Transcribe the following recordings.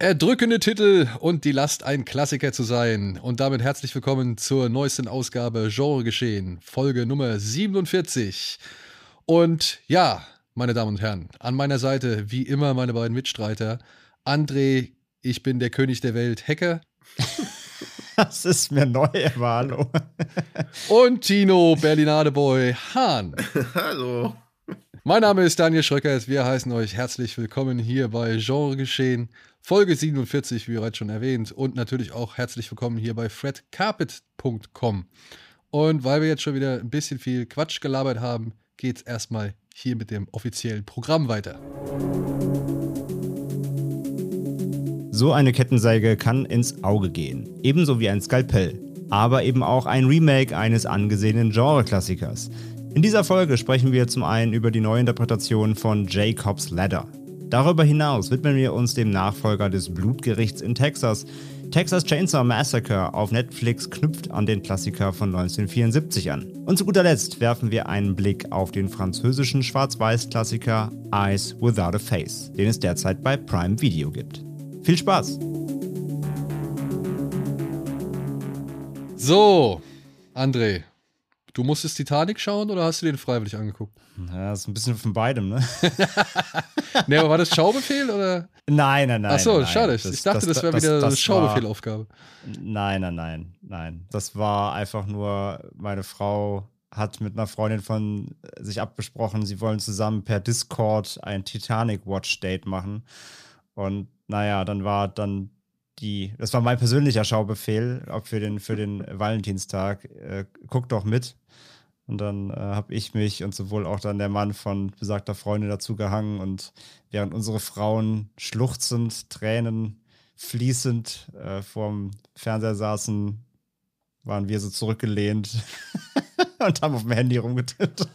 Erdrückende Titel und die Last, ein Klassiker zu sein. Und damit herzlich willkommen zur neuesten Ausgabe Genre Geschehen, Folge Nummer 47. Und ja, meine Damen und Herren, an meiner Seite wie immer meine beiden Mitstreiter. André, ich bin der König der Welt, Hacker. Das ist mir neu, hallo. und Tino Berlinade Boy Hahn. hallo. Mein Name ist Daniel Schröckers. Wir heißen euch herzlich willkommen hier bei Genre Geschehen, Folge 47, wie bereits schon erwähnt. Und natürlich auch herzlich willkommen hier bei fredcarpet.com. Und weil wir jetzt schon wieder ein bisschen viel Quatsch gelabert haben, geht es erstmal hier mit dem offiziellen Programm weiter. So eine Kettensäge kann ins Auge gehen, ebenso wie ein Skalpell, aber eben auch ein Remake eines angesehenen Genre-Klassikers. In dieser Folge sprechen wir zum einen über die Neuinterpretation von Jacob's Ladder. Darüber hinaus widmen wir uns dem Nachfolger des Blutgerichts in Texas. Texas Chainsaw Massacre auf Netflix knüpft an den Klassiker von 1974 an. Und zu guter Letzt werfen wir einen Blick auf den französischen Schwarz-Weiß-Klassiker Eyes Without a Face, den es derzeit bei Prime Video gibt. Viel Spaß! So, André, Du musstest Titanic schauen oder hast du den freiwillig angeguckt? Ja, das ist ein bisschen von beidem, ne? nee, aber war das Schaubefehl oder? Nein, nein, nein. Ach so, nein, schade. Das, ich dachte, das, das wäre wieder eine Schaubefehlaufgabe. Nein, nein, nein, nein. Das war einfach nur, meine Frau hat mit einer Freundin von sich abgesprochen, sie wollen zusammen per Discord ein Titanic Watch Date machen. Und naja, dann war dann die, das war mein persönlicher Schaubefehl, ob für den, für den Valentinstag, äh, guck doch mit. Und dann äh, habe ich mich und sowohl auch dann der Mann von besagter Freundin dazu gehangen und während unsere Frauen schluchzend, Tränen fließend äh, vorm Fernseher saßen, waren wir so zurückgelehnt und haben auf dem Handy rumgetippt.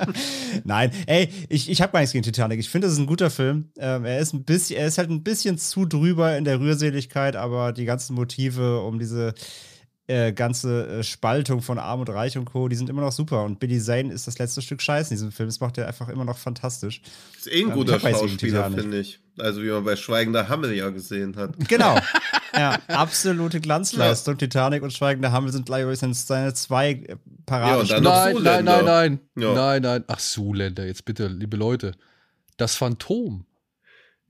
Nein, ey, ich, ich habe gar nichts gegen Titanic. Ich finde, das ist ein guter Film. Ähm, er, ist ein bisschen, er ist halt ein bisschen zu drüber in der Rührseligkeit, aber die ganzen Motive um diese äh, ganze äh, Spaltung von Arm und Reich und Co., die sind immer noch super. Und Billy Zane ist das letzte Stück Scheiß in diesem Film. Das macht er einfach immer noch fantastisch. Ist eh ein ähm, guter Schauspieler, finde ich. Also wie man bei Schweigender Hammel ja gesehen hat. Genau. ja, absolute Glanzleistung. Ja. Titanic und Schweigender Hammel sind gleich seine zwei Paraden. Ja, nein, nein, nein, nein. Ja. Nein, nein. Ach, Zuländer, jetzt bitte, liebe Leute. Das Phantom.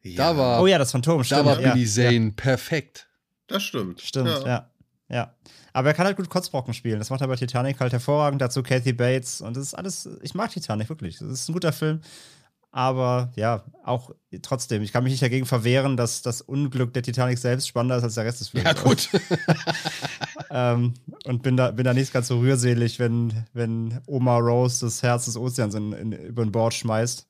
Ja. Da war, oh ja, das Phantom, stimmt. Da war Billy Zane perfekt. Das stimmt. Stimmt, ja. Ja. Aber er kann halt gut Kotzbrocken spielen. Das macht er bei Titanic halt hervorragend. Dazu Kathy Bates. Und das ist alles. Ich mag Titanic wirklich. Das ist ein guter Film. Aber ja, auch trotzdem, ich kann mich nicht dagegen verwehren, dass das Unglück der Titanic selbst spannender ist als der Rest des Films. Ja, gut. ähm, und bin da, bin da nicht ganz so rührselig, wenn, wenn Oma Rose das Herz des Ozeans in, in, über den Bord schmeißt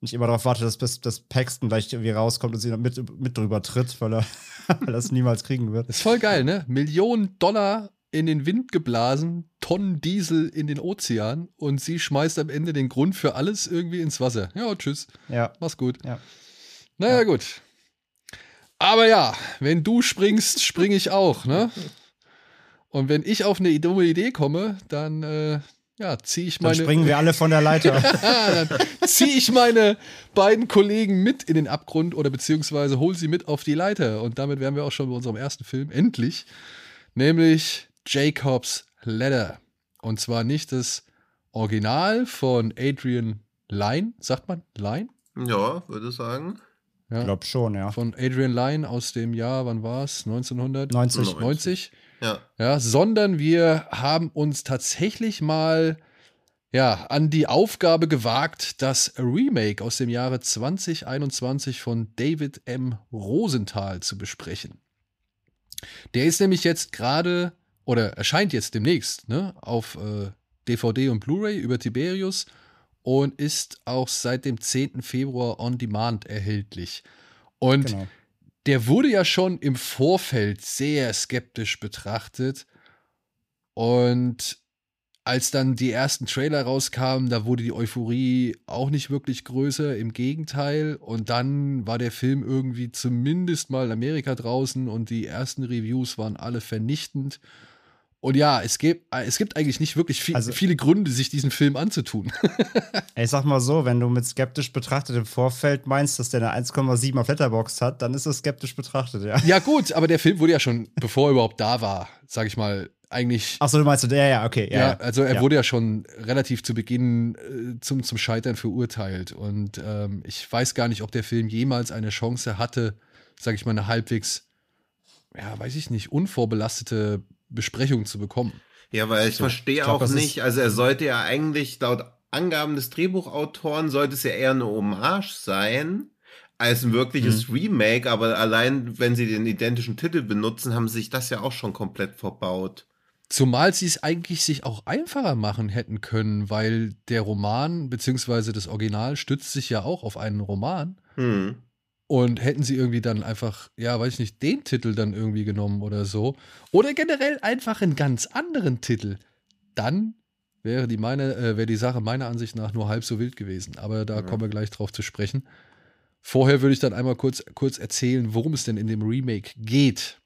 nicht immer darauf warte, dass das, das Paxton gleich irgendwie rauskommt und sie mit, mit drüber tritt, weil er, weil er es niemals kriegen wird. Das ist voll geil, ne? Millionen Dollar in den Wind geblasen, Tonnen Diesel in den Ozean und sie schmeißt am Ende den Grund für alles irgendwie ins Wasser. Ja, tschüss. Ja. Mach's gut. Ja. Naja, ja. gut. Aber ja, wenn du springst, springe ich auch, ne? Und wenn ich auf eine dumme Idee komme, dann äh, ja, ziehe ich meine. Dann springen wir alle von der Leiter. dann ziehe ich meine beiden Kollegen mit in den Abgrund oder beziehungsweise hol sie mit auf die Leiter. Und damit wären wir auch schon bei unserem ersten Film, endlich. Nämlich Jacob's Ladder. Und zwar nicht das Original von Adrian Lyne, sagt man Lyne? Ja, würde sagen. Ja. Ich glaube schon, ja. Von Adrian Lyne aus dem Jahr, wann war es? 1990. 90. Ja. ja. Sondern wir haben uns tatsächlich mal ja, an die Aufgabe gewagt, das Remake aus dem Jahre 2021 von David M. Rosenthal zu besprechen. Der ist nämlich jetzt gerade oder erscheint jetzt demnächst ne, auf äh, DVD und Blu-ray über Tiberius und ist auch seit dem 10. Februar on Demand erhältlich. Und genau der wurde ja schon im Vorfeld sehr skeptisch betrachtet. Und als dann die ersten Trailer rauskamen, da wurde die Euphorie auch nicht wirklich größer, im Gegenteil. Und dann war der Film irgendwie zumindest mal in Amerika draußen und die ersten Reviews waren alle vernichtend. Und ja, es gibt, es gibt eigentlich nicht wirklich viel, also, viele Gründe, sich diesen Film anzutun. ich sag mal so, wenn du mit skeptisch betrachtet im Vorfeld meinst, dass der eine 1,7 auf Letterbox hat, dann ist das skeptisch betrachtet, ja. Ja, gut, aber der Film wurde ja schon, bevor er überhaupt da war, sag ich mal, eigentlich. Achso, du meinst, ja, ja, okay. Ja, ja also er ja. wurde ja schon relativ zu Beginn äh, zum, zum Scheitern verurteilt. Und ähm, ich weiß gar nicht, ob der Film jemals eine Chance hatte, sag ich mal, eine halbwegs, ja, weiß ich nicht, unvorbelastete Besprechung zu bekommen. Ja, weil ich so, verstehe ich glaub, auch nicht, also er sollte ja eigentlich laut Angaben des Drehbuchautoren sollte es ja eher eine Hommage sein als ein wirkliches mhm. Remake, aber allein wenn sie den identischen Titel benutzen, haben sie sich das ja auch schon komplett verbaut. Zumal sie es eigentlich sich auch einfacher machen hätten können, weil der Roman bzw. das Original stützt sich ja auch auf einen Roman. Mhm. Und hätten sie irgendwie dann einfach, ja, weiß ich nicht, den Titel dann irgendwie genommen oder so. Oder generell einfach einen ganz anderen Titel. Dann wäre die, meine, äh, wäre die Sache meiner Ansicht nach nur halb so wild gewesen. Aber da mhm. kommen wir gleich drauf zu sprechen. Vorher würde ich dann einmal kurz, kurz erzählen, worum es denn in dem Remake geht.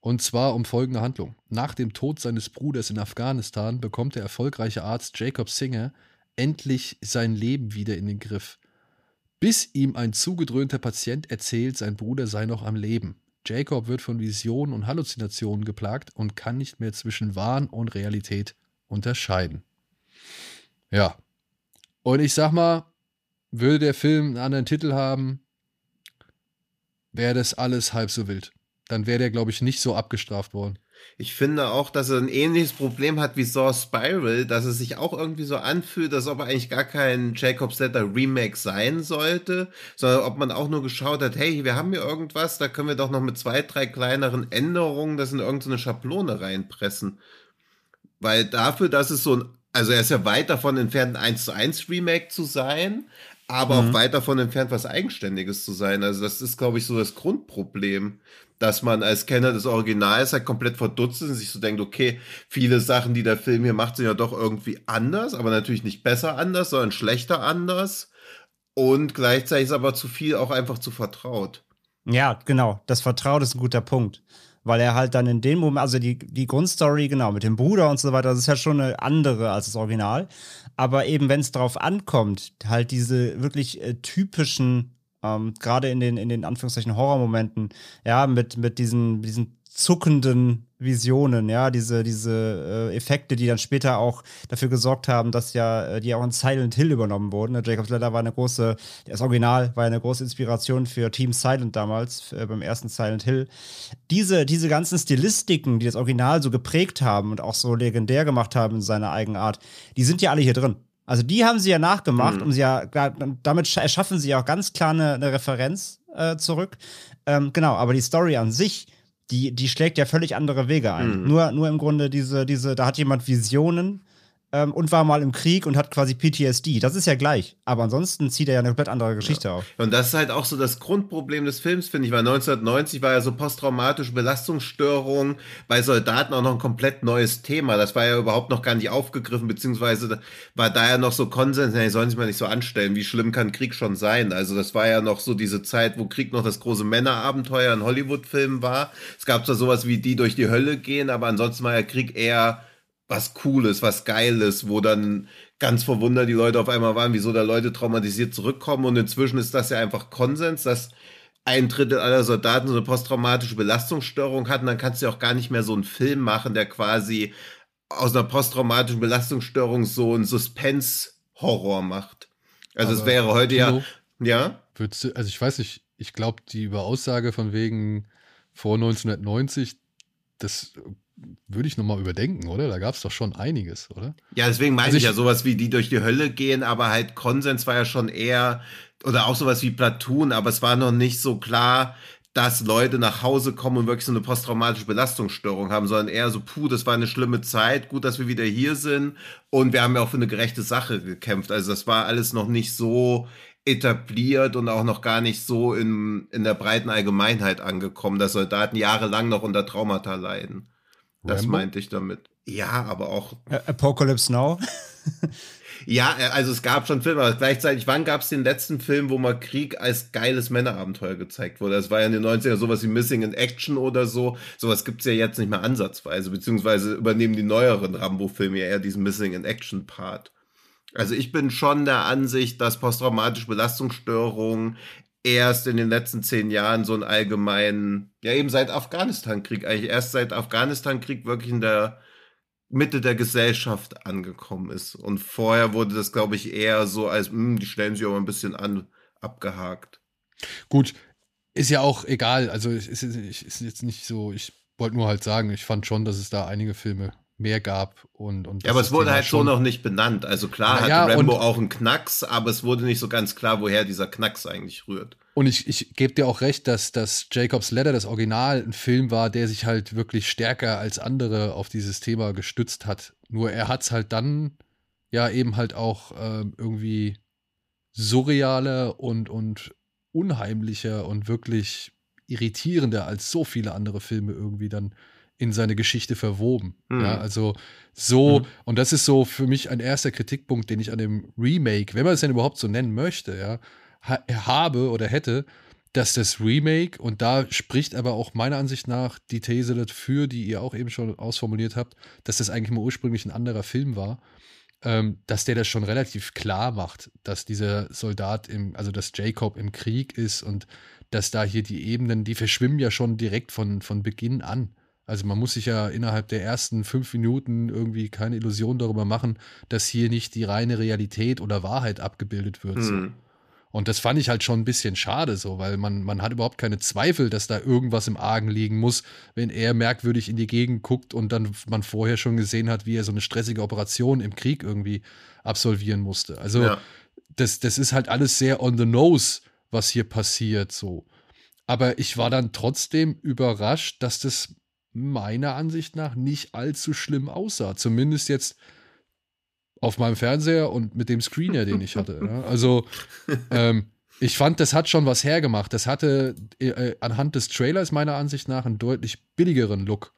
Und zwar um folgende Handlung. Nach dem Tod seines Bruders in Afghanistan bekommt der erfolgreiche Arzt Jacob Singer endlich sein Leben wieder in den Griff. Bis ihm ein zugedröhnter Patient erzählt, sein Bruder sei noch am Leben. Jacob wird von Visionen und Halluzinationen geplagt und kann nicht mehr zwischen Wahn und Realität unterscheiden. Ja. Und ich sag mal, würde der Film einen anderen Titel haben, wäre das alles halb so wild dann wäre der, glaube ich, nicht so abgestraft worden. Ich finde auch, dass er ein ähnliches Problem hat wie Saw Spiral, dass es sich auch irgendwie so anfühlt, als ob er eigentlich gar kein Jacob Setter Remake sein sollte, sondern ob man auch nur geschaut hat, hey, wir haben hier irgendwas, da können wir doch noch mit zwei, drei kleineren Änderungen das in irgendeine Schablone reinpressen. Weil dafür, dass es so ein, also er ist ja weit davon entfernt, ein 1 zu 1 Remake zu sein, aber mhm. auch weit davon entfernt, was Eigenständiges zu sein. Also das ist, glaube ich, so das Grundproblem dass man als Kenner des Originals halt komplett verdutzt ist und sich so denkt, okay, viele Sachen, die der Film hier macht, sind ja doch irgendwie anders, aber natürlich nicht besser anders, sondern schlechter anders. Und gleichzeitig ist aber zu viel auch einfach zu vertraut. Ja, genau. Das Vertraut ist ein guter Punkt. Weil er halt dann in dem Moment, also die, die Grundstory, genau, mit dem Bruder und so weiter, das ist ja schon eine andere als das Original. Aber eben, wenn es darauf ankommt, halt diese wirklich äh, typischen ähm, Gerade in den, in den Anführungszeichen Horrormomenten, ja, mit, mit diesen, diesen zuckenden Visionen, ja, diese, diese äh, Effekte, die dann später auch dafür gesorgt haben, dass ja, äh, die auch in Silent Hill übernommen wurden. Ne? Jacob's Ladder war eine große, das Original war eine große Inspiration für Team Silent damals, äh, beim ersten Silent Hill. Diese, diese ganzen Stilistiken, die das Original so geprägt haben und auch so legendär gemacht haben in seiner Eigenart, die sind ja alle hier drin. Also die haben sie ja nachgemacht, mhm. um sie ja, damit erschaffen sie ja auch ganz klar eine, eine Referenz äh, zurück. Ähm, genau, aber die Story an sich, die, die schlägt ja völlig andere Wege ein. Mhm. Nur, nur im Grunde diese, diese, da hat jemand Visionen ähm, und war mal im Krieg und hat quasi PTSD. Das ist ja gleich. Aber ansonsten zieht er ja eine komplett andere Geschichte ja. auf. Und das ist halt auch so das Grundproblem des Films, finde ich, weil 1990 war ja so posttraumatische Belastungsstörung bei Soldaten auch noch ein komplett neues Thema. Das war ja überhaupt noch gar nicht aufgegriffen, beziehungsweise war da ja noch so Konsens, die sollen sich mal nicht so anstellen. Wie schlimm kann Krieg schon sein? Also das war ja noch so diese Zeit, wo Krieg noch das große Männerabenteuer in Hollywood-Filmen war. Es gab zwar sowas wie die durch die Hölle gehen, aber ansonsten war ja Krieg eher was Cooles, was Geiles, wo dann ganz verwundert die Leute auf einmal waren, wieso da Leute traumatisiert zurückkommen. Und inzwischen ist das ja einfach Konsens, dass ein Drittel aller Soldaten so eine posttraumatische Belastungsstörung hatten. Dann kannst du ja auch gar nicht mehr so einen Film machen, der quasi aus einer posttraumatischen Belastungsstörung so einen Suspense-Horror macht. Also es wäre heute Kino, ja. Ja. Würdest du, also ich weiß nicht, ich glaube, die über Aussage von wegen vor 1990, das würde ich nochmal überdenken, oder? Da gab es doch schon einiges, oder? Ja, deswegen meine also ich, ich ja sowas wie die durch die Hölle gehen, aber halt Konsens war ja schon eher, oder auch sowas wie Platoon, aber es war noch nicht so klar, dass Leute nach Hause kommen und wirklich so eine posttraumatische Belastungsstörung haben, sondern eher so, puh, das war eine schlimme Zeit, gut, dass wir wieder hier sind und wir haben ja auch für eine gerechte Sache gekämpft. Also das war alles noch nicht so etabliert und auch noch gar nicht so in, in der breiten Allgemeinheit angekommen, dass Soldaten jahrelang noch unter Traumata leiden. Das Rambo? meinte ich damit. Ja, aber auch. Apocalypse Now. Ja, äh, also es gab schon Filme, aber gleichzeitig, wann gab es den letzten Film, wo mal Krieg als geiles Männerabenteuer gezeigt wurde? Das war ja in den 90ern sowas wie Missing in Action oder so. Sowas gibt's ja jetzt nicht mehr ansatzweise, beziehungsweise übernehmen die neueren Rambo-Filme ja eher diesen Missing in Action-Part. Also ich bin schon der Ansicht, dass posttraumatische Belastungsstörungen erst in den letzten zehn Jahren so einen allgemeinen, ja eben seit Afghanistan-Krieg, eigentlich erst seit Afghanistan-Krieg wirklich in der Mitte der Gesellschaft angekommen ist. Und vorher wurde das, glaube ich, eher so als, mh, hm, die stellen sich aber ein bisschen an, abgehakt. Gut, ist ja auch egal. Also ist, ist, ist jetzt nicht so, ich wollte nur halt sagen, ich fand schon, dass es da einige Filme mehr gab und, und ja, aber es wurde halt schon noch nicht benannt. Also klar ja, hatte Rambo auch einen Knacks, aber es wurde nicht so ganz klar, woher dieser Knacks eigentlich rührt. Und ich, ich gebe dir auch recht, dass, dass Jacobs Letter, das Original, ein Film war, der sich halt wirklich stärker als andere auf dieses Thema gestützt hat. Nur er hat es halt dann ja eben halt auch äh, irgendwie surrealer und, und unheimlicher und wirklich irritierender als so viele andere Filme irgendwie dann in seine Geschichte verwoben. Mhm. Ja, also so, mhm. und das ist so für mich ein erster Kritikpunkt, den ich an dem Remake, wenn man es denn überhaupt so nennen möchte, ja, ha habe oder hätte, dass das Remake, und da spricht aber auch meiner Ansicht nach die These dafür, die ihr auch eben schon ausformuliert habt, dass das eigentlich mal ursprünglich ein anderer Film war, ähm, dass der das schon relativ klar macht, dass dieser Soldat im, also dass Jacob im Krieg ist und dass da hier die Ebenen, die verschwimmen ja schon direkt von, von Beginn an. Also man muss sich ja innerhalb der ersten fünf Minuten irgendwie keine Illusion darüber machen, dass hier nicht die reine Realität oder Wahrheit abgebildet wird. Mhm. Und das fand ich halt schon ein bisschen schade so, weil man, man hat überhaupt keine Zweifel, dass da irgendwas im Argen liegen muss, wenn er merkwürdig in die Gegend guckt und dann man vorher schon gesehen hat, wie er so eine stressige Operation im Krieg irgendwie absolvieren musste. Also ja. das, das ist halt alles sehr on the nose, was hier passiert so. Aber ich war dann trotzdem überrascht, dass das meiner Ansicht nach nicht allzu schlimm aussah. Zumindest jetzt auf meinem Fernseher und mit dem Screener, den ich hatte. Ja. Also ähm, ich fand, das hat schon was hergemacht. Das hatte äh, äh, anhand des Trailers meiner Ansicht nach einen deutlich billigeren Look.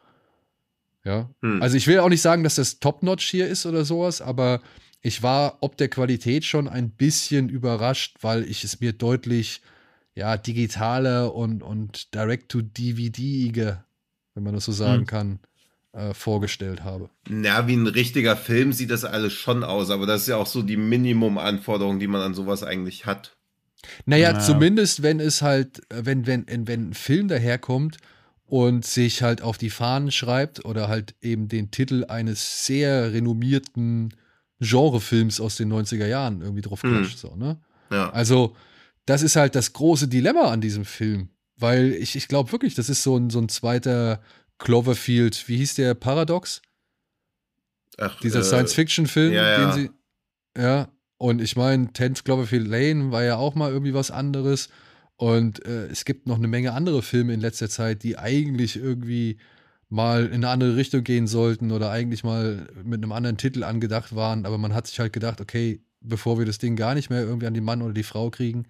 Ja. Hm. Also ich will auch nicht sagen, dass das Top-Notch hier ist oder sowas, aber ich war ob der Qualität schon ein bisschen überrascht, weil ich es mir deutlich ja, digitaler und, und Direct-to-DVD wenn man das so sagen hm. kann, äh, vorgestellt habe. Ja, wie ein richtiger Film sieht das alles schon aus, aber das ist ja auch so die Minimum-Anforderung, die man an sowas eigentlich hat. Naja, naja, zumindest wenn es halt, wenn, wenn, wenn ein Film daherkommt und sich halt auf die Fahnen schreibt oder halt eben den Titel eines sehr renommierten Genrefilms aus den 90er Jahren irgendwie drauf hm. klatscht, mhm. so, ne? Ja. Also, das ist halt das große Dilemma an diesem Film. Weil ich, ich glaube wirklich, das ist so ein, so ein zweiter Cloverfield. Wie hieß der? Paradox? Ach, Dieser äh, Science-Fiction-Film, ja, ja. den sie. Ja, und ich meine, 10 Cloverfield Lane war ja auch mal irgendwie was anderes. Und äh, es gibt noch eine Menge andere Filme in letzter Zeit, die eigentlich irgendwie mal in eine andere Richtung gehen sollten oder eigentlich mal mit einem anderen Titel angedacht waren. Aber man hat sich halt gedacht, okay, bevor wir das Ding gar nicht mehr irgendwie an den Mann oder die Frau kriegen,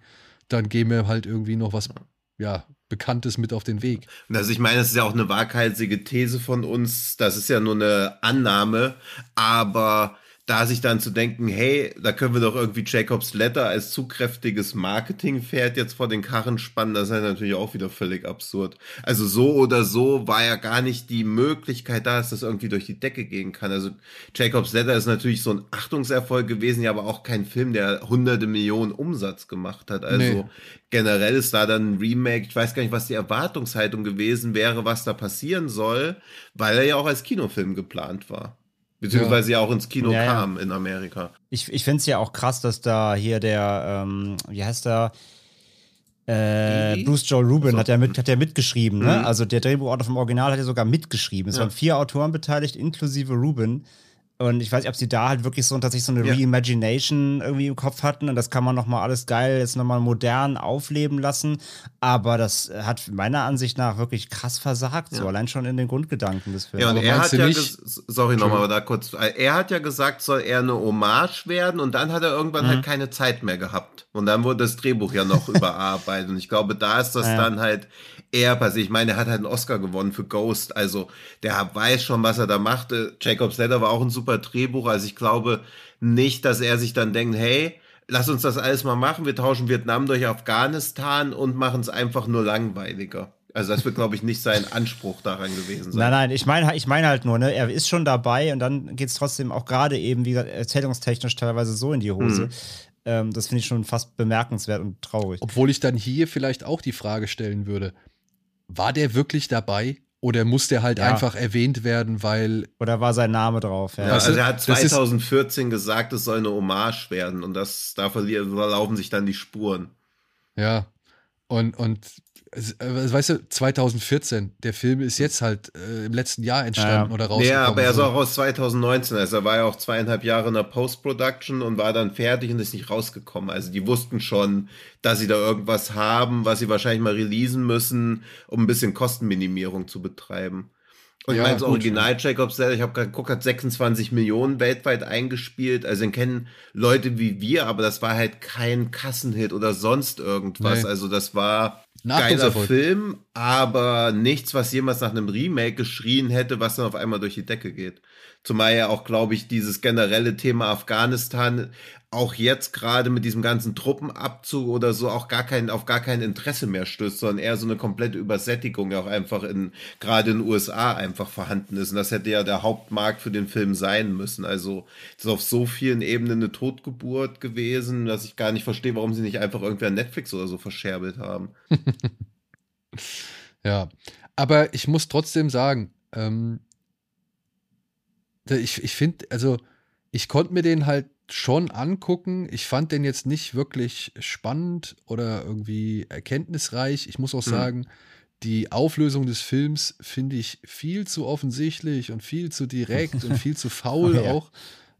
dann geben wir halt irgendwie noch was ja, Bekanntes mit auf den Weg. Also ich meine, das ist ja auch eine waghalsige These von uns. Das ist ja nur eine Annahme, aber da sich dann zu denken, hey, da können wir doch irgendwie Jacobs Letter als zugkräftiges Marketingpferd jetzt vor den Karren spannen, das ist natürlich auch wieder völlig absurd. Also so oder so war ja gar nicht die Möglichkeit da, dass das irgendwie durch die Decke gehen kann. Also Jacobs Letter ist natürlich so ein Achtungserfolg gewesen, ja, aber auch kein Film, der hunderte Millionen Umsatz gemacht hat. Also nee. generell ist da dann ein Remake, ich weiß gar nicht, was die Erwartungshaltung gewesen wäre, was da passieren soll, weil er ja auch als Kinofilm geplant war. Beziehungsweise ja, auch ins Kino ja, kam in Amerika. Ich, ich finde es ja auch krass, dass da hier der, ähm, wie heißt der? Äh, Bruce Joel Rubin so. hat, ja mit, hat ja mitgeschrieben, ne? Mhm. Also der Drehbuchautor vom Original hat ja sogar mitgeschrieben. Es ja. waren vier Autoren beteiligt, inklusive Rubin. Und ich weiß nicht, ob sie da halt wirklich so tatsächlich so eine Ja. Reimagination irgendwie im Kopf hatten und das kann man nochmal alles geil jetzt nochmal modern aufleben lassen. Aber das hat meiner Ansicht nach wirklich krass versagt, so Ja. allein schon in den Grundgedanken des Films. Ja, und Aber er hat ja, sorry nochmal da kurz, er hat ja gesagt, soll er eine Hommage werden und dann hat er irgendwann Mhm. halt keine Zeit mehr gehabt. Und dann wurde das Drehbuch ja noch überarbeitet und ich glaube, da ist das Ja. dann halt eher passiert. Ich meine, er hat halt einen Oscar gewonnen für Ghost, also der weiß schon, was er da machte. Jacob's Ladder war auch ein super Drehbuch, also ich glaube nicht, dass er sich dann denkt, hey, lass uns das alles mal machen, wir tauschen Vietnam durch Afghanistan und machen es einfach nur langweiliger. Also das wird, glaube ich, nicht sein Anspruch daran gewesen sein. Nein, nein, ich meine ich meine halt nur, ne, er ist schon dabei und dann geht es trotzdem auch gerade eben, wie gesagt, erzählungstechnisch teilweise so in die Hose. Mhm. Ähm, das finde ich schon fast bemerkenswert und traurig. Obwohl ich dann hier vielleicht auch die Frage stellen würde, war der wirklich dabei oder muss der halt Ja. einfach erwähnt werden, weil Oder war sein Name drauf? Ja. Ja, du, also er hat das ist- 2014 gesagt, es soll eine Hommage werden und das, da verlieren, verlaufen sich dann die Spuren. Ja. Und, und weißt du, 2014, der Film ist jetzt halt äh, im letzten Jahr entstanden Ja. oder rausgekommen. aber er ist so. auch aus 2019, also er war ja auch zweieinhalb Jahre in der Post-Production und war dann fertig und ist nicht rausgekommen. Also die wussten schon, dass sie da irgendwas haben, was sie wahrscheinlich mal releasen müssen, um ein bisschen Kostenminimierung zu betreiben. Und Ja, ich meine, das Original Jacobs Ladder, ich habe gerade geguckt, hat 26 Millionen weltweit eingespielt. Also den kennen Leute wie wir, aber das war halt kein Kassenhit oder sonst irgendwas. Nee. Also das war geiler. Film, aber nichts, was jemals nach einem Remake geschrien hätte, was dann auf einmal durch die Decke geht. Zumal ja auch, glaube ich, dieses generelle Thema Afghanistan auch jetzt gerade mit diesem ganzen Truppenabzug oder so auch gar kein, auf gar kein Interesse mehr stößt, sondern eher so eine komplette Übersättigung auch einfach in, gerade in den USA einfach vorhanden ist. Und das hätte ja der Hauptmarkt für den Film sein müssen. Also, das ist auf so vielen Ebenen eine Totgeburt gewesen, dass ich gar nicht verstehe, warum sie nicht einfach irgendwer Netflix oder so verscherbelt haben. Ja, aber ich muss trotzdem sagen, ähm, ich, ich finde, also ich konnte mir den halt schon angucken. Ich fand den jetzt nicht wirklich spannend oder irgendwie erkenntnisreich. Ich muss auch Mhm. sagen, die Auflösung des Films finde ich viel zu offensichtlich und viel zu direkt und viel zu faul Ja. auch.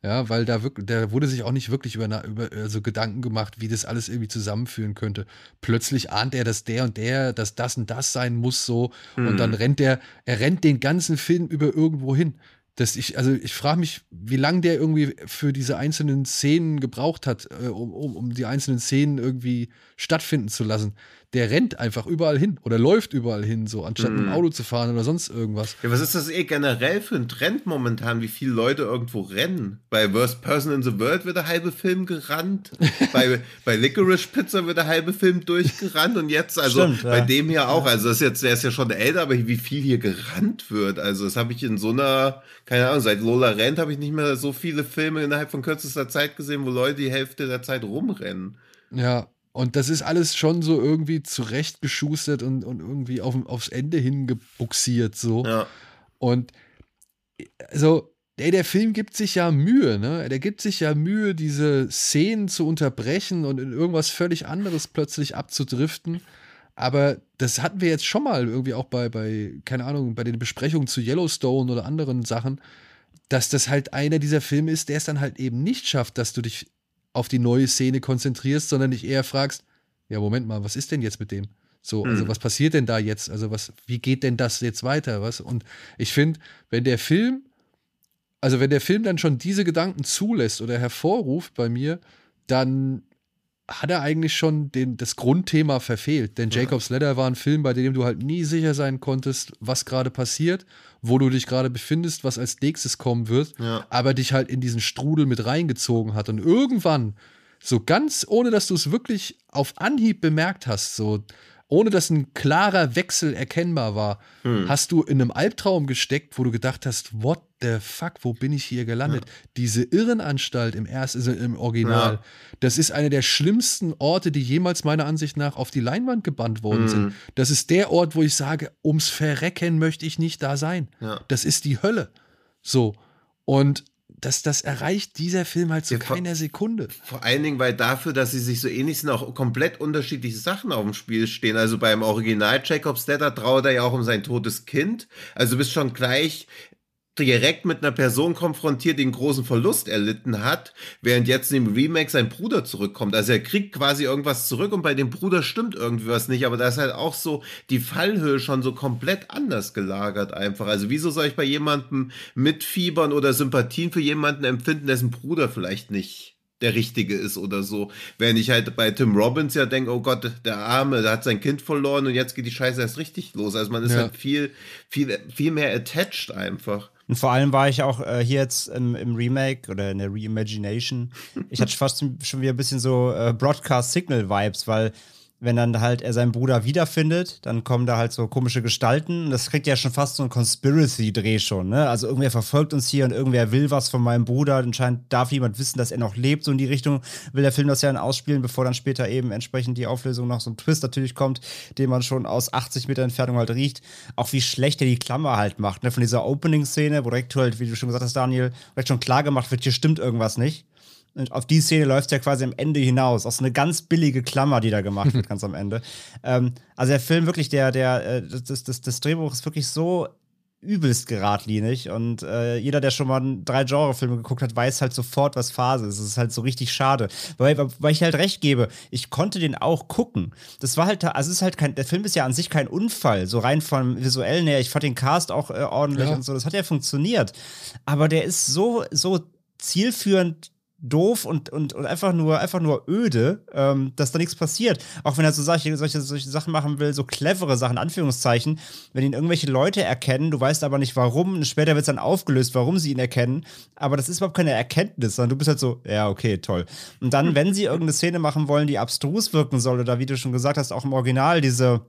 Ja, weil da wirklich, da wurde sich auch nicht wirklich über, über also Gedanken gemacht, wie das alles irgendwie zusammenführen könnte. Plötzlich ahnt er, dass der und der, dass das und das sein muss, so. Und dann rennt er, er rennt den ganzen Film über irgendwo hin. Dass ich, also ich frage mich, wie lange der irgendwie für diese einzelnen Szenen gebraucht hat, äh, um, um, um die einzelnen Szenen irgendwie stattfinden zu lassen. Der rennt einfach überall hin oder läuft überall hin, so, anstatt mit dem Auto zu fahren oder sonst irgendwas. Ja, was ist das eh generell für ein Trend momentan, wie viele Leute irgendwo rennen? Bei Worst Person in the World wird der halbe Film gerannt. bei, bei Licorice Pizza wird der halbe Film durchgerannt und jetzt, also Stimmt, ja. bei dem hier auch, also das ist jetzt, der ist ja schon älter, aber wie viel hier gerannt wird. Also das habe ich in so einer, keine Ahnung, seit Lola rennt habe ich nicht mehr so viele Filme innerhalb von kürzester Zeit gesehen, wo Leute die Hälfte der Zeit rumrennen. Ja, und das ist alles schon so irgendwie zurechtgeschustert und, und irgendwie auf, aufs Ende hingebuxiert, so. Ja. Und also, ey, der Film gibt sich ja Mühe, ne? Der gibt sich ja Mühe, diese Szenen zu unterbrechen und in irgendwas völlig anderes plötzlich abzudriften. Aber das hatten wir jetzt schon mal irgendwie auch bei, bei, keine Ahnung, bei den Besprechungen zu Yellowstone oder anderen Sachen, dass das halt einer dieser Filme ist, der es dann halt eben nicht schafft, dass du dich auf die neue Szene konzentrierst, sondern dich eher fragst, ja, Moment mal, was ist denn jetzt mit dem? So, also Mhm. was passiert denn da jetzt? Also was, wie geht denn das jetzt weiter? Was? Und ich finde, wenn der Film, also wenn der Film dann schon diese Gedanken zulässt oder hervorruft bei mir, dann hat er eigentlich schon den, das Grundthema verfehlt. Denn Jacob's Ladder war ein Film, bei dem du halt nie sicher sein konntest, was gerade passiert, wo du dich gerade befindest, was als nächstes kommen wird, Ja. aber dich halt in diesen Strudel mit reingezogen hat. Und irgendwann, so ganz ohne dass du es wirklich auf Anhieb bemerkt hast, so ohne dass ein klarer Wechsel erkennbar war, hast du in einem Albtraum gesteckt, wo du gedacht hast, what the fuck, wo bin ich hier gelandet? Diese Irrenanstalt im ersten, also im Original, Ja. das ist einer der schlimmsten Orte, die jemals meiner Ansicht nach auf die Leinwand gebannt worden sind. Das ist der Ort, wo ich sage, ums Verrecken möchte ich nicht da sein. Ja. Das ist die Hölle. So. Und das, das erreicht dieser Film halt zu Ja, vor- keiner Sekunde. Vor allen Dingen, weil dafür, dass sie sich so ähnlich sind, auch komplett unterschiedliche Sachen auf dem Spiel stehen. Also beim Original Jacob's Ladder trauert er ja auch um sein totes Kind. Also bist schon gleich direkt mit einer Person konfrontiert, die einen großen Verlust erlitten hat, während jetzt in dem Remake sein Bruder zurückkommt. Also er kriegt quasi irgendwas zurück und bei dem Bruder stimmt irgendwie was nicht, aber da ist halt auch so die Fallhöhe schon so komplett anders gelagert einfach. Also wieso soll ich bei jemandem mitfiebern oder Sympathien für jemanden empfinden, dessen Bruder vielleicht nicht der Richtige ist oder so. Wenn ich halt bei Tim Robbins ja denke, oh Gott, der Arme, der hat sein Kind verloren und jetzt geht die Scheiße erst richtig los. Also man ist ja. halt viel, viel, viel mehr attached einfach. Und vor allem war ich auch äh, hier jetzt im, im, Remake oder in der Reimagination. Ich hatte fast schon wieder ein bisschen so äh, Broadcast-Signal-Vibes, weil wenn dann halt er seinen Bruder wiederfindet, dann kommen da halt so komische Gestalten. Das kriegt ja schon fast so ein Conspiracy-Dreh schon, ne? Also irgendwer verfolgt uns hier und irgendwer will was von meinem Bruder. Anscheinend darf jemand wissen, dass er noch lebt. So in die Richtung will der Film das ja dann ausspielen, bevor dann später eben entsprechend die Auflösung noch so ein Twist natürlich kommt, den man schon aus 80 Meter Entfernung halt riecht. Auch wie schlecht er die Klammer halt macht, ne? Von dieser Opening-Szene, wo direkt halt, wie du schon gesagt hast, Daniel, direkt schon klar gemacht wird, hier stimmt irgendwas nicht. Und auf die Szene läuft es ja quasi am Ende hinaus. Auch so eine ganz billige Klammer, die da gemacht wird, ganz am Ende. Ähm, also der Film wirklich, der, der, äh, das, das, das Drehbuch ist wirklich so übelst geradlinig und äh, jeder, der schon mal drei Genrefilme geguckt hat, weiß halt sofort, was Phase ist. Es ist halt so richtig schade, weil, weil ich halt recht gebe. Ich konnte den auch gucken. Das war halt, also es ist halt kein, der Film ist ja an sich kein Unfall, so rein vom visuellen her. Ich fand den Cast auch äh, ordentlich ja. und so. Das hat ja funktioniert, aber der ist so so zielführend doof und, und, und einfach nur einfach nur öde, ähm, dass da nichts passiert. Auch wenn er so solche, solche, solche Sachen machen will, so clevere Sachen, Anführungszeichen, wenn ihn irgendwelche Leute erkennen, du weißt aber nicht warum, und später wird es dann aufgelöst, warum sie ihn erkennen, aber das ist überhaupt keine Erkenntnis, sondern du bist halt so, ja, okay, toll. Und dann, wenn sie irgendeine Szene machen wollen, die abstrus wirken soll, oder wie du schon gesagt hast, auch im Original diese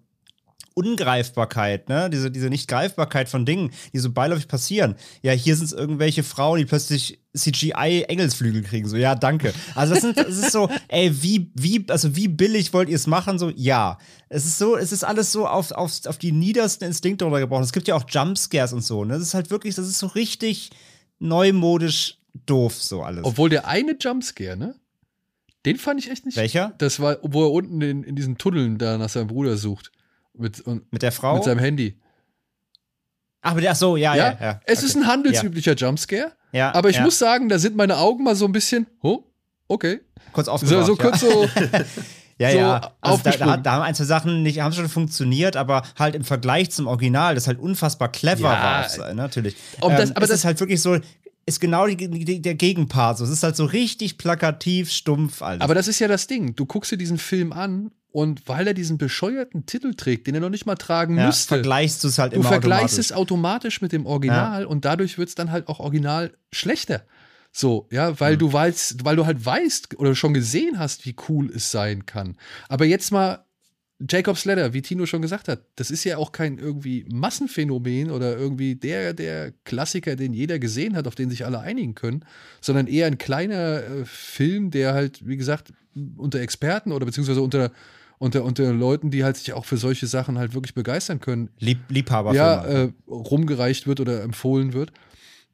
Ungreifbarkeit, ne? Diese, diese Nicht-Greifbarkeit von Dingen, die so beiläufig passieren. Ja, hier sind es irgendwelche Frauen, die plötzlich CGI-Engelsflügel kriegen. So, ja, danke. Also, das, sind, das ist so, ey, wie, wie, also wie billig wollt ihr es machen? So, ja. Es ist so, es ist alles so auf, auf, auf die niedersten Instinkte runtergebrochen. Es gibt ja auch Jumpscares und so, ne? Das ist halt wirklich, das ist so richtig neumodisch doof, so alles. Obwohl der eine Jumpscare, ne? Den fand ich echt nicht. Welcher? Das war, wo er unten in, in diesen Tunneln da nach seinem Bruder sucht. Mit, und, mit der Frau? Mit seinem Handy. Ach, ach so, ja, ja. ja, ja. Es okay. ist ein handelsüblicher ja. Jumpscare. Ja, aber ich muss sagen, da sind meine Augen mal so ein bisschen, oh, okay. Kurz aufgewacht, so, so kurz so. Ja, so ja. Also da, da, da, haben ein, zwei Sachen nicht, haben schon funktioniert, aber halt im Vergleich zum Original, das halt unfassbar clever ja. war, natürlich. Um das, ähm, aber das ist halt wirklich so, ist genau die, die, der Gegenpart. So. Es ist halt so richtig plakativ, stumpf alles. Aber das ist ja das Ding. Du guckst dir diesen Film an und weil er diesen bescheuerten Titel trägt, den er noch nicht mal tragen ja, müsste, vergleichst du es halt immer Du vergleichst es automatisch mit dem Original ja. und dadurch wird es dann halt auch original schlechter. So, ja, weil mhm. du weißt, weil du halt weißt oder schon gesehen hast, wie cool es sein kann. Aber jetzt mal Jacob's Ladder, wie Tino schon gesagt hat, das ist ja auch kein irgendwie Massenphänomen oder irgendwie der, der Klassiker, den jeder gesehen hat, auf den sich alle einigen können, sondern eher ein kleiner äh, Film, der halt, wie gesagt, unter Experten oder beziehungsweise unter, unter, unter Leuten, die halt sich auch für solche Sachen halt wirklich begeistern können, Lieb Liebhaber ja, äh, rumgereicht wird oder empfohlen wird.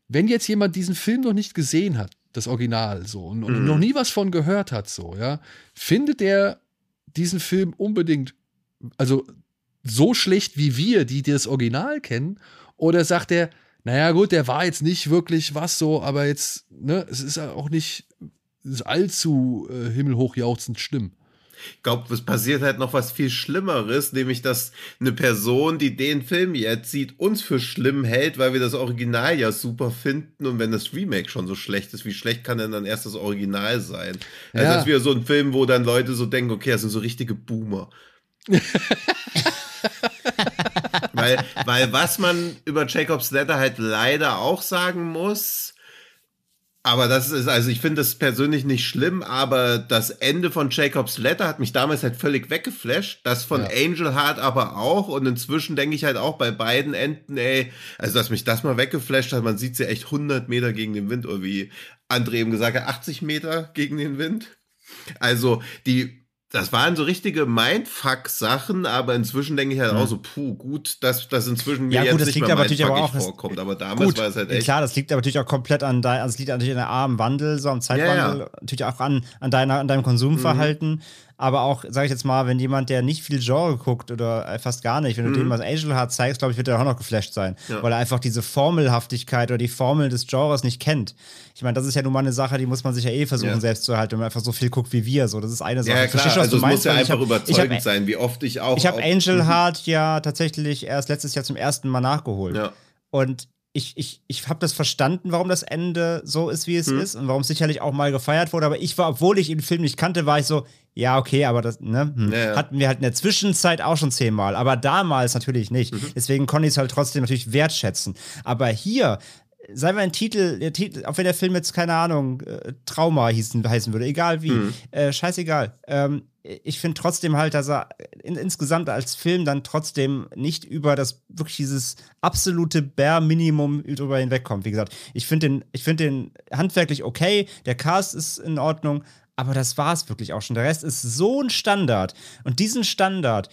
Wenn jetzt jemand diesen Film noch nicht gesehen hat, das Original so, und, und mhm. noch nie was von gehört hat, so, ja, findet er diesen Film unbedingt, also so schlecht wie wir, die das Original kennen? Oder sagt er, naja, gut, der war jetzt nicht wirklich was so, aber jetzt, ne, es ist auch nicht allzu äh, himmelhoch jauchzend schlimm. Ich glaube, es passiert halt noch was viel Schlimmeres, nämlich dass eine Person, die den Film jetzt sieht, uns für schlimm hält, weil wir das Original ja super finden und wenn das Remake schon so schlecht ist, wie schlecht kann denn dann erst das Original sein? Also ja. das ist wieder so ein Film, wo dann Leute so denken, okay, das sind so richtige Boomer. weil, weil was man über Jacobs Letter halt leider auch sagen muss, aber das ist, also ich finde das persönlich nicht schlimm, aber das Ende von Jacobs Letter hat mich damals halt völlig weggeflasht. Das von ja. Angel Heart aber auch. Und inzwischen denke ich halt auch bei beiden Enden, ey, also dass mich das mal weggeflasht hat, man sieht sie ja echt 100 Meter gegen den Wind, oder wie André eben gesagt hat, 80 Meter gegen den Wind. Also die das waren so richtige Mindfuck-Sachen, aber inzwischen denke ich halt Mhm. auch so, puh, gut, dass das inzwischen mir Ja, gut, jetzt das nicht liegt mehr aber natürlich aber auch- vorkommt. Aber damals Gut, war es halt echt. klar, das liegt aber natürlich auch komplett an deinem, also es liegt natürlich an am Wandel, so am Zeitwandel, Ja, natürlich auch an, an, deiner, an deinem Konsumverhalten, aber auch, sage ich jetzt mal, wenn jemand, der nicht viel Genre guckt oder äh, fast gar nicht, wenn du dem mal Angel Heart zeigst, glaube ich, wird er auch noch geflasht sein, Ja. weil er einfach diese Formelhaftigkeit oder die Formel des Genres nicht kennt. Ich meine, das ist ja nun mal eine Sache, die muss man sich ja eh versuchen Ja. selbst zu erhalten, wenn man einfach so viel guckt wie wir, so, das ist eine Sache. ja, klar, was also du es muss ja einfach hab- überzeugend hab- sein, wie oft ich auch. Ich habe Angel Heart ja tatsächlich erst letztes Jahr zum ersten Mal nachgeholt. Ja. Und ich, ich, ich habe das verstanden, warum das Ende so ist, wie es Hm. ist und warum es sicherlich auch mal gefeiert wurde. Aber ich war, obwohl ich den Film nicht kannte, war ich so, ja, okay, aber das ne, hm, Ja, ja. hatten wir halt in der Zwischenzeit auch schon zehnmal. Aber damals natürlich nicht. Mhm. Deswegen konnte ich es halt trotzdem natürlich wertschätzen. Aber hier. Sei mal ein Titel, der Titel, auch wenn der Film jetzt, keine Ahnung, äh, Trauma hießen, heißen würde, egal wie, Mhm. äh, scheißegal. Ähm, ich finde trotzdem halt, dass er in, insgesamt als Film dann trotzdem nicht über das wirklich dieses absolute Bare Minimum drüber hinwegkommt. Wie gesagt, ich finde den, ich finde den handwerklich okay, der Cast ist in Ordnung, aber das war es wirklich auch schon. Der Rest ist so ein Standard und diesen Standard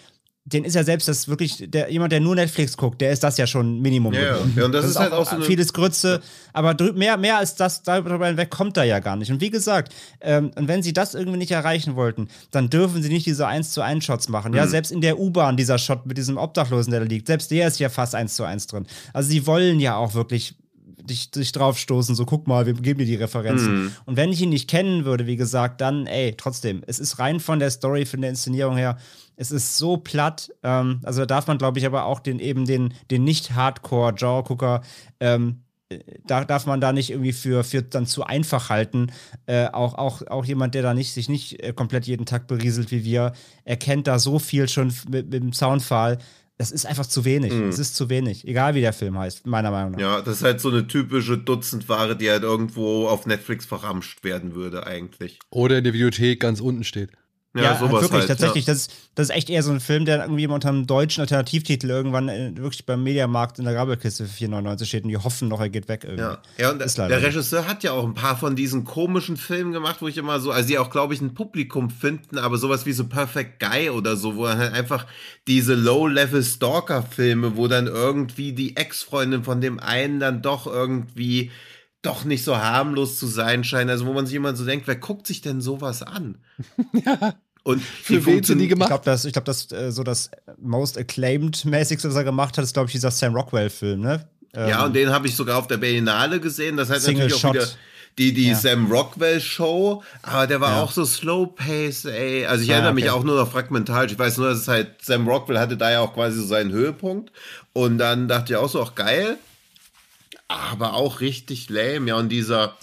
den ist ja selbst das wirklich, der, jemand, der nur Netflix guckt, der ist das ja schon Minimum. Ja, ja. Ja, und das ist halt auch so eine- vieles Grütze, aber mehr, mehr als das darüber hinweg kommt da ja gar nicht. Und wie gesagt, ähm, und wenn sie das irgendwie nicht erreichen wollten, dann dürfen sie nicht diese 1 zu 1 Shots machen. Mhm. Ja, selbst in der U-Bahn dieser Shot mit diesem Obdachlosen, der da liegt, selbst der ist ja fast 1 zu 1 drin. Also sie wollen ja auch wirklich dich, dich draufstoßen, so guck mal, wir geben dir die Referenzen. Mhm. Und wenn ich ihn nicht kennen würde, wie gesagt, dann, ey, trotzdem, es ist rein von der Story, von der Inszenierung her, es ist so platt. Ähm, also da darf man, glaube ich, aber auch den eben den, den nicht-Hardcore-Genre-Gucker, ähm, äh, da darf man da nicht irgendwie für, für dann zu einfach halten. Äh, auch, auch, auch jemand, der da nicht, sich nicht äh, komplett jeden Tag berieselt wie wir, erkennt da so viel schon mit, mit dem Soundfall. Das ist einfach zu wenig. Es ist zu wenig. Egal wie der Film heißt, meiner Meinung nach. Ja, das ist halt so eine typische Dutzendware, die halt irgendwo auf Netflix verramscht werden würde, eigentlich. Oder in der Videothek ganz unten steht. Ja, sowas wirklich, halt, tatsächlich. Ja. Das, ist, das ist echt eher so ein Film, der irgendwie unter einem deutschen Alternativtitel irgendwann äh, wirklich beim Mediamarkt in der Grabbelkiste für 4,99 steht und die hoffen noch, er geht weg irgendwie. Ja, ja und der so. Regisseur hat ja auch ein paar von diesen komischen Filmen gemacht, wo ich immer so, also die auch, glaube ich, ein Publikum finden, aber sowas wie so Perfect Guy oder so, wo er halt einfach diese Low-Level-Stalker-Filme, wo dann irgendwie die Ex-Freundin von dem einen dann doch irgendwie doch nicht so harmlos zu sein scheint. Also wo man sich immer so denkt, wer guckt sich denn sowas an? Ja. Und Für wen sind die Ich gemacht? glaube, das, ich glaub, das äh, so das most acclaimed-mäßigste, was er gemacht hat, ist, glaube ich, dieser Sam Rockwell-Film, ne? Ja, und den habe ich sogar auf der Berlinale gesehen. Das hat Single natürlich auch Shot. wieder die, die Ja. Sam Rockwell Show, aber der war Ja. auch so slow pace, ey. Also ich Ah, erinnere mich okay. auch nur noch fragmentarisch. Ich weiß nur, dass es halt Sam Rockwell hatte da ja auch quasi so seinen Höhepunkt. Und dann dachte ich auch so, auch geil. Aber auch richtig lame. Ja, und dieser,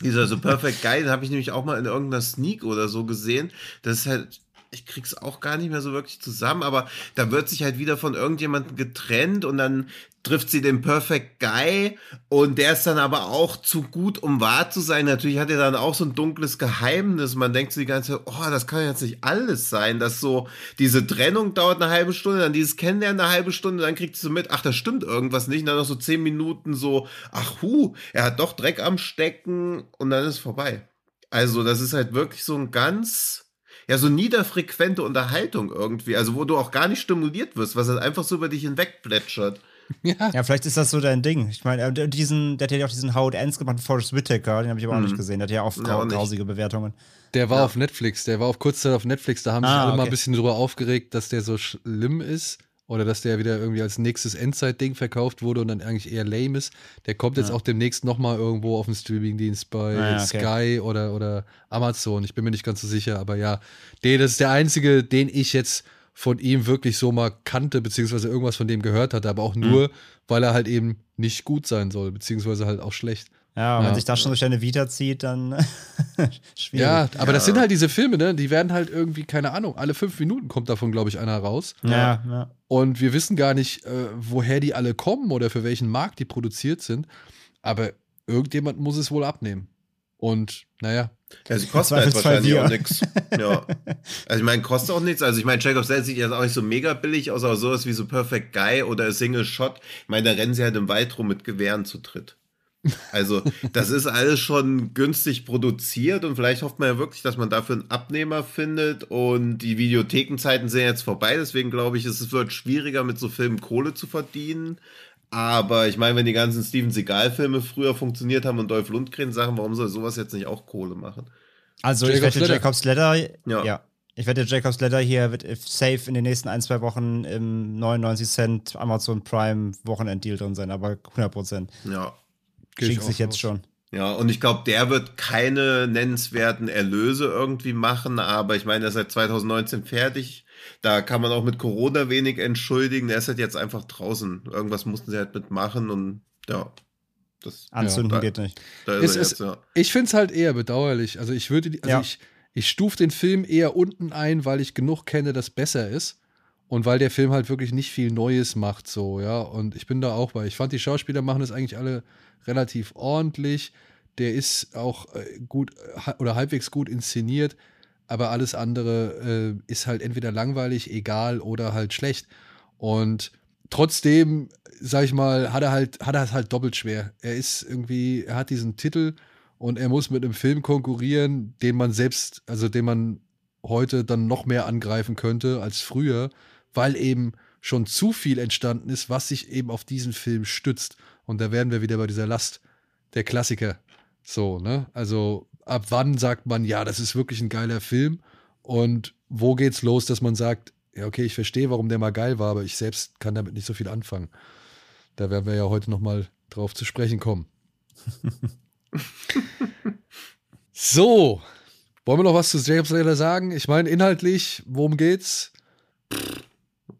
dieser so Perfect Guy, den habe ich nämlich auch mal in irgendeiner Sneak oder so gesehen. Das ist halt, ich krieg's auch gar nicht mehr so wirklich zusammen, aber da wird sich halt wieder von irgendjemandem getrennt und dann trifft sie den Perfect Guy und der ist dann aber auch zu gut, um wahr zu sein. Natürlich hat er dann auch so ein dunkles Geheimnis. Man denkt sich die ganze Zeit, oh, das kann jetzt nicht alles sein, dass so diese Trennung dauert eine halbe Stunde, dann dieses Kennenlernen eine halbe Stunde, dann kriegt sie so mit, ach, da stimmt irgendwas nicht. Und dann noch so zehn Minuten so, ach, hu, er hat doch Dreck am Stecken und dann ist vorbei. Also, das ist halt wirklich so ein ganz, ja, so niederfrequente Unterhaltung irgendwie, also wo du auch gar nicht stimuliert wirst, was halt einfach so über dich hinweg plätschert. Ja. Ja, vielleicht ist das so dein Ding. Ich meine, äh, diesen, der hat ja auch diesen How It Ends gemacht, Forrest Whitaker, den habe ich aber auch nicht gesehen. Der hat ja auch Mhm. Ja, grausige Bewertungen. Der war auf Netflix, der war auf Kurzzeit auf Netflix, da haben sich Ah, alle mal okay. ein bisschen drüber aufgeregt, dass der so schlimm ist oder dass der wieder irgendwie als nächstes Endzeit-Ding verkauft wurde und dann eigentlich eher lame ist. Der kommt jetzt auch demnächst nochmal irgendwo auf dem Streamingdienst bei Ah, ja, okay. Sky oder, oder Amazon. Ich bin mir nicht ganz so sicher, aber ja, der, das ist der einzige, den ich jetzt von ihm wirklich so mal kannte, beziehungsweise irgendwas von dem gehört hatte, aber auch Mhm. nur, weil er halt eben nicht gut sein soll, beziehungsweise halt auch schlecht. Ja, und Ja. wenn sich das schon durch deine Vita zieht, dann schwierig. Ja, aber das Ja. sind halt diese Filme, ne? Die werden halt irgendwie, keine Ahnung, alle fünf Minuten kommt davon, glaube ich, einer raus. ja, ja. Und wir wissen gar nicht, äh, woher die alle kommen oder für welchen Markt die produziert sind. Aber irgendjemand muss es wohl abnehmen. Und naja, Ja, sie kosten halt wahrscheinlich auch nichts. Ja. Also ich meine, kostet auch nichts. Also ich meine, Jacob Sells sieht jetzt auch nicht so mega billig aus, aber sowas wie so Perfect Guy oder Single Shot. Ich meine, da rennen sie halt im Wald rum mit Gewehren zu dritt. Also, das ist alles schon günstig produziert und vielleicht hofft man ja wirklich, dass man dafür einen Abnehmer findet und die Videothekenzeiten sind jetzt vorbei, deswegen glaube ich, es wird schwieriger mit so Filmen Kohle zu verdienen. Aber ich meine, wenn die ganzen Steven Seagal-Filme früher funktioniert haben und Dolph Lundgren-Sachen, warum soll sowas jetzt nicht auch Kohle machen? Also, Jacob's ich wette. Jacobs Ladder, Ja. ja. Ich wette, Jacobs Ladder hier wird safe in den nächsten ein, zwei Wochen im 99 Cent Amazon Prime Wochenenddeal drin sein, aber 100 Prozent. Ja. Schickt sich jetzt schon. Ja, und ich glaube, der wird keine nennenswerten Erlöse irgendwie machen, aber ich meine, er ist seit 2019 fertig. Da kann man auch mit Corona wenig entschuldigen. Der ist halt jetzt einfach draußen. Irgendwas mussten sie halt mitmachen und ja. Das, Anzünden Ja. geht nicht. da ist Es ist- jetzt, ja. Ich finde es halt eher bedauerlich. Also ich würde, die- also Ja. ich, ich stufe den Film eher unten ein, weil ich genug kenne, das besser ist. Und weil der Film halt wirklich nicht viel Neues macht, so, ja. Und ich bin da auch bei. Ich fand, die Schauspieler machen das eigentlich alle relativ ordentlich. Der ist auch äh, gut äh, oder halbwegs gut inszeniert, aber alles andere äh, ist halt entweder langweilig, egal oder halt schlecht. Und trotzdem, sag ich mal, hat er halt, hat er es halt doppelt schwer. Er ist irgendwie, er hat diesen Titel und er muss mit einem Film konkurrieren, den man selbst, also den man heute dann noch mehr angreifen könnte als früher, weil eben schon zu viel entstanden ist, was sich eben auf diesen Film stützt. Und da werden wir wieder bei dieser Last der Klassiker. So, ne? Also ab wann sagt man, ja, das ist wirklich ein geiler Film? Und wo geht's los, dass man sagt, ja, okay, ich verstehe, warum der mal geil war, aber ich selbst kann damit nicht so viel anfangen. Da werden wir ja heute noch mal drauf zu sprechen kommen. so, wollen wir noch was zu Jacobs Ladder sagen? Ich meine, inhaltlich, worum geht's?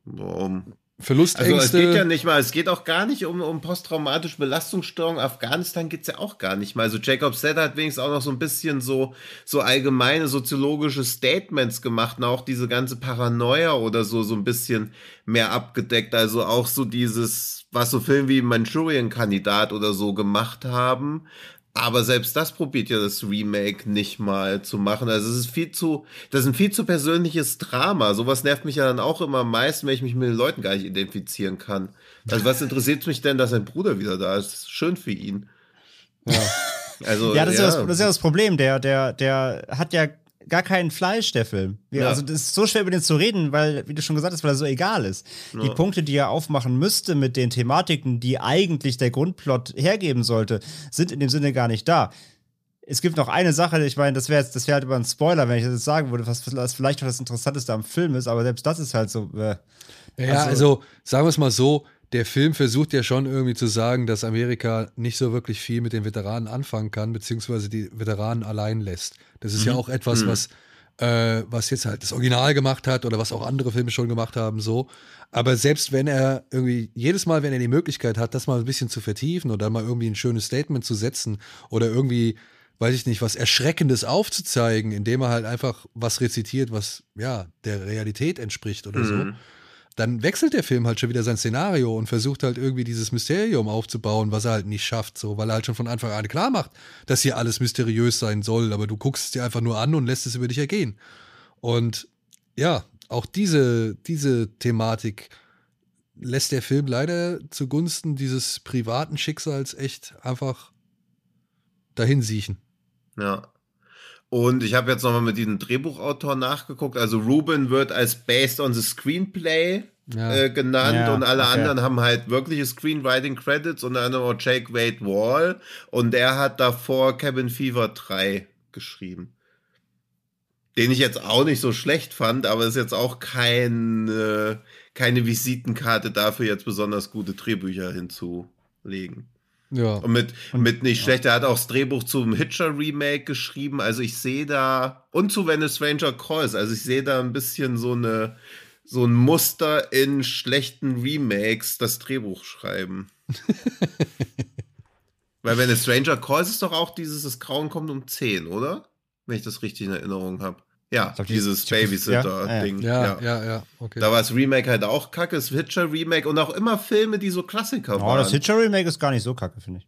Warum? Verlustängste. Also es geht ja nicht mal, es geht auch gar nicht um, um posttraumatische Belastungsstörung. Afghanistan geht's ja auch gar nicht mal. Also Jacob Setter hat wenigstens auch noch so ein bisschen so, so allgemeine soziologische Statements gemacht und auch diese ganze Paranoia oder so, so ein bisschen mehr abgedeckt. Also auch so dieses, was so Filme wie Manchurian-Kandidat oder so gemacht haben. Aber selbst das probiert ja das Remake nicht mal zu machen. Also es ist viel zu, das ist ein viel zu persönliches Drama. Sowas nervt mich ja dann auch immer am meisten, wenn ich mich mit den Leuten gar nicht identifizieren kann. Also was interessiert mich denn, dass sein Bruder wieder da ist? Schön für ihn. ja. Also, Ja, das, Ist ja das, das ist ja das Problem. Der, der, der hat ja gar kein Fleisch, der Film. Ja. Also, das ist so schwer über den zu reden, weil, wie du schon gesagt hast, weil er so egal ist. Die Ja. Punkte, die er aufmachen müsste mit den Thematiken, die eigentlich der Grundplot hergeben sollte, sind in dem Sinne gar nicht da. Es gibt noch eine Sache, ich meine, das wäre jetzt, das wäre halt über ein Spoiler, wenn ich das jetzt sagen würde, was was vielleicht noch das Interessanteste am Film ist, aber selbst das ist halt so. Äh, Ja, also, Also- sagen wir es mal so, der Film versucht ja schon irgendwie zu sagen, dass Amerika nicht so wirklich viel mit den Veteranen anfangen kann, beziehungsweise die Veteranen allein lässt. Das ist ja auch etwas, was, äh, was jetzt halt das Original gemacht hat oder was auch andere Filme schon gemacht haben, so. Aber selbst wenn er irgendwie, jedes Mal, wenn er die Möglichkeit hat, das mal ein bisschen zu vertiefen oder mal irgendwie ein schönes Statement zu setzen oder irgendwie, weiß ich nicht, was Erschreckendes aufzuzeigen, indem er halt einfach was rezitiert, was ja der Realität entspricht oder so dann wechselt der Film halt schon wieder sein Szenario und versucht halt irgendwie dieses Mysterium aufzubauen, was er halt nicht schafft, so, weil er halt schon von Anfang an klar macht, dass hier alles mysteriös sein soll, aber du guckst es dir einfach nur an und lässt es über dich ergehen. Und ja, auch diese, diese Thematik lässt der Film leider zugunsten dieses privaten Schicksals echt einfach dahin siechen. Ja. Und ich habe jetzt nochmal mit diesem Drehbuchautor nachgeguckt. Also Ruben wird als based on the screenplay Ja. äh, genannt Ja, und alle okay. anderen haben halt wirkliche Screenwriting Credits, unter anderem auch Jake Wade Wall und der hat davor Cabin Fever 3 geschrieben. Den ich jetzt auch nicht so schlecht fand, aber ist jetzt auch kein, äh, keine Visitenkarte dafür, jetzt besonders gute Drehbücher hinzulegen. Ja. Und mit, mit nicht schlecht, er hat auch das Drehbuch zum Hitcher Remake geschrieben. Also ich sehe da, und zu When a Stranger Calls, also ich sehe da ein bisschen so eine, so ein Muster in schlechten Remakes, das Drehbuch schreiben. Weil When a Stranger Calls ist doch auch dieses, das Grauen kommt um 10, oder? Wenn ich das richtig in Erinnerung habe. Ja, glaub, die- dieses glaub, das- ja, Babysitter-Ding. Ja, ja, ja, okay. Da war das Remake halt auch kacke, das Hitcher Remake und auch immer Filme, die so Klassiker oh, waren. das Hitcher Remake ist gar nicht so kacke, finde ich.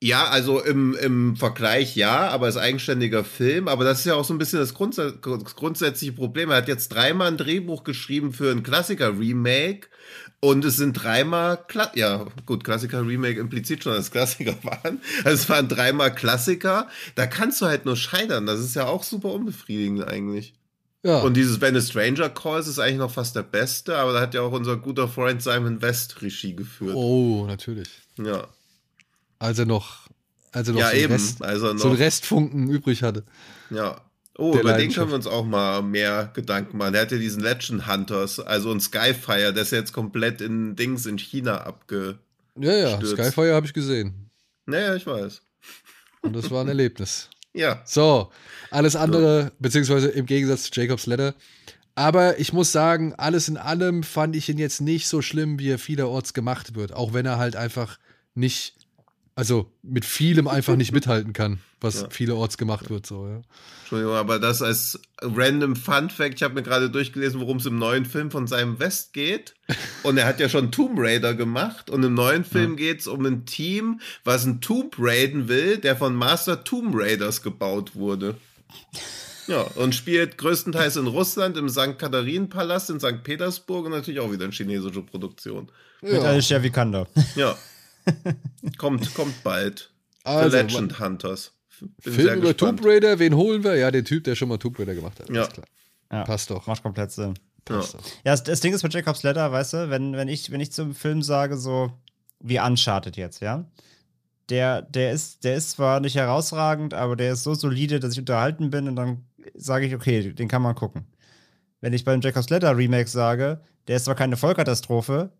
Ja, also im, im Vergleich ja, aber als eigenständiger Film. Aber das ist ja auch so ein bisschen das, grunds das grundsätzliche Problem. Er hat jetzt dreimal ein Drehbuch geschrieben für ein Klassiker-Remake. Und es sind dreimal, Kla ja gut, Klassiker-Remake impliziert schon, dass Klassiker waren. Also es waren dreimal Klassiker. Da kannst du halt nur scheitern. Das ist ja auch super unbefriedigend eigentlich. Ja. Und dieses When a Stranger Calls ist eigentlich noch fast der beste, aber da hat ja auch unser guter Freund Simon West Regie geführt. oh, natürlich. Ja. Als er noch, als er noch Ja, so, eben. Rest, Also noch, so einen Restfunken übrig hatte. Ja. Oh, über den können wir uns auch mal mehr Gedanken machen. Der hat ja diesen Legend Hunters, also ein Skyfire, der ist jetzt komplett in Dings in China abge. Ja, ja, Stürzt. Skyfire habe ich gesehen. Naja, ich weiß. Und das war ein Erlebnis. Ja. So, alles andere, beziehungsweise im Gegensatz zu Jacobs Letter. Aber ich muss sagen, alles in allem fand ich ihn jetzt nicht so schlimm, wie er vielerorts gemacht wird. Auch wenn er halt einfach nicht, also mit vielem einfach nicht mithalten kann, was Ja. vielerorts gemacht wird. So, ja. Entschuldigung, aber das als random Fun Fact, ich habe mir gerade durchgelesen, worum es im neuen Film von seinem West geht. Und er hat ja schon Tomb Raider gemacht. Und im neuen Film geht es um ein Team, was ein Tomb Raiden will, der von Master Tomb Raiders gebaut wurde. Ja, und spielt größtenteils in Russland, im St. Katharinen-Palast in St. Petersburg und natürlich auch wieder eine chinesische Produktion. Mit Ja. Alicia Vikander. Ja. kommt, kommt bald. Also, The Legend Hunters. Film über gespannt. Tomb Raider, wen holen wir? Ja, den Typ, der schon mal Tomb Raider gemacht hat. Ja. Alles klar. Ja, Passt doch. Macht komplett Sinn. Passt Ja. doch. Ja, das, das Ding ist mit Jacobs Letter, weißt du, wenn, wenn, ich, wenn ich zum Film sage, so wie Uncharted jetzt, ja, der, der, ist, der ist zwar nicht herausragend, aber der ist so solide, dass ich unterhalten bin und dann sage ich, okay, den kann man gucken. Wenn ich beim Jacobs Letter Remake sage, der ist zwar keine Vollkatastrophe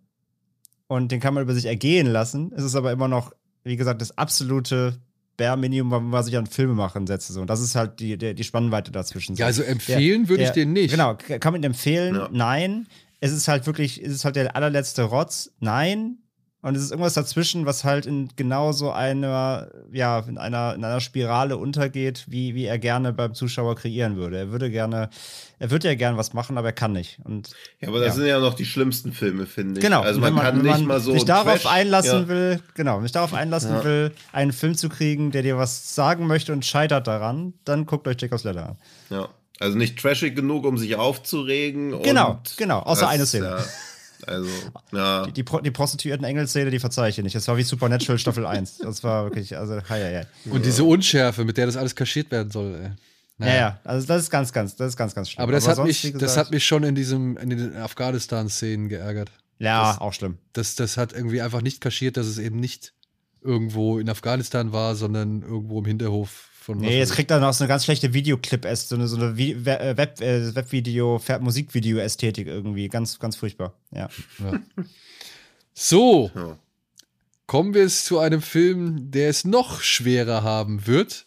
und den kann man über sich ergehen lassen, ist es aber immer noch, wie gesagt, das absolute Bare Minimum, was ich an Filme machen setze. So. Und das ist halt die, die, die Spannweite dazwischen. Ja, so. also empfehlen würde ich den nicht. Genau, kann man empfehlen? Ja. Nein. Es ist halt wirklich, es ist halt der allerletzte Rotz? Nein. Und es ist irgendwas dazwischen, was halt in genau so einer, ja, in einer, in einer Spirale untergeht, wie, wie er gerne beim Zuschauer kreieren würde. Er würde gerne, er würde ja gerne was machen, aber er kann nicht. Und Ja, aber das Ja. sind ja noch die schlimmsten Filme, finde ich. genau, Also wenn man, kann wenn nicht man mal so sich darauf Trash- einlassen ja. will, genau, wenn sich darauf einlassen Ja. will, einen Film zu kriegen, der dir was sagen möchte und scheitert daran, dann guckt euch Jacobs Letter an. Ja. Also nicht trashig genug, um sich aufzuregen. Genau, genau, außer das, eine Szene. Ja, also, ja. Die, die, Pro die prostituierten Engelszene, die verzeihe ich nicht. Das war wie Supernatural Staffel 1. Das war wirklich, also, hei, hei, hei. Und diese Unschärfe, mit der das alles kaschiert werden soll. Ey. Ja, Naja. ja, also das ist ganz, ganz, das ist ganz, ganz schlimm. Aber das, hat, sonst, mich, wie das gesagt, hat mich schon in diesem, in den Afghanistan-Szenen geärgert. Ja, das- auch schlimm. Das, das hat irgendwie einfach nicht kaschiert, dass es eben nicht irgendwo in Afghanistan war, sondern irgendwo im Hinterhof von Nee, jetzt kriegt er noch so eine ganz schlechte Videoclip, so eine, so eine äh, Web, äh, Webvideo, Musikvideo-Ästhetik irgendwie. Ganz, ganz furchtbar. Ja. Ja. So, Ja. kommen wir jetzt zu einem Film, der es noch schwerer haben wird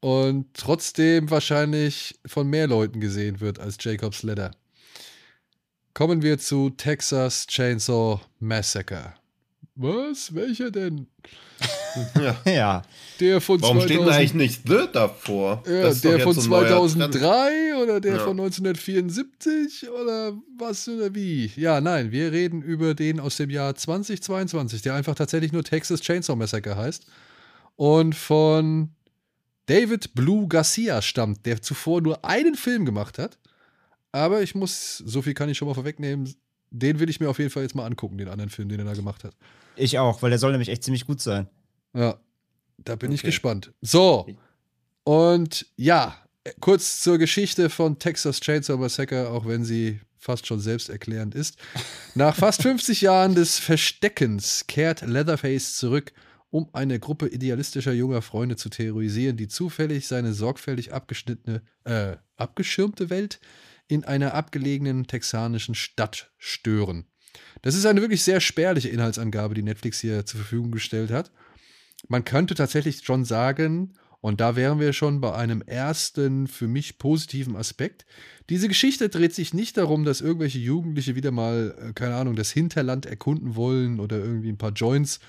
und trotzdem wahrscheinlich von mehr Leuten gesehen wird als Jacob's Ladder. Kommen wir zu Texas Chainsaw Massacre. Was? Welcher denn? ja. ja. Der von Warum steht denn 2000 eigentlich nicht The davor? Ja, der von so ein neuer Trend. 2003 oder der Ja. von 1974 oder was oder wie? Ja, nein, wir reden über den aus dem Jahr 2022, der einfach tatsächlich nur Texas Chainsaw Massacre heißt und von David Blue Garcia stammt, der zuvor nur einen Film gemacht hat. Aber ich muss, so viel kann ich schon mal vorwegnehmen, den will ich mir auf jeden Fall jetzt mal angucken, den anderen Film, den er da gemacht hat. Ich auch, weil der soll nämlich echt ziemlich gut sein. Ja, da bin ich Okay. gespannt. So, und ja, kurz zur Geschichte von Texas Chainsaw Massacre, auch wenn sie fast schon selbsterklärend ist. Nach fast 50 Jahren des Versteckens kehrt Leatherface zurück, um eine Gruppe idealistischer junger Freunde zu terrorisieren, die zufällig seine sorgfältig abgeschnittene, äh, abgeschirmte Welt in einer abgelegenen texanischen Stadt stören. Das ist eine wirklich sehr spärliche Inhaltsangabe, die Netflix hier zur Verfügung gestellt hat. Man könnte tatsächlich schon sagen, und da wären wir schon bei einem ersten für mich positiven Aspekt. Diese Geschichte dreht sich nicht darum, dass irgendwelche Jugendliche wieder mal, äh, keine Ahnung, das Hinterland erkunden wollen oder irgendwie ein paar Joints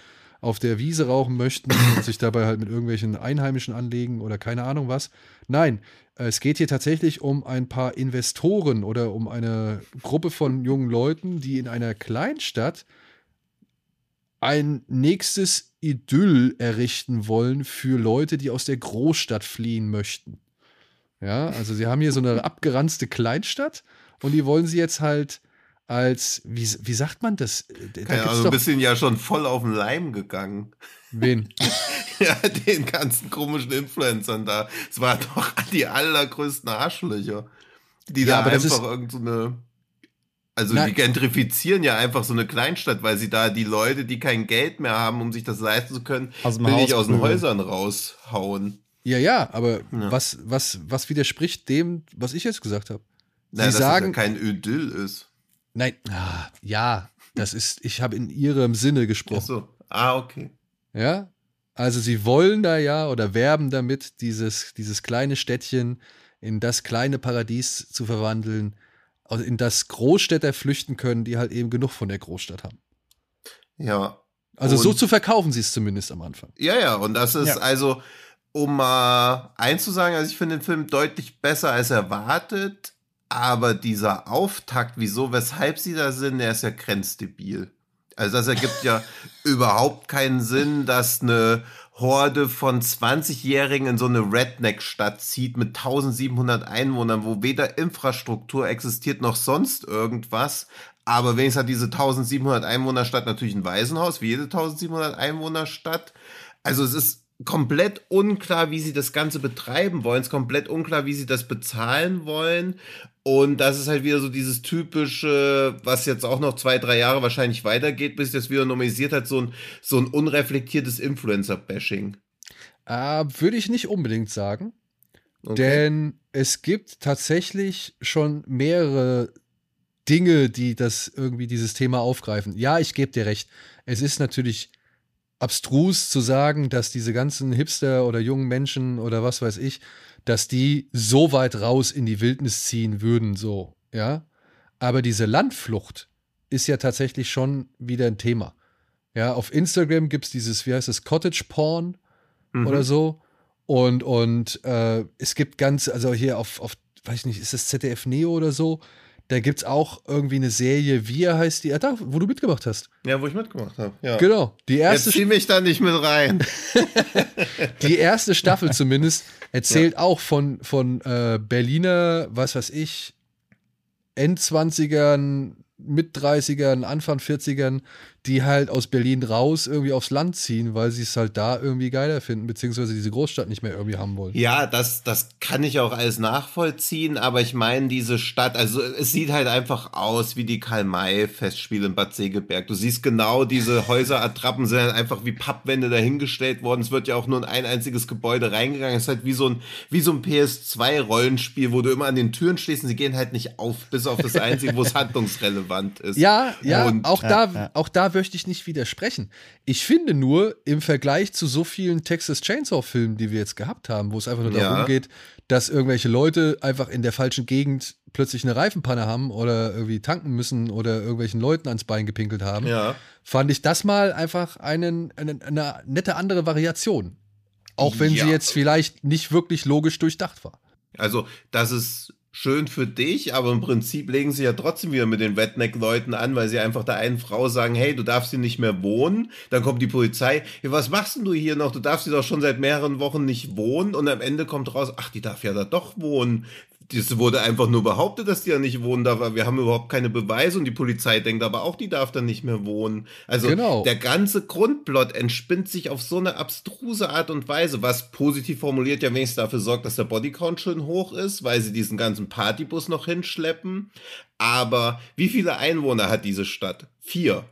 auf der Wiese rauchen möchten und sich dabei halt mit irgendwelchen Einheimischen anlegen oder keine Ahnung was. Nein, es geht hier tatsächlich um ein paar Investoren oder um eine Gruppe von jungen Leuten, die in einer Kleinstadt ein nächstes Idyll errichten wollen für Leute, die aus der Großstadt fliehen möchten. Ja, also sie haben hier so eine abgeranzte Kleinstadt und die wollen sie jetzt halt als, wie, wie sagt man das? Da ja, also ein bisschen ja schon voll auf den Leim gegangen. Wen? ja, den ganzen komischen Influencern da. Es waren doch die allergrößten Arschlöcher. Die ja, da einfach irgend so eine. Also Nein. die gentrifizieren ja einfach so eine Kleinstadt, weil sie da die Leute, die kein Geld mehr haben, um sich das leisten zu können, billig aus den Häusern raushauen. Ja, ja, aber ja. Was, was, was widerspricht dem, was ich jetzt gesagt habe? Sie Na, sagen, dass es ja kein Idyll ist. Nein, ah, ja, das ist, ich habe in ihrem Sinne gesprochen. Ach so, ah, okay. Ja, also sie wollen da ja oder werben damit, dieses, dieses kleine Städtchen in das kleine Paradies zu verwandeln, in das Großstädter flüchten können, die halt eben genug von der Großstadt haben. Ja. Also so zu verkaufen sie es zumindest am Anfang. Ja, ja, und das ist ja. also, um mal einzusagen, also ich finde den Film deutlich besser als erwartet. Aber dieser Auftakt, wieso, weshalb sie da sind, der ist ja grenzdebil. Also das ergibt ja überhaupt keinen Sinn, dass eine Horde von 20-Jährigen in so eine Redneck-Stadt zieht mit 1700 Einwohnern, wo weder Infrastruktur existiert noch sonst irgendwas. Aber wenigstens hat diese 1700 Einwohner-Stadt natürlich ein Waisenhaus, wie jede 1700 Einwohner-Stadt. Also es ist komplett unklar, wie sie das Ganze betreiben wollen. Es ist komplett unklar, wie sie das bezahlen wollen. Und das ist halt wieder so dieses typische, was jetzt auch noch zwei, drei Jahre wahrscheinlich weitergeht, bis das wieder normalisiert hat, so ein, so ein unreflektiertes Influencer-Bashing. Äh, Würde ich nicht unbedingt sagen. Okay. Denn es gibt tatsächlich schon mehrere Dinge, die das irgendwie dieses Thema aufgreifen. Ja, ich gebe dir recht. Es ist natürlich abstrus zu sagen, dass diese ganzen Hipster oder jungen Menschen oder was weiß ich, dass die so weit raus in die Wildnis ziehen würden, so, ja. Aber diese Landflucht ist ja tatsächlich schon wieder ein Thema. Ja, auf Instagram gibt es dieses, wie heißt das, Cottage Porn mhm. oder so. Und, und äh, es gibt ganz, also hier auf, auf, weiß ich nicht, ist das ZDF Neo oder so? Da gibt es auch irgendwie eine Serie, wie heißt die? Ah, da, wo du mitgemacht hast. Ja, wo ich mitgemacht habe. Ja. Genau. Die erste Jetzt zieh mich da nicht mit rein. die erste Staffel zumindest erzählt ja. auch von, von äh, Berliner, was weiß ich, Endzwanzigern, mit 30ern, Anfang 40ern, die halt aus Berlin raus irgendwie aufs Land ziehen, weil sie es halt da irgendwie geiler finden, beziehungsweise diese Großstadt nicht mehr irgendwie haben wollen. Ja, das, das kann ich auch alles nachvollziehen, aber ich meine, diese Stadt, also es sieht halt einfach aus wie die Karl-May-Festspiele in Bad Segeberg. Du siehst genau, diese Häuserattrappen sind halt einfach wie Pappwände dahingestellt worden. Es wird ja auch nur in ein einziges Gebäude reingegangen. Es ist halt wie so ein, wie so ein PS2-Rollenspiel, wo du immer an den Türen stehst und sie gehen halt nicht auf, bis auf das einzige, wo es handlungsrelevant ist. Ja, ja, und, auch ja, da, ja. auch da möchte ich nicht widersprechen. Ich finde nur, im Vergleich zu so vielen Texas Chainsaw-Filmen, die wir jetzt gehabt haben, wo es einfach nur ja. darum geht, dass irgendwelche Leute einfach in der falschen Gegend plötzlich eine Reifenpanne haben oder irgendwie tanken müssen oder irgendwelchen Leuten ans Bein gepinkelt haben, ja. fand ich das mal einfach einen, eine, eine nette andere Variation. Auch wenn ja. sie jetzt vielleicht nicht wirklich logisch durchdacht war. Also, das ist schön für dich, aber im Prinzip legen sie ja trotzdem wieder mit den Redneck-Leuten an, weil sie einfach der einen Frau sagen, hey, du darfst hier nicht mehr wohnen. Dann kommt die Polizei, hey, was machst denn du hier noch? Du darfst hier doch schon seit mehreren Wochen nicht wohnen. Und am Ende kommt raus, ach, die darf ja da doch wohnen das wurde einfach nur behauptet, dass die ja nicht wohnen darf. Wir haben überhaupt keine Beweise und die Polizei denkt aber auch, die darf dann nicht mehr wohnen. Also genau. der ganze Grundplot entspinnt sich auf so eine abstruse Art und Weise, was positiv formuliert ja wenigstens dafür sorgt, dass der Bodycount schön hoch ist, weil sie diesen ganzen Partybus noch hinschleppen. Aber wie viele Einwohner hat diese Stadt? Vier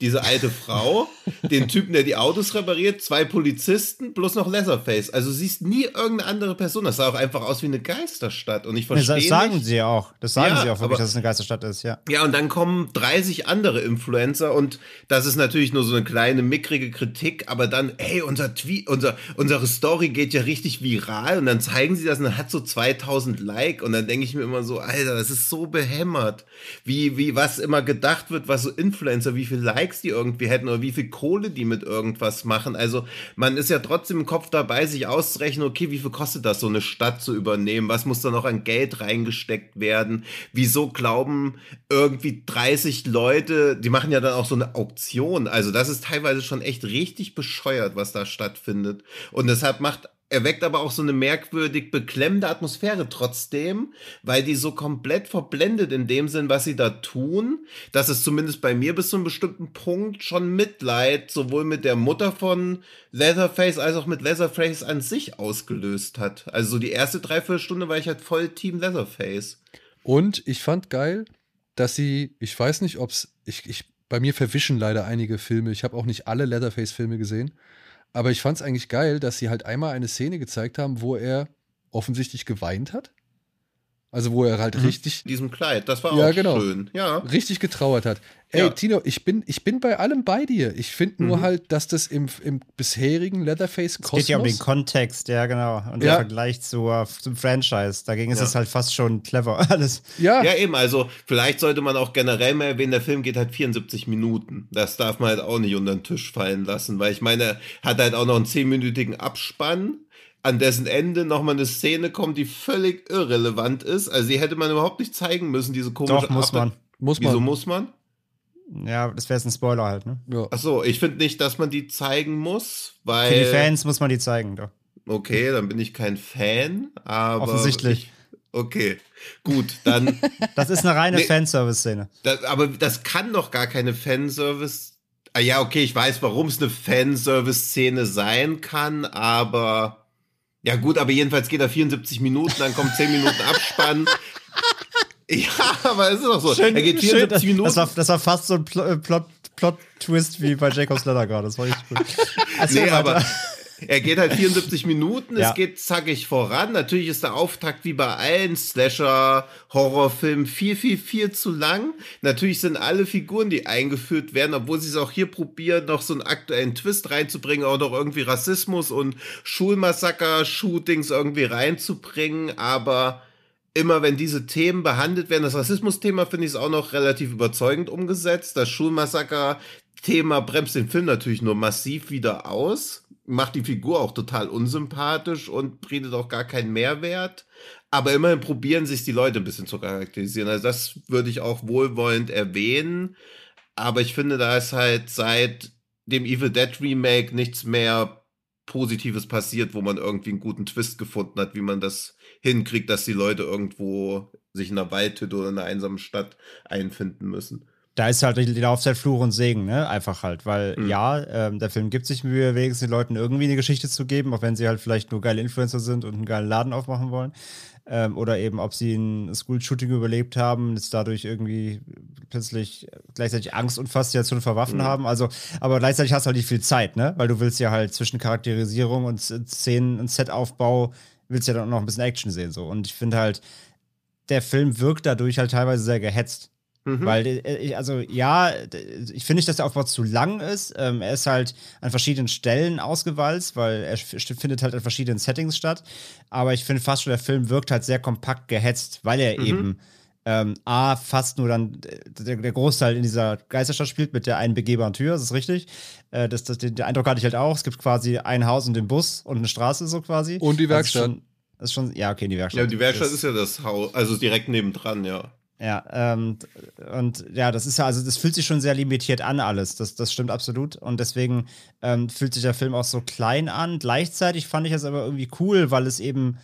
diese alte Frau, den Typen, der die Autos repariert, zwei Polizisten plus noch Leatherface. Also siehst nie irgendeine andere Person. Das sah auch einfach aus wie eine Geisterstadt. Und ich verstehe. Das sagen nicht. sie auch. Das sagen ja, sie auch wirklich, aber, dass es eine Geisterstadt ist, ja. Ja, und dann kommen 30 andere Influencer und das ist natürlich nur so eine kleine, mickrige Kritik, aber dann, hey, unser Tweet, unser, unsere Story geht ja richtig viral und dann zeigen sie das und dann hat so 2000 Like und dann denke ich mir immer so, Alter, das ist so behämmert. Wie, wie was immer gedacht wird, was so Influencer, wie viel Like Likes die irgendwie hätten oder wie viel Kohle die mit irgendwas machen. Also man ist ja trotzdem im Kopf dabei, sich auszurechnen, okay, wie viel kostet das, so eine Stadt zu übernehmen? Was muss da noch an Geld reingesteckt werden? Wieso glauben irgendwie 30 Leute, die machen ja dann auch so eine Auktion. Also das ist teilweise schon echt richtig bescheuert, was da stattfindet. Und deshalb macht erweckt aber auch so eine merkwürdig beklemmende Atmosphäre trotzdem, weil die so komplett verblendet in dem Sinn, was sie da tun, dass es zumindest bei mir bis zu einem bestimmten Punkt schon Mitleid sowohl mit der Mutter von Leatherface als auch mit Leatherface an sich ausgelöst hat. Also so die erste Dreiviertelstunde war ich halt voll Team Leatherface. Und ich fand geil, dass sie, ich weiß nicht, ob es, ich, ich, bei mir verwischen leider einige Filme. Ich habe auch nicht alle Leatherface-Filme gesehen. Aber ich fand es eigentlich geil, dass sie halt einmal eine Szene gezeigt haben, wo er offensichtlich geweint hat. Also wo er halt mhm. richtig. In diesem Kleid, das war ja, auch genau, schön. Ja. Richtig getrauert hat. Ey, ja. Tino, ich bin, ich bin bei allem bei dir. Ich finde nur mhm. halt, dass das im, im bisherigen Leatherface-Kosmos. Es geht ja um den Kontext, ja, genau. Und ja. der Vergleich zu, uh, zum Franchise. Dagegen ist es halt fast schon clever alles. Ja. Ja, eben. Also, vielleicht sollte man auch generell mal erwähnen, der Film geht halt 74 Minuten. Das darf man halt auch nicht unter den Tisch fallen lassen, weil ich meine, hat halt auch noch einen 10-minütigen Abspann an dessen Ende nochmal eine Szene kommt, die völlig irrelevant ist. Also die hätte man überhaupt nicht zeigen müssen, diese komische Doch, muss man. Muss man. Wieso muss man? Ja, das wäre jetzt ein Spoiler halt, ne? Ja. Achso, ich finde nicht, dass man die zeigen muss, weil. Für die Fans muss man die zeigen, doch. Okay, dann bin ich kein Fan, aber. Offensichtlich. okay, gut, dann. das ist eine reine nee, Fanservice-Szene. Aber das kann doch gar keine Fanservice. Ah ja, okay, ich weiß, warum es eine Fanservice-Szene sein kann, aber ja, gut, aber jedenfalls geht er 74 Minuten, dann kommt 10 Minuten Abspann. ja, aber es ist doch so. Schön, er geht 74 schön, Minuten. Das war, das war fast so ein äh, Plot, Plot, Twist wie bei Jacob's Ladder gerade. Das war richtig gut. Also nee, aber er geht halt 74 Minuten, ja. es geht zackig voran. Natürlich ist der Auftakt wie bei allen Slasher-Horrorfilmen viel, viel, viel zu lang. Natürlich sind alle Figuren, die eingeführt werden, obwohl sie es auch hier probieren, noch so einen aktuellen Twist reinzubringen, auch noch irgendwie Rassismus und Schulmassaker-Shootings irgendwie reinzubringen, aber immer wenn diese Themen behandelt werden, das Rassismus-Thema finde ich es auch noch relativ überzeugend umgesetzt. Das Schulmassaker-Thema bremst den Film natürlich nur massiv wieder aus macht die Figur auch total unsympathisch und bietet auch gar keinen Mehrwert. Aber immerhin probieren sich die Leute ein bisschen zu charakterisieren. Also das würde ich auch wohlwollend erwähnen. Aber ich finde, da ist halt seit dem Evil Dead Remake nichts mehr Positives passiert, wo man irgendwie einen guten Twist gefunden hat, wie man das hinkriegt, dass die Leute irgendwo sich in einer Waldhütte oder in einer einsamen Stadt einfinden müssen da ist halt die Laufzeit Fluch und Segen, ne? Einfach halt, weil mhm. ja, ähm, der Film gibt sich Mühe, wenigstens den Leuten irgendwie eine Geschichte zu geben, auch wenn sie halt vielleicht nur geile Influencer sind und einen geilen Laden aufmachen wollen. Ähm, oder eben, ob sie ein School-Shooting überlebt haben, jetzt dadurch irgendwie plötzlich gleichzeitig Angst und Faszination vor Waffen mhm. haben. Also, aber gleichzeitig hast du halt nicht viel Zeit, ne? Weil du willst ja halt zwischen Charakterisierung und Szenen und Setaufbau willst ja dann noch ein bisschen Action sehen, so. Und ich finde halt, der Film wirkt dadurch halt teilweise sehr gehetzt. Mhm. Weil, äh, also ja, ich finde nicht, dass der Aufbau zu lang ist. Ähm, er ist halt an verschiedenen Stellen ausgewalzt, weil er findet halt in verschiedenen Settings statt. Aber ich finde fast schon, der Film wirkt halt sehr kompakt gehetzt, weil er mhm. eben ähm, A, fast nur dann der, der, Großteil in dieser Geisterstadt spielt mit der einen begehbaren Tür, das ist richtig. Äh, das, das, den Eindruck hatte ich halt auch. Es gibt quasi ein Haus und den Bus und eine Straße so quasi. Und die Werkstatt. Das ist schon, das ist schon ja, okay, die Werkstatt. Ja, die Werkstatt das, ist ja das Haus, also direkt nebendran, ja. Ja, ähm, und ja, das ist ja, also das fühlt sich schon sehr limitiert an, alles. Das, das stimmt absolut. Und deswegen ähm, fühlt sich der Film auch so klein an. Gleichzeitig fand ich es aber irgendwie cool, weil es eben,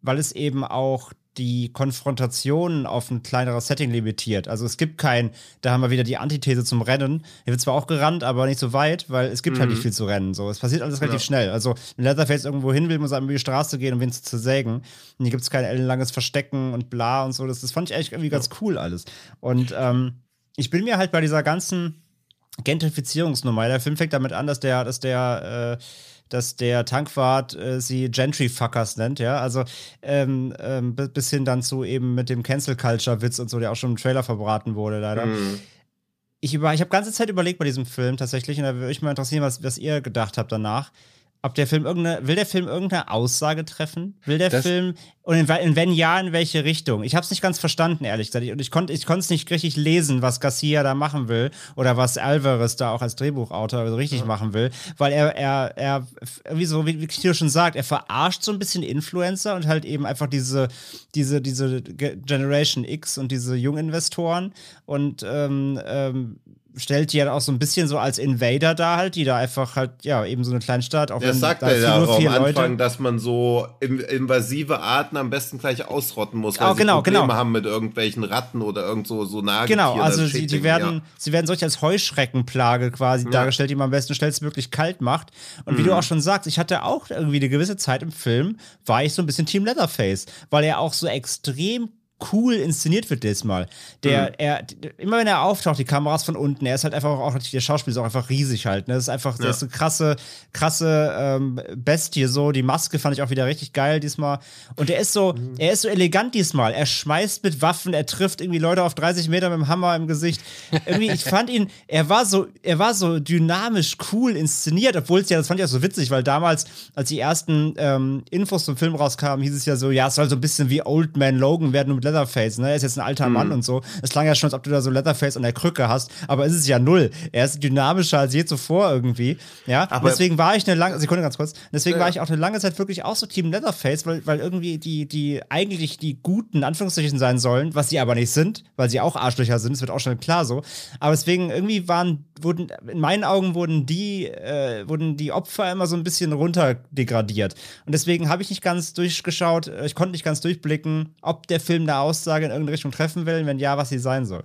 weil es eben auch die Konfrontation auf ein kleineres Setting limitiert. Also es gibt kein, da haben wir wieder die Antithese zum Rennen. Hier wird zwar auch gerannt, aber nicht so weit, weil es gibt mhm. halt nicht mhm. viel zu rennen. So, es passiert alles relativ ja. schnell. Also wenn Leatherface irgendwo hin will, muss er über die Straße gehen, um wen zu zersägen. Und hier gibt es kein ellenlanges Verstecken und bla und so. Das, das fand ich eigentlich irgendwie ganz cool alles. Und ähm, ich bin mir halt bei dieser ganzen Gentrifizierungsnummer, der Film fängt damit an, dass der, dass der äh, dass der Tankwart äh, sie Gentry-Fuckers nennt, ja. Also ähm, ähm, bis hin dann zu eben mit dem Cancel-Culture-Witz und so, der auch schon im Trailer verbraten wurde, leider. Mhm. Ich, ich habe ganze Zeit überlegt bei diesem Film tatsächlich, und da würde ich mal interessieren, was, was ihr gedacht habt danach. Ob der Film irgendeine, will der Film irgendeine Aussage treffen? Will der Das- Film, und in, in, wenn ja, in welche Richtung? Ich habe es nicht ganz verstanden, ehrlich gesagt. Und ich konnte ich es nicht richtig lesen, was Garcia da machen will oder was Alvarez da auch als Drehbuchautor so richtig machen will, weil er, er, er, wie so, wie, Kino schon sagt, er verarscht so ein bisschen Influencer und halt eben einfach diese, diese, diese Ge- Generation X und diese Junginvestoren und ähm, ähm, stellt die ja auch so ein bisschen so als Invader da halt, die da einfach halt, ja, eben so eine Kleinstadt, auch Das sagt da er ja nur auch am Anfang, Leute. dass man so in- invasive Arten am besten gleich ausrotten muss, weil Oh, sie genau, Probleme genau. haben mit irgendwelchen Ratten oder irgend so, so Nagetieren. Genau, also sie, die werden, ja. sie werden solch als Heuschreckenplage quasi dargestellt, die man am besten schnellstmöglich kalt macht. Und wie Mhm. du auch schon sagst, ich hatte auch irgendwie eine gewisse Zeit im Film, war ich so ein bisschen Team Leatherface, weil er auch so extrem cool inszeniert wird diesmal. Der, Mhm. er, immer wenn er auftaucht, die Kameras von unten, er ist halt einfach auch, der Schauspieler ist auch einfach riesig halt, ne? Das ist einfach, Ja. ist eine krasse, krasse ähm, Bestie, so. Die Maske fand ich auch wieder richtig geil diesmal. Und er ist so, Mhm. er ist so elegant diesmal. Er schmeißt mit Waffen, er trifft irgendwie Leute auf 30 Meter mit dem Hammer im Gesicht. Irgendwie, ich fand ihn, er war so, er war so dynamisch cool inszeniert, obwohl es ja, das fand ich auch so witzig, weil damals, als die ersten ähm, Infos zum Film rauskamen, hieß es ja so, ja, es soll so ein bisschen wie Old Man Logan werden, nur mit Leatherface, ne? Er ist jetzt ein alter Mann und so. Es klang ja schon, als ob du da so Leatherface an der Krücke hast, aber es ist ja null. Er ist dynamischer als je zuvor irgendwie. Ja, Aber- deswegen war ich eine lange, Sekunde ganz kurz, deswegen war ich auch eine lange Zeit wirklich auch so Team Leatherface, weil, weil irgendwie die, die eigentlich die guten Anführungszeichen sein sollen, was sie aber nicht sind, weil sie auch Arschlöcher sind, das wird auch schon klar so. Aber deswegen irgendwie waren, wurden, in meinen Augen wurden die, äh, wurden die Opfer immer so ein bisschen runterdegradiert. Und deswegen habe ich nicht ganz durchgeschaut, äh, ich konnte nicht ganz durchblicken, ob der Film eine Aussage in irgendeine Richtung treffen will, wenn ja, was sie sein soll.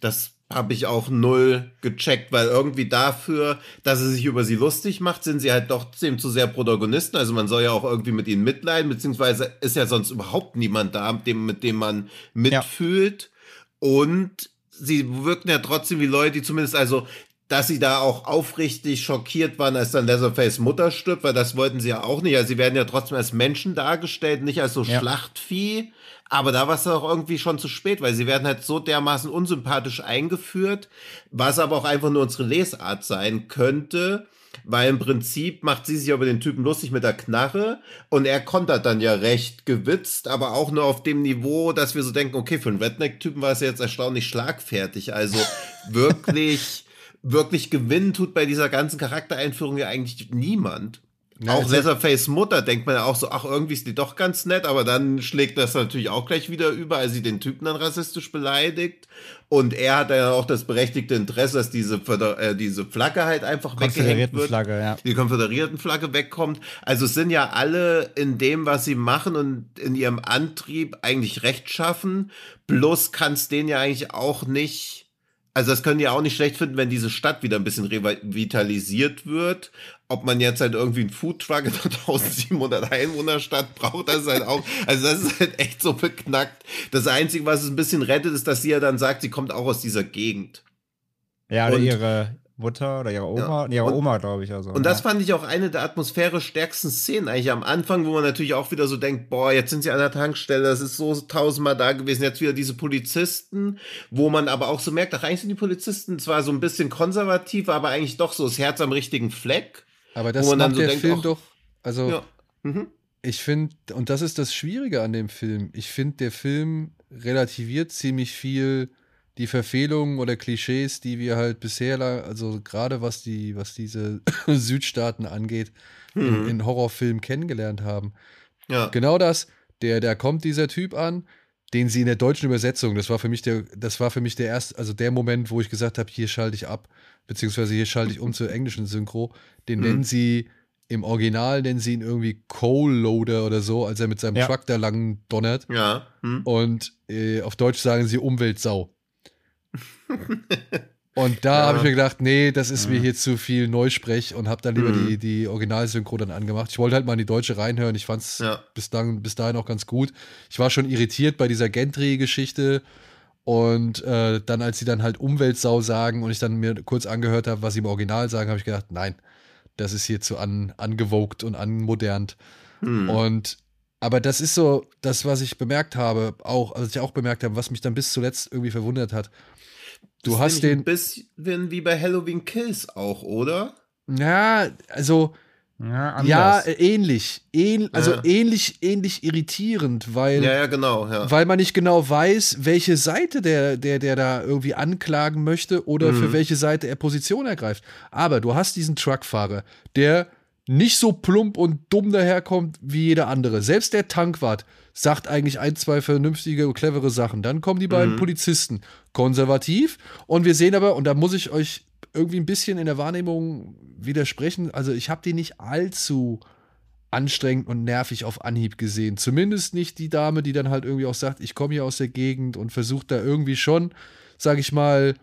Das habe ich auch null gecheckt, weil irgendwie dafür, dass er sich über sie lustig macht, sind sie halt trotzdem zu sehr Protagonisten. Also man soll ja auch irgendwie mit ihnen mitleiden, beziehungsweise ist ja sonst überhaupt niemand da, mit dem, mit dem man mitfühlt. Und sie wirken ja trotzdem wie Leute, die zumindest, also, dass sie da auch aufrichtig schockiert waren, als dann Leatherface Mutter stirbt, weil das wollten sie ja auch nicht. Also sie werden ja trotzdem als Menschen dargestellt, nicht als so Ja. Schlachtvieh. Aber da war es auch irgendwie schon zu spät, weil sie werden halt so dermaßen unsympathisch eingeführt, was aber auch einfach nur unsere Lesart sein könnte. Weil im Prinzip macht sie sich über den Typen lustig mit der Knarre und er kontert dann ja recht gewitzt, aber auch nur auf dem Niveau, dass wir so denken, okay, für einen Redneck-Typen war es jetzt erstaunlich schlagfertig. Also wirklich, wirklich gewinnen tut bei dieser ganzen Charaktereinführung ja eigentlich niemand. Ja, auch Leatherface Mutter denkt man ja auch so, ach, irgendwie ist die doch ganz nett, aber dann schlägt das natürlich auch gleich wieder über, als sie den Typen dann rassistisch beleidigt. Und er hat ja auch das berechtigte Interesse, dass diese, äh, diese Flagge halt einfach weggehängt Konföderierten wird. Flagge, ja. Die konföderierten Flagge wegkommt. Also es sind ja alle in dem, was sie machen und in ihrem Antrieb eigentlich rechtschaffen. Bloß kann es denen ja eigentlich auch nicht also das können die ja auch nicht schlecht finden, wenn diese Stadt wieder ein bisschen revitalisiert wird. Ob man jetzt halt irgendwie einen Foodtruck in einer 1700 Einwohnerstadt braucht, das ist halt auch, also das ist halt echt so beknackt. Das Einzige, was es ein bisschen rettet, ist, dass sie ja dann sagt, sie kommt auch aus dieser Gegend. Ja, oder Und- ihre Mutter oder ihre Oma, nee, ihre Und- Oma, glaube ich. Also, Und das ja. fand ich auch eine der atmosphärisch stärksten Szenen eigentlich am Anfang, wo man natürlich auch wieder so denkt, boah, jetzt sind sie an der Tankstelle, das ist so tausendmal da gewesen, jetzt wieder diese Polizisten, wo man aber auch so merkt, ach, eigentlich sind die Polizisten zwar so ein bisschen konservativ, aber eigentlich doch so das Herz am richtigen Fleck. Aber das Wo man dann macht so der denkt, Film ach, doch. Also, Ja. Mhm. ich finde, und das ist das Schwierige an dem Film. Ich finde, der Film relativiert ziemlich viel die Verfehlungen oder Klischees, die wir halt bisher, also gerade was die, was diese Südstaaten angeht, in, in Horrorfilmen kennengelernt haben. Ja. Genau das. Der, da kommt dieser Typ an, den sie in der deutschen Übersetzung, das war für mich der, das war für mich der erste, also der Moment, wo ich gesagt habe, hier schalte ich ab, beziehungsweise hier schalte ich um zur englischen Synchro. Den nennen sie im Original nennen sie ihn irgendwie Coal Loader oder so, als er mit seinem Ja. Truck da lang donnert. Ja. Hm. Und äh, auf Deutsch sagen sie Umweltsau. Und da Ja. habe ich mir gedacht, nee, das ist mir hier zu viel Neusprech und habe dann lieber Mhm. die, die Originalsynchro dann angemacht. Ich wollte halt mal in die deutsche reinhören. Ich fand es Ja. bis, dahin, bis dahin auch ganz gut. Ich war schon irritiert bei dieser Gentry-Geschichte. Und äh, dann, als sie dann halt Umweltsau sagen und ich dann mir kurz angehört habe, was sie im Original sagen, habe ich gedacht, nein, das ist hier zu an, angewogt und anmodernt. Hm. Und aber das ist so das, was ich bemerkt habe, auch, also ich auch bemerkt habe, was mich dann bis zuletzt irgendwie verwundert hat. Du Das hast den, Ein bisschen wie bei Halloween Kills auch, oder? ja, also Ja, anders. Ja, äh, ähnlich. Ähn, also Ja. ähnlich, ähnlich irritierend, weil, Ja, ja, genau, ja. weil man nicht genau weiß, welche Seite der, der, der da irgendwie anklagen möchte oder für welche Seite er Position ergreift. Aber du hast diesen Truckfahrer, der nicht so plump und dumm daherkommt wie jeder andere. Selbst der Tankwart sagt eigentlich ein, zwei vernünftige und clevere Sachen. Dann kommen die beiden Polizisten, konservativ. Und wir sehen aber, und da muss ich euch irgendwie ein bisschen in der Wahrnehmung widersprechen, also ich habe die nicht allzu anstrengend und nervig auf Anhieb gesehen. Zumindest nicht die Dame, die dann halt irgendwie auch sagt, ich komme hier aus der Gegend und versucht da irgendwie schon, sag ich mal,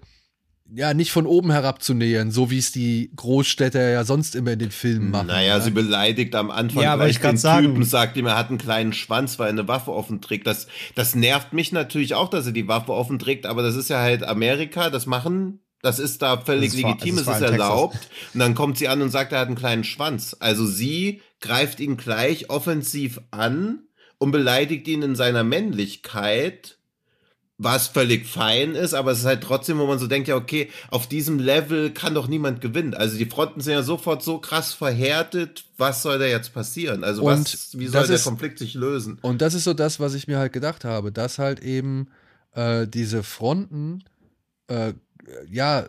ja, nicht von oben herab zu nähern, so wie es die Großstädter ja sonst immer in den Filmen machen. Naja, ja. sie beleidigt am Anfang Ja, aber gleich ich kann den sagen- Typen, sagt ihm, er hat einen kleinen Schwanz, weil er eine Waffe offen trägt. Das, das nervt mich natürlich auch, dass er die Waffe offen trägt, aber das ist ja halt Amerika, das machen, das ist da völlig Das legitim, das es ist allem Texas. erlaubt. Und dann kommt sie an und sagt, er hat einen kleinen Schwanz. Also sie greift ihn gleich offensiv an und beleidigt ihn in seiner Männlichkeit was völlig fein ist, aber es ist halt trotzdem, wo man so denkt, ja, okay, auf diesem Level kann doch niemand gewinnen. Also die Fronten sind ja sofort so krass verhärtet, was soll da jetzt passieren? Also Und was, wie soll der ist- Konflikt sich lösen? Und das ist so das, was ich mir halt gedacht habe, dass halt eben äh, diese Fronten, äh, ja,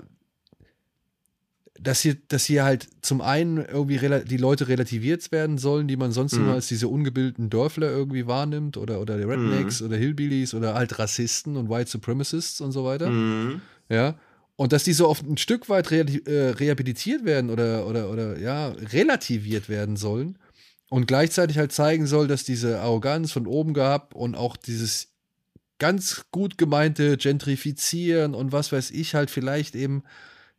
dass hier, dass hier halt zum einen irgendwie die Leute relativiert werden sollen, die man sonst Mhm. immer als diese ungebildeten Dörfler irgendwie wahrnimmt oder, oder die Rednecks oder Hillbillies oder halt Rassisten und White Supremacists und so weiter. Mhm. Ja. Und dass die so oft ein Stück weit reali- äh, rehabilitiert werden oder, oder, oder ja, relativiert werden sollen und gleichzeitig halt zeigen soll, dass diese Arroganz von oben gehabt und auch dieses ganz gut gemeinte Gentrifizieren und was weiß ich halt vielleicht eben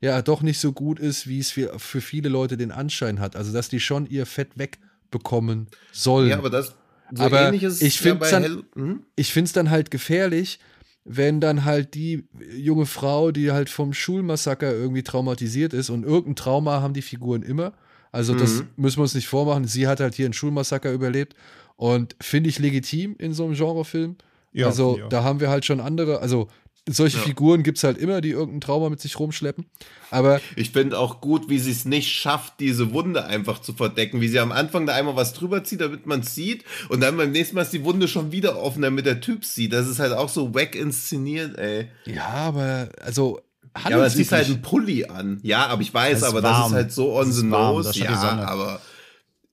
ja doch nicht so gut ist, wie es für, für viele Leute den Anschein hat. Also dass die schon ihr Fett wegbekommen sollen. Ja, aber das so Aber ich ja find's bei dann- hm? ich finde es dann halt gefährlich, wenn dann halt die junge Frau, die halt vom Schulmassaker irgendwie traumatisiert ist und irgendein Trauma haben die Figuren immer. Also das Mhm. müssen wir uns nicht vormachen. Sie hat halt hier einen Schulmassaker überlebt und finde ich legitim in so einem Genrefilm. Ja, also finde auch. da haben wir halt schon andere, also solche Ja. Figuren gibt es halt immer, die irgendein Trauma mit sich rumschleppen. Aber Ich finde auch gut, wie sie es nicht schafft, diese Wunde einfach zu verdecken. Wie sie am Anfang da einmal was drüber zieht, damit man es sieht. Und dann beim nächsten Mal ist die Wunde schon wieder offen, damit der Typ sieht. Das ist halt auch so wack inszeniert, ey. ja, aber also Ja, aber es ist halt handelsüblich. ein Pulli an. Ja, aber ich weiß, aber das warm. ist halt so on the nose. Ja, aber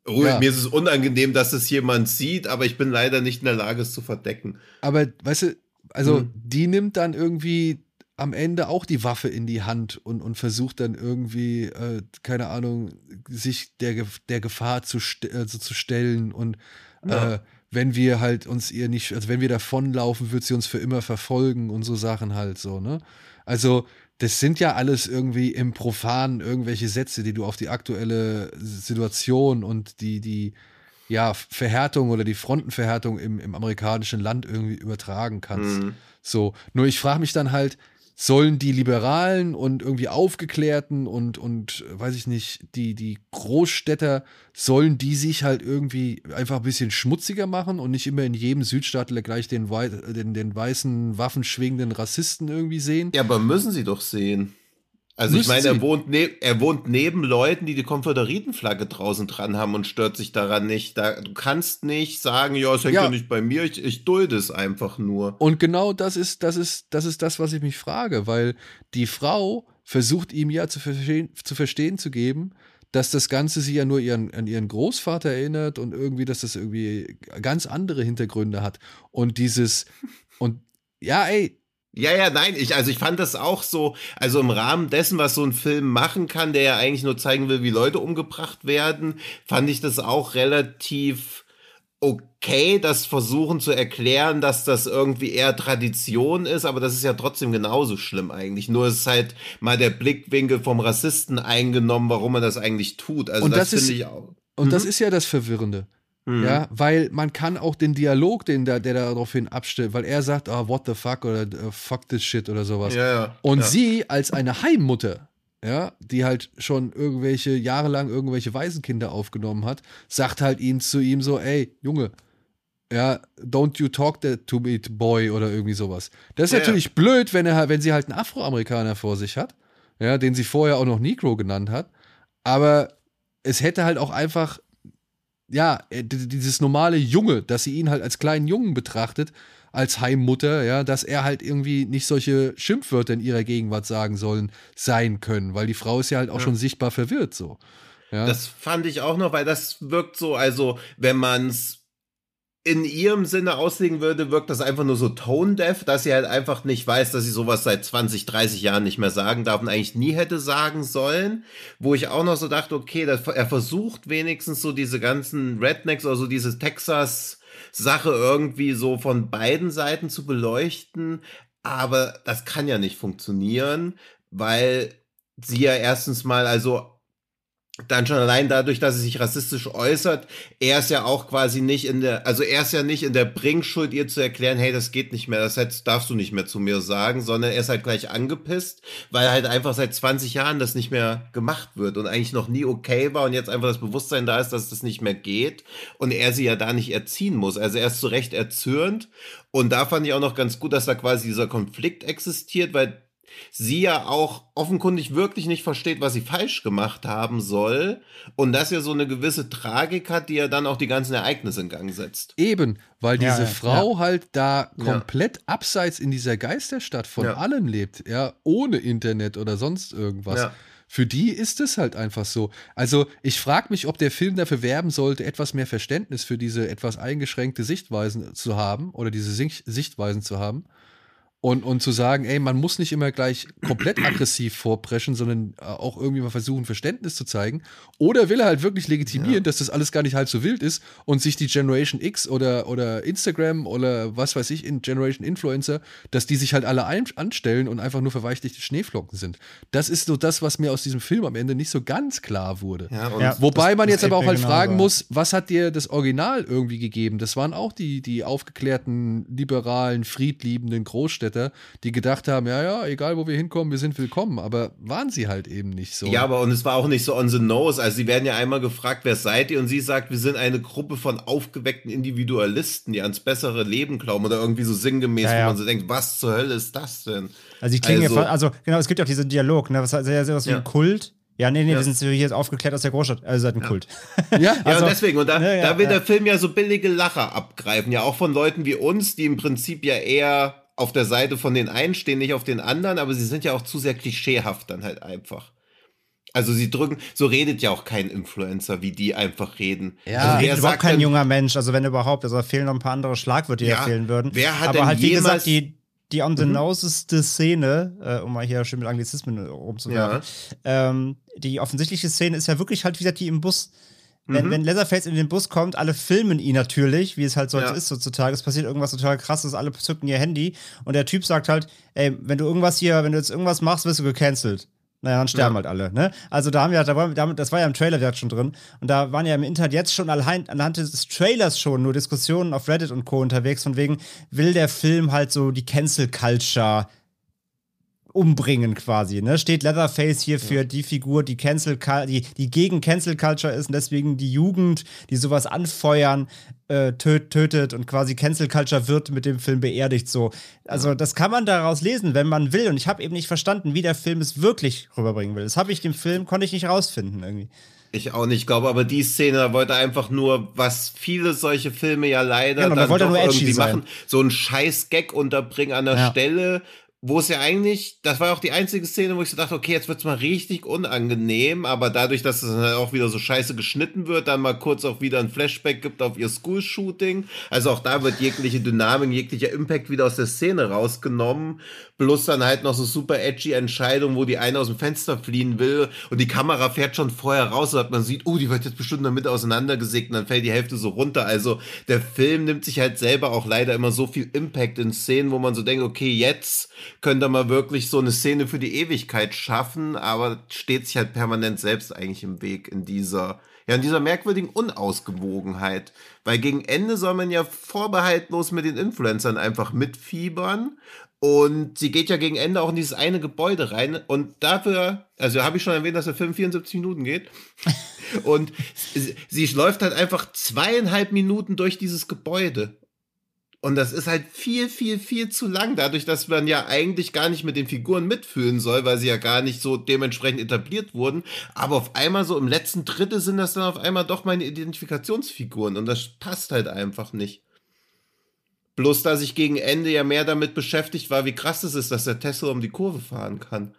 ruhig, Ja. mir ist es unangenehm, dass es jemand sieht, aber ich bin leider nicht in der Lage, es zu verdecken. Aber weißt du, also Hm. die nimmt dann irgendwie am Ende auch die Waffe in die Hand und, und versucht dann irgendwie, äh, keine Ahnung, sich der, der Gefahr zu, st also zu stellen. Und Ja. äh, wenn wir halt uns ihr nicht, also wenn wir davonlaufen, wird sie uns für immer verfolgen und so Sachen halt so, ne? Also, das sind ja alles irgendwie im Profanen irgendwelche Sätze, die du auf die aktuelle Situation und die, die, ja, Verhärtung oder die Frontenverhärtung im, im amerikanischen Land irgendwie übertragen kannst. Mhm. So, nur ich frage mich dann halt, sollen die Liberalen und irgendwie Aufgeklärten und, und weiß ich nicht, die, die Großstädter, sollen die sich halt irgendwie einfach ein bisschen schmutziger machen und nicht immer in jedem Südstaatler gleich den, wei den, den weißen, waffenschwingenden Rassisten irgendwie sehen? Ja, aber müssen sie doch sehen. Also ich Müssen meine, sie? er wohnt, ne er wohnt neben Leuten, die die Konföderiertenflagge draußen dran haben und stört sich daran nicht. Da, du kannst nicht sagen, ja, es hängt ja, Ja. nicht bei mir, ich, ich dulde es einfach nur. Und genau das ist, das ist, das ist das, was ich mich frage, weil die Frau versucht ihm ja zu verstehen, zu verstehen zu geben, dass das Ganze sie ja nur ihren, an ihren Großvater erinnert und irgendwie, dass das irgendwie ganz andere Hintergründe hat. Und dieses, und ja, ey, Ja, ja, nein, ich, also ich fand das auch so, also im Rahmen dessen, was so ein Film machen kann, der ja eigentlich nur zeigen will, wie Leute umgebracht werden, fand ich das auch relativ okay, das versuchen zu erklären, dass das irgendwie eher Tradition ist, aber das ist ja trotzdem genauso schlimm eigentlich. Nur ist halt mal der Blickwinkel vom Rassisten eingenommen, warum er das eigentlich tut. Also Und das, das finde ich auch. und Mhm. das ist ja das Verwirrende. Mhm. Ja, weil man kann auch den Dialog, den der, der daraufhin abstellt, weil er sagt, ah, what the fuck oder äh, fuck this shit oder sowas. Ja, ja. Und ja. sie als eine Heimmutter, ja, die halt schon irgendwelche Jahre lang irgendwelche Waisenkinder aufgenommen hat, sagt halt ihn zu ihm so, ey, Junge, ja, don't you talk that to me, boy oder irgendwie sowas. Das ist Ja, natürlich blöd, wenn er wenn sie halt einen Afroamerikaner vor sich hat, ja, den sie vorher auch noch Negro genannt hat, aber es hätte halt auch einfach, ja, äh, dieses normale Junge, dass sie ihn halt als kleinen Jungen betrachtet, als Heimmutter, ja, dass er halt irgendwie nicht solche Schimpfwörter in ihrer Gegenwart sagen sollen, sein können, weil die Frau ist ja halt auch ja. schon sichtbar verwirrt so. Ja. Das fand ich auch noch, weil das wirkt so, also wenn man es in ihrem Sinne auslegen würde, wirkt das einfach nur so tone-deaf, dass sie halt einfach nicht weiß, dass sie sowas seit 20, 30 Jahren nicht mehr sagen darf und eigentlich nie hätte sagen sollen. Wo ich auch noch so dachte, okay, er versucht wenigstens so diese ganzen Rednecks oder so diese Texas-Sache irgendwie so von beiden Seiten zu beleuchten. Aber das kann ja nicht funktionieren, weil sie ja erstens mal, also dann schon allein dadurch, dass er sich rassistisch äußert, er ist ja auch quasi nicht in der, also er ist ja nicht in der Bringschuld, ihr zu erklären, hey, das geht nicht mehr, das hättest, darfst du nicht mehr zu mir sagen, sondern er ist halt gleich angepisst, weil halt einfach seit 20 Jahren das nicht mehr gemacht wird und eigentlich noch nie okay war und jetzt einfach das Bewusstsein da ist, dass das nicht mehr geht und er sie ja da nicht erziehen muss. Also er ist zu Recht erzürnt und da fand ich auch noch ganz gut, dass da quasi dieser Konflikt existiert, weil sie ja auch offenkundig wirklich nicht versteht, was sie falsch gemacht haben soll und dass er so eine gewisse Tragik hat, die ja dann auch die ganzen Ereignisse in Gang setzt. Eben, weil diese ja, Frau ja. halt da komplett ja. abseits in dieser Geisterstadt von allem lebt, ja, ohne Internet oder sonst irgendwas. Für die ist es halt einfach so. Also ich frage mich, ob der Film dafür werben sollte, etwas mehr Verständnis für diese etwas eingeschränkte Sichtweisen zu haben oder diese Sichtweisen zu haben. Und, und zu sagen, ey, man muss nicht immer gleich komplett aggressiv vorpreschen, sondern äh, auch irgendwie mal versuchen, Verständnis zu zeigen. Oder will er halt wirklich legitimieren, ja. dass das alles gar nicht halb so wild ist und sich die Generation X oder, oder Instagram oder was weiß ich, in Generation Influencer, dass die sich halt alle ein anstellen und einfach nur verweichlichte Schneeflocken sind. Das ist so das, was mir aus diesem Film am Ende nicht so ganz klar wurde. Ja, ja, Wobei das, man jetzt aber auch halt genau fragen so. muss, was hat dir das Original irgendwie gegeben? Das waren auch die, die aufgeklärten, liberalen, friedliebenden Großstädte Mitarbeiter, die gedacht haben, ja, ja, egal wo wir hinkommen, wir sind willkommen. Aber waren sie halt eben nicht so. Ja, aber und es war auch nicht so on the nose. Also sie werden ja einmal gefragt, wer seid ihr? Und sie sagt, wir sind eine Gruppe von aufgeweckten Individualisten, die ans bessere Leben glauben oder irgendwie so sinngemäß, ja, ja. wo man so denkt, was zur Hölle ist das denn? Also ich klinge also, also genau, es gibt ja auch diesen Dialog, ne, was sehr, sehr was wie ja. ein Kult. Ja, nee, nee, ja. wir sind hier jetzt aufgeklärt aus der Großstadt. Also seid ein ja. Kult. Ja, also, ja, und deswegen. Und da, ja, da will der Film ja so billige Lacher abgreifen. Ja, auch von Leuten wie uns, die im Prinzip ja eher auf der Seite von den einen stehen, nicht auf den anderen, aber sie sind ja auch zu sehr klischeehaft dann halt einfach. Also sie drücken, so redet ja auch kein Influencer, wie die einfach reden. Ja, also wer überhaupt kein dann, junger Mensch, also wenn überhaupt, also fehlen noch ein paar andere Schlagwörter, die ja, fehlen würden. Wer hat aber denn halt, wie gesagt, die, die on the mhm. noseste Szene, äh, um mal hier schön mit Anglizismen rumzuwerfen, ja. ähm, die offensichtliche Szene ist ja wirklich halt, wie gesagt, die im Bus wenn, mhm. wenn Leatherface in den Bus kommt, alle filmen ihn natürlich, wie es halt so ja. ist heutzutage. Es passiert irgendwas total krasses, alle zücken ihr Handy und der Typ sagt halt, ey, wenn du irgendwas hier, wenn du jetzt irgendwas machst, wirst du gecancelt. Naja, dann sterben ja. halt alle, ne? Also da haben wir, da war, das war ja im Trailer der schon drin. Und da waren ja im Internet jetzt schon allein, anhand des Trailers schon nur Diskussionen auf Reddit und Co. unterwegs, von wegen, will der Film halt so die Cancel Culture umbringen quasi. Ne? Steht Leatherface hier für die Figur, die Cancel die, die gegen Cancel Culture ist und deswegen die Jugend, die sowas anfeuern, äh, töt, tötet und quasi Cancel Culture wird mit dem Film beerdigt. So. Also, das kann man daraus lesen, wenn man will. Und ich habe eben nicht verstanden, wie der Film es wirklich rüberbringen will. Das habe ich dem Film, konnte ich nicht rausfinden irgendwie. Ich auch nicht, glaube, aber die Szene wollte einfach nur, was viele solche Filme ja leider genau, dann doch irgendwie machen, so einen scheiß Gag unterbringen an der ja. Stelle, wo es ja eigentlich, das war auch die einzige Szene, wo ich so dachte, okay, jetzt wird's mal richtig unangenehm, aber dadurch, dass es dann halt auch wieder so scheiße geschnitten wird, dann mal kurz auch wieder ein Flashback gibt auf ihr School-Shooting. Also auch da wird jegliche Dynamik, jeglicher Impact wieder aus der Szene rausgenommen. Plus dann halt noch so super edgy Entscheidungen, wo die eine aus dem Fenster fliehen will und die Kamera fährt schon vorher raus, so dass man sieht, oh, die wird jetzt bestimmt Mitte auseinandergesägt und dann fällt die Hälfte so runter. Also der Film nimmt sich halt selber auch leider immer so viel Impact in Szenen, wo man so denkt, okay, jetzt könnte man wirklich so eine Szene für die Ewigkeit schaffen, aber steht sich halt permanent selbst eigentlich im Weg in dieser, ja, in dieser merkwürdigen Unausgewogenheit. Weil gegen Ende soll man ja vorbehaltlos mit den Influencern einfach mitfiebern. Und sie geht ja gegen Ende auch in dieses eine Gebäude rein. Und dafür, also habe ich schon erwähnt, dass der Film 74 Minuten geht. und sie, sie läuft halt einfach zweieinhalb Minuten durch dieses Gebäude. Und das ist halt viel, viel, viel zu lang, dadurch, dass man ja eigentlich gar nicht mit den Figuren mitfühlen soll, weil sie ja gar nicht so dementsprechend etabliert wurden. Aber auf einmal so im letzten Drittel sind das dann auf einmal doch meine Identifikationsfiguren und das passt halt einfach nicht. Bloß, dass ich gegen Ende ja mehr damit beschäftigt war, wie krass es ist, dass der Tesla um die Kurve fahren kann.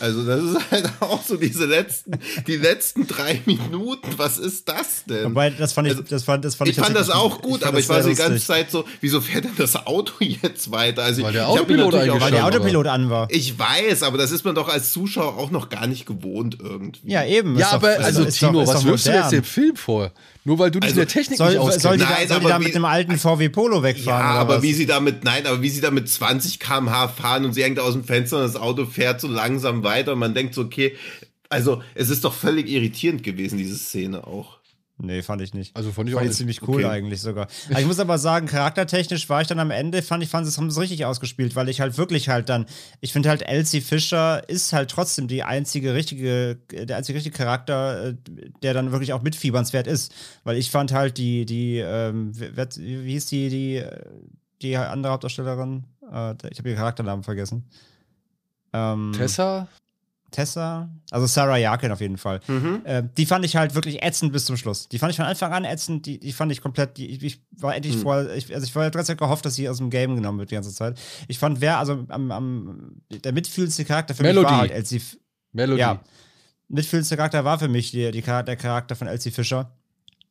Also das ist halt auch so diese letzten, die letzten drei Minuten. Was ist das denn? Wobei, das fand ich, Also, das fand, das fand ich fand das auch gut, aber ich war so die ganze. Zeit so, wieso fährt denn das Auto jetzt weiter? Also Weil ich, der ich Autopilot auch- Weil der Autopilot an war. Ich weiß, aber das ist man doch als Zuschauer auch noch gar nicht gewohnt irgendwie. Ja, eben. Ja, Ist doch- aber ist also Tino, was wirfst du jetzt dem Film vor? Nur weil du dich Also, in der Technik Soll, nicht soll, auskennst. die, Nein, da, soll die aber da wie- mit dem alten VW Polo wegfahren? Ja, aber was? wie sie damit, nein, aber wie sie da mit 20 km/h fahren und sie hängt aus dem Fenster und das Auto fährt so langsam weiter und man denkt so, okay, also es ist doch völlig irritierend gewesen, diese Szene auch. Nee, fand ich nicht. Also fand ich fand auch ich ziemlich cool Okay. eigentlich sogar. Aber ich muss aber sagen, charaktertechnisch war ich dann am Ende, fand ich, fand es haben sie es richtig ausgespielt, weil ich halt wirklich halt dann, ich finde halt Elsie Fischer ist halt trotzdem die einzige richtige, der einzige richtige Charakter, äh, der dann wirklich auch mitfiebernswert ist. Weil ich fand halt die, die, ähm, wie hieß die, die, äh, die andere Hauptdarstellerin? Äh, ich habe ihren Charakternamen vergessen. Ähm, Tessa? Tessa, also Sarah Jarkin auf jeden Fall. Äh, die fand ich halt wirklich ätzend bis zum Schluss. Die fand ich von Anfang an ätzend. Die, die fand ich komplett. Die, ich war endlich vor. Ich, also ich war die ganze Zeit gehofft, dass sie aus dem Game genommen wird die ganze Zeit. Ich fand, wer also am, am der mitfühlendste Charakter für Melody. mich war halt Elsie. Melody. Ja, mitfühlendste Charakter war für mich die, die, Char- der Charakter von Elsie Fischer.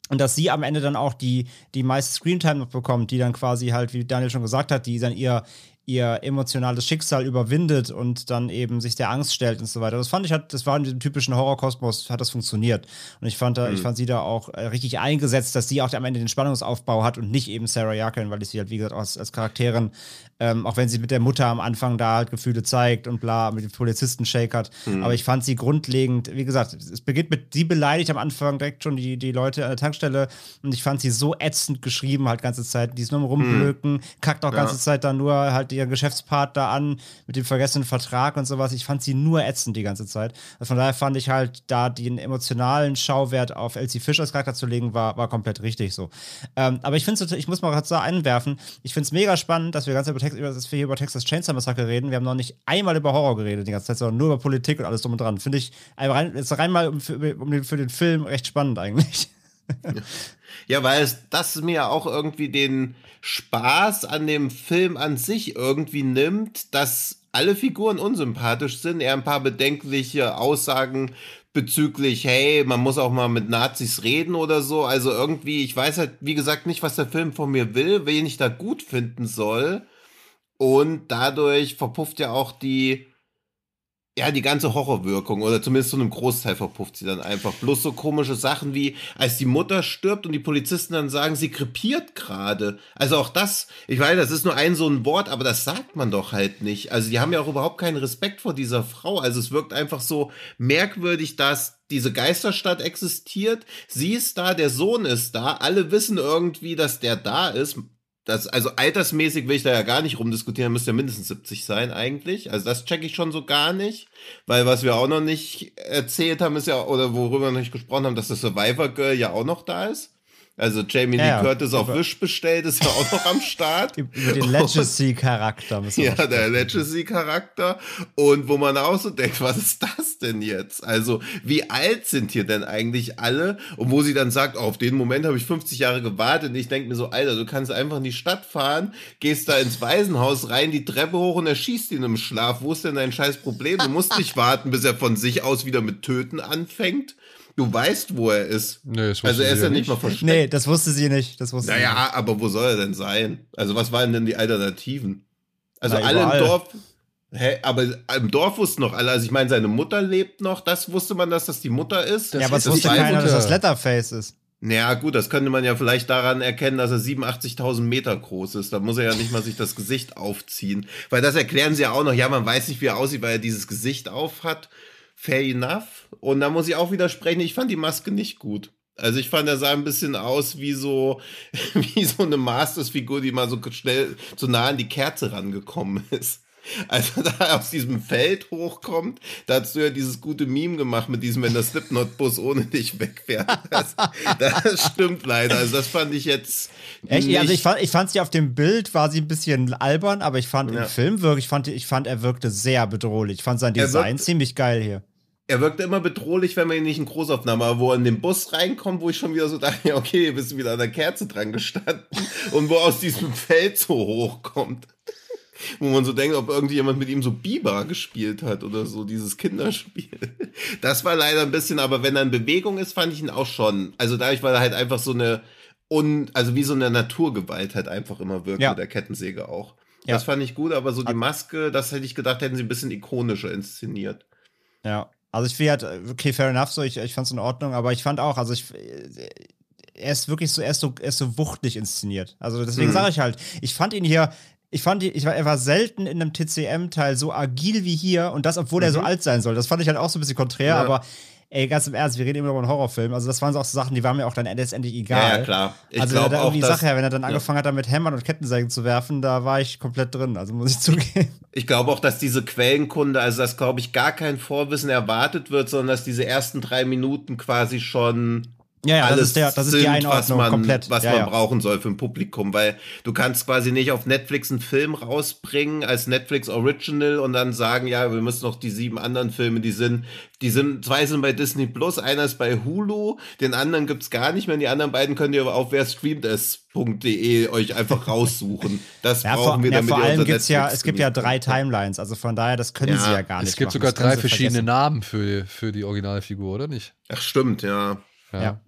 Und dass sie am Ende dann auch die, die meiste Screentime noch bekommt, die dann quasi halt, wie Daniel schon gesagt hat, die dann ihr, ihr emotionales Schicksal überwindet und dann eben sich der Angst stellt und so weiter. Das fand ich, hat, das war in diesem typischen Horrorkosmos, hat das funktioniert. Und ich fand, da, ich fand sie da auch äh, richtig eingesetzt, dass sie auch am Ende den Spannungsaufbau hat und nicht eben Sarah Jarkin, weil ich sie halt, wie gesagt, auch als, als Charakterin, ähm, auch wenn sie mit der Mutter am Anfang da halt Gefühle zeigt und bla, mit dem Polizisten shakert. Aber ich fand sie grundlegend, wie gesagt, es beginnt mit, sie beleidigt am Anfang direkt schon die, die Leute an der Tankstelle und ich fand sie so ätzend geschrieben halt ganze Zeit. Die ist nur rumblöken, kackt auch ganze Zeit dann nur halt ihren Geschäftspartner an mit dem vergessenen Vertrag und sowas. Ich fand sie nur ätzend die ganze Zeit. Also von daher fand ich halt, da den emotionalen Schauwert auf Elsie Fischers Charakter zu legen, war, war komplett richtig so. Ähm, aber ich finde ich muss mal kurz da einwerfen, ich finde es mega spannend, dass wir ganz über, Tex über, dass wir hier über Texas Chainsaw Massacre reden. Wir haben noch nicht einmal über Horror geredet die ganze Zeit, sondern nur über Politik und alles drum und dran. Finde ich einfach rein, jetzt rein mal für, für den Film recht spannend eigentlich. Ja, weil es, das mir auch irgendwie den Spaß an dem Film an sich irgendwie nimmt, dass alle Figuren unsympathisch sind, er ein paar bedenkliche Aussagen bezüglich, hey, man muss auch mal mit Nazis reden oder so. Also irgendwie, ich weiß halt, wie gesagt, nicht, was der Film von mir will, wen ich da gut finden soll. Und dadurch verpufft ja auch die, ja, die ganze Horrorwirkung oder zumindest zu einem Großteil verpufft sie dann einfach. Bloß so komische Sachen wie, als die Mutter stirbt und die Polizisten dann sagen, sie krepiert gerade. Also auch das, ich weiß, das ist nur ein so ein Wort, aber das sagt man doch halt nicht. Also die haben ja auch überhaupt keinen Respekt vor dieser Frau. Also es wirkt einfach so merkwürdig, dass diese Geisterstadt existiert. Sie ist da, der Sohn ist da, alle wissen irgendwie, dass der da ist. Das, also altersmäßig will ich da ja gar nicht rumdiskutieren, müsste ja mindestens 70 sein eigentlich. Also das checke ich schon so gar nicht. Weil was wir auch noch nicht erzählt haben, ist ja, oder worüber wir noch nicht gesprochen haben, dass das Survivor Girl ja auch noch da ist. Also Jamie Ja, Lee. Curtis auf Wish bestellt, ist ja auch noch am Start. über den Legacy-Charakter Ja, der. Legacy-Charakter. Und wo man auch so denkt, was ist das denn jetzt? Also, wie alt sind hier denn eigentlich alle? Und wo sie dann sagt, oh, auf den Moment habe ich 50 Jahre gewartet. Und ich denke mir so, Alter, du kannst einfach in die Stadt fahren, gehst da ins Waisenhaus rein, die Treppe hoch und erschießt ihn im Schlaf. Wo ist denn dein scheiß Problem? Du musst nicht warten, bis er von sich aus wieder mit Töten anfängt. Du weißt, wo er ist. Nee, das wusste also er sie ist ja nicht nicht. mal versteckt. Nee, das wusste sie nicht. Das wusste sie nicht. Naja, aber wo soll er denn sein? Also, was waren denn die Alternativen? Also, Na, alle überall. im Dorf. Hä, aber im Dorf wussten noch alle. Also, ich meine, seine Mutter lebt noch. Das wusste man, dass das die Mutter ist. Das ja, aber es wusste keiner, dass das Mutter. Letterface ist. Naja, gut, das könnte man ja vielleicht daran erkennen, dass er 87.000 Meter groß ist. Da muss er ja nicht mal sich das Gesicht aufziehen. Weil das erklären sie ja auch noch. Ja, man weiß nicht, wie er aussieht, weil er dieses Gesicht auf hat. Fair enough. Und da muss ich auch widersprechen, ich fand die Maske nicht gut. Also ich fand, er sah ein bisschen aus wie so, wie so eine Masters-Figur, die mal so schnell, so nah an die Kerze rangekommen ist. als er da aus diesem Feld hochkommt, da hast du ja dieses gute Meme gemacht mit diesem, wenn der Slipknot-Bus ohne dich wegfährt. Das, das stimmt leider. Also das fand ich jetzt. Echt? Also ich fand, ich fand sie auf dem Bild war sie ein bisschen albern, aber ich fand ja. im Film wirklich, ich fand, ich fand, er wirkte sehr bedrohlich. Ich fand sein Design ziemlich geil hier. Er wirkte immer bedrohlich, wenn man ihn nicht in Großaufnahme, aber wo er in den Bus reinkommt, wo ich schon wieder so dachte, okay, bist du wieder an der Kerze dran gestanden und wo aus diesem Feld so hochkommt. Wo man so denkt, ob irgendjemand mit ihm so Biber gespielt hat oder so, dieses Kinderspiel. Das war leider ein bisschen, aber wenn er in Bewegung ist, fand ich ihn auch schon. Also dadurch, weil er halt einfach so eine, un, also wie so eine Naturgewalt halt einfach immer wirkt ja. mit der Kettensäge auch. Ja. Das fand ich gut, aber so die Maske, das hätte ich gedacht, hätten sie ein bisschen ikonischer inszeniert. Ja, also ich finde halt, okay, fair enough, so, ich, ich fand es in Ordnung, aber ich fand auch, also ich, er ist wirklich so, er ist so, er ist so wuchtig inszeniert. Also deswegen mhm. sage ich halt, ich fand ihn hier, ich fand ich war, er war selten in einem TCM-Teil so agil wie hier und das, obwohl mhm. er so mhm. alt sein soll. Das fand ich halt auch so ein bisschen konträr, ja. aber ey, ganz im Ernst, wir reden immer über einen Horrorfilm. Also, das waren so auch so Sachen, die waren mir auch dann letztendlich egal. Ja, ja klar. Ich also, da irgendwie die Sache, wenn er dann ja. angefangen hat, damit Hämmern und Kettensägen zu werfen, da war ich komplett drin. Also, muss ich zugeben. Ich glaube auch, dass diese Quellenkunde, also, dass, glaube ich, gar kein Vorwissen erwartet wird, sondern dass diese ersten drei Minuten quasi schon ja, ja, alles das ist, der, das ist die Einordnung was man, komplett. Was ja, man ja. brauchen soll für ein Publikum, weil du kannst quasi nicht auf Netflix einen Film rausbringen als Netflix Original und dann sagen, ja, wir müssen noch die sieben anderen Filme, die sind, die sind, zwei sind bei Disney Plus, einer ist bei Hulu, den anderen gibt's gar nicht mehr, die anderen beiden könnt ihr auf wer streamt es.de euch einfach raussuchen. Das ja, brauchen vor, wir, damit ja, vor allem gibt's ja, es gibt ja drei Timelines, also von daher, das können sie ja gar nicht Es gibt machen. sogar drei verschiedene vergessen. Namen für, für die Originalfigur, oder nicht? Ach, stimmt, ja. ja.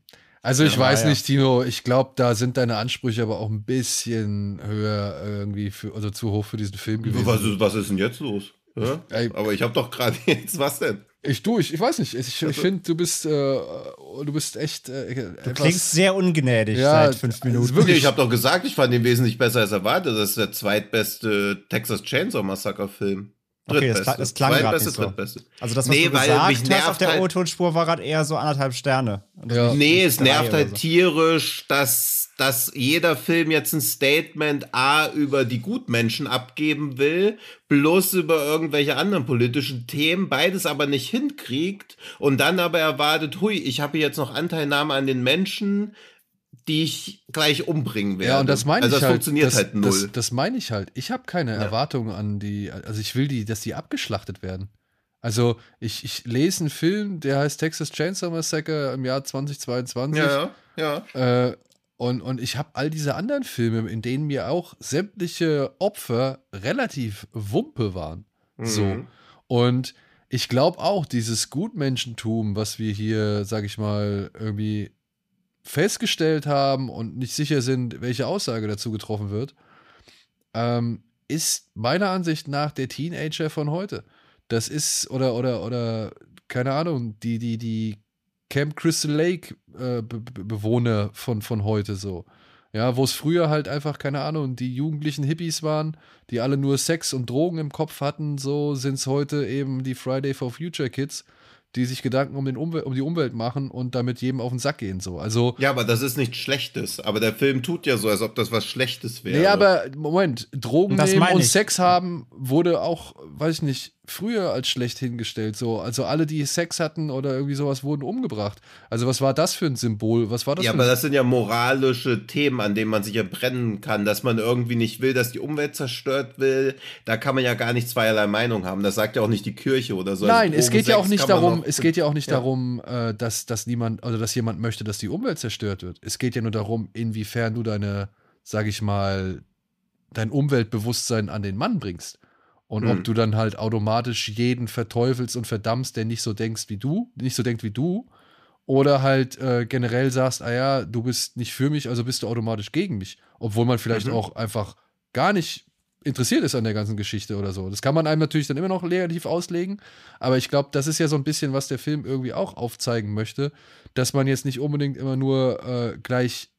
Also ich ja, weiß ja. nicht, Tino, ich glaube, da sind deine Ansprüche aber auch ein bisschen höher irgendwie, für, also zu hoch für diesen Film gewesen. Was ist, was ist denn jetzt los? Ja? Aber ich habe doch gerade jetzt, was denn? Ich du, ich, ich weiß nicht. Ich, ich finde, du bist, äh, du bist echt. Äh, du klingst sehr ungnädig ja, seit fünf Minuten. Also wirklich, ich habe doch gesagt, ich fand ihn wesentlich besser als erwartet. Das ist der zweitbeste Texas Chainsaw Massacre Film. Okay, das, das klang gerade nicht so. Drittbeste. Also das, was nee, du gesagt mich hast auf der halt, O-Tonspur, war gerade eher so anderthalb Sterne. Ja. Nee, es nervt halt so. tierisch, dass, dass jeder Film jetzt ein Statement A über die Gutmenschen abgeben will, bloß über irgendwelche anderen politischen Themen, beides aber nicht hinkriegt und dann aber erwartet, hui, ich habe jetzt noch Anteilnahme an den Menschen, die ich gleich umbringen werde. Ja, und das meine also ich das halt. funktioniert das, halt null. Das, das meine ich halt. Ich habe keine ja. Erwartungen an die, also ich will die, dass die abgeschlachtet werden. Also ich, ich lese einen Film, der heißt Texas Chainsaw Massacre im Jahr 2022. Ja, ja. Äh, und, und ich habe all diese anderen Filme, in denen mir auch sämtliche Opfer relativ Wumpe waren. Mhm. So. Und ich glaube auch, dieses Gutmenschentum, was wir hier, sag ich mal, irgendwie festgestellt haben und nicht sicher sind, welche Aussage dazu getroffen wird, ähm, ist meiner Ansicht nach der Teenager von heute. Das ist, oder, oder, oder, keine Ahnung, die, die, die Camp Crystal Lake äh, Be Bewohner von, von heute so. Ja, wo es früher halt einfach, keine Ahnung, die jugendlichen Hippies waren, die alle nur Sex und Drogen im Kopf hatten, so sind es heute eben die Friday for Future Kids, die sich Gedanken um, den Umwel um die Umwelt machen und damit jedem auf den Sack gehen. So. Also, ja, aber das ist nichts Schlechtes. Aber der Film tut ja so, als ob das was Schlechtes wäre. Nee, aber Moment, Drogen nehmen und Sex haben wurde auch, weiß ich nicht, früher als schlecht hingestellt. So, also alle, die Sex hatten oder irgendwie sowas, wurden umgebracht. Also was war das für ein Symbol? Was war das? Ja, aber das sind ja moralische Themen, an denen man sich ja brennen kann, dass man irgendwie nicht will, dass die Umwelt zerstört will. Da kann man ja gar nicht zweierlei Meinung haben. Das sagt ja auch nicht die Kirche oder so. Nein, also es geht ja auch nicht darum. Es geht ja auch nicht ja. darum, äh, dass dass niemand, also dass jemand möchte, dass die Umwelt zerstört wird. Es geht ja nur darum, inwiefern du deine, sag ich mal, dein Umweltbewusstsein an den Mann bringst. Und mhm. ob du dann halt automatisch jeden verteufelst und verdammst, der nicht so denkst wie du, nicht so denkt wie du, oder halt äh, generell sagst, ah ja, du bist nicht für mich, also bist du automatisch gegen mich. Obwohl man vielleicht mhm. auch einfach gar nicht interessiert ist an der ganzen Geschichte oder so. Das kann man einem natürlich dann immer noch negativ auslegen, aber ich glaube, das ist ja so ein bisschen, was der Film irgendwie auch aufzeigen möchte, dass man jetzt nicht unbedingt immer nur äh, gleich,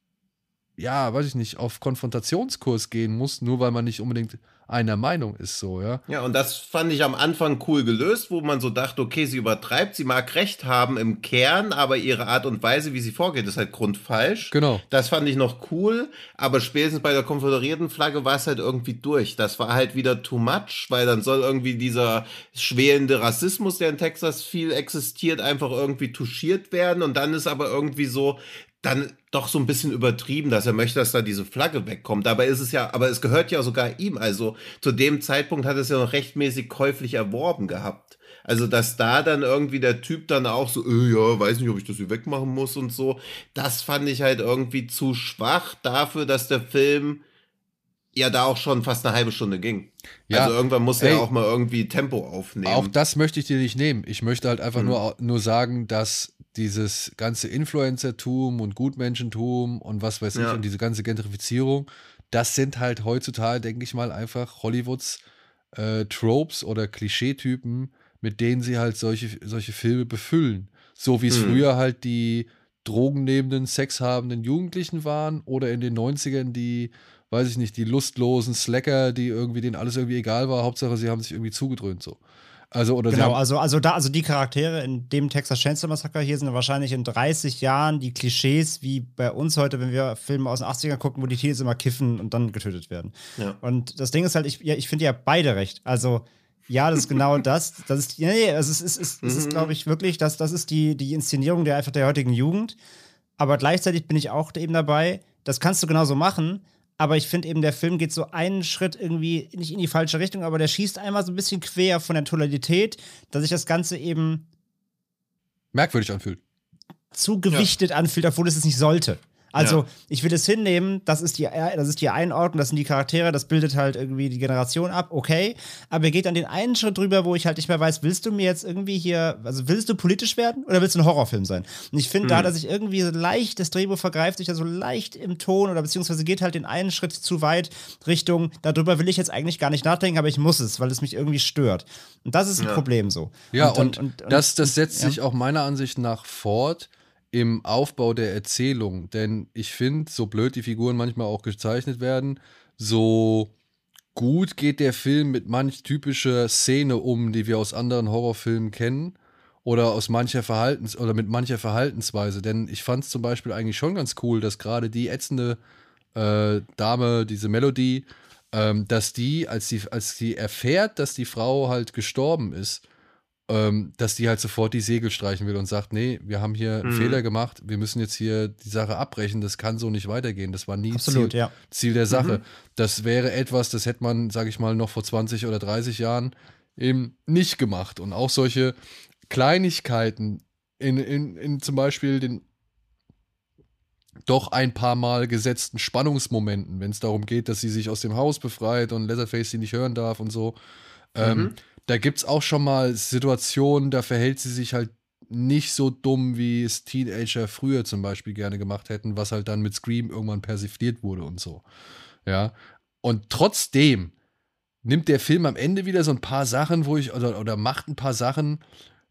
ja, weiß ich nicht, auf Konfrontationskurs gehen muss, nur weil man nicht unbedingt einer Meinung ist, so, ja. Ja, und das fand ich am Anfang cool gelöst, wo man so dachte, okay, sie übertreibt, sie mag recht haben im Kern, aber ihre Art und Weise, wie sie vorgeht, ist halt grundfalsch. Genau. Das fand ich noch cool, aber spätestens bei der konföderierten Flagge war es halt irgendwie durch. Das war halt wieder too much, weil dann soll irgendwie dieser schwelende Rassismus, der in Texas viel existiert, einfach irgendwie touchiert werden und dann ist aber irgendwie so, dann doch so ein bisschen übertrieben, dass er möchte, dass da diese Flagge wegkommt. Dabei ist es ja, aber es gehört ja sogar ihm. Also zu dem Zeitpunkt hat es ja noch rechtmäßig käuflich erworben gehabt. Also, dass da dann irgendwie der Typ dann auch so, äh, ja, weiß nicht, ob ich das hier wegmachen muss und so, das fand ich halt irgendwie zu schwach dafür, dass der Film ja da auch schon fast eine halbe Stunde ging. Ja, also irgendwann muss er auch mal irgendwie Tempo aufnehmen. Auch das möchte ich dir nicht nehmen. Ich möchte halt einfach Mhm. nur, nur sagen, dass dieses ganze Influencertum und Gutmenschentum und was weiß ich Ja. und diese ganze Gentrifizierung, das sind halt heutzutage, denke ich mal, einfach Hollywoods äh, Tropes oder Klischeetypen, mit denen sie halt solche, solche Filme befüllen. So wie es Mhm. früher halt die drogennehmenden, sexhabenden Jugendlichen waren oder in den 90ern die, weiß ich nicht, die lustlosen Slacker, die irgendwie denen alles irgendwie egal war. Hauptsache, sie haben sich irgendwie zugedröhnt so. Also, oder Genau, also, also, da, also die Charaktere in dem Texas Chainsaw Massacre hier sind wahrscheinlich in 30 Jahren die Klischees wie bei uns heute, wenn wir Filme aus den 80ern gucken, wo die Teens immer kiffen und dann getötet werden. Ja. Und das Ding ist halt, ich, ja, ich finde ja beide recht. Also, ja, das ist genau das. Das ist, nee, nee, also es ist, es ist, es ist glaube ich, wirklich, das, das ist die, die Inszenierung der einfach der heutigen Jugend. Aber gleichzeitig bin ich auch eben dabei, das kannst du genauso machen. Aber ich finde eben, der Film geht so einen Schritt irgendwie nicht in die falsche Richtung, aber der schießt einmal so ein bisschen quer von der Tonalität, dass sich das Ganze eben merkwürdig anfühlt. zu gewichtet anfühlt, obwohl es es nicht sollte. Also, Ja. ich will es hinnehmen, das ist, die, das ist die Einordnung, das sind die Charaktere, das bildet halt irgendwie die Generation ab, okay. Aber er geht an den einen Schritt drüber, wo ich halt nicht mehr weiß, willst du mir jetzt irgendwie hier, also willst du politisch werden oder willst du ein Horrorfilm sein? Und ich finde, da, dass ich irgendwie so leicht, das Drehbuch vergreift sich da so leicht im Ton oder beziehungsweise geht halt den einen Schritt zu weit Richtung, darüber will ich jetzt eigentlich gar nicht nachdenken, aber ich muss es, weil es mich irgendwie stört. Und das ist ein Ja. Problem so. Ja, dann- und, das, das setzt ja. sich auch meiner Ansicht nach fort im Aufbau der Erzählung. Denn ich finde, so blöd die Figuren manchmal auch gezeichnet werden, so gut geht der Film mit manch typischer Szene um, die wir aus anderen Horrorfilmen kennen. Oder aus mancher Verhaltens- oder mit mancher Verhaltensweise. Denn ich fand es zum Beispiel eigentlich schon ganz cool, dass gerade die ätzende äh, Dame, diese Melodie, ähm, dass die, als sie, als sie erfährt, dass die Frau halt gestorben ist, ähm, dass die halt sofort die Segel streichen will und sagt, nee, wir haben hier einen Mhm. Fehler gemacht, wir müssen jetzt hier die Sache abbrechen, das kann so nicht weitergehen. Das war nie Absolut, Ziel, ja. Ziel der Sache. Das wäre etwas, das hätte man, sage ich mal, noch vor 20 oder 30 Jahren eben nicht gemacht. Und auch solche Kleinigkeiten in, in, in zum Beispiel den doch ein paar Mal gesetzten Spannungsmomenten, wenn es darum geht, dass sie sich aus dem Haus befreit und Leatherface sie nicht hören darf und so. Ähm, da gibt es auch schon mal Situationen, da verhält sie sich halt nicht so dumm, wie es Teenager früher zum Beispiel gerne gemacht hätten, was halt dann mit Scream irgendwann persifliert wurde und so. Ja. Und trotzdem nimmt der Film am Ende wieder so ein paar Sachen, wo ich, oder, oder macht ein paar Sachen,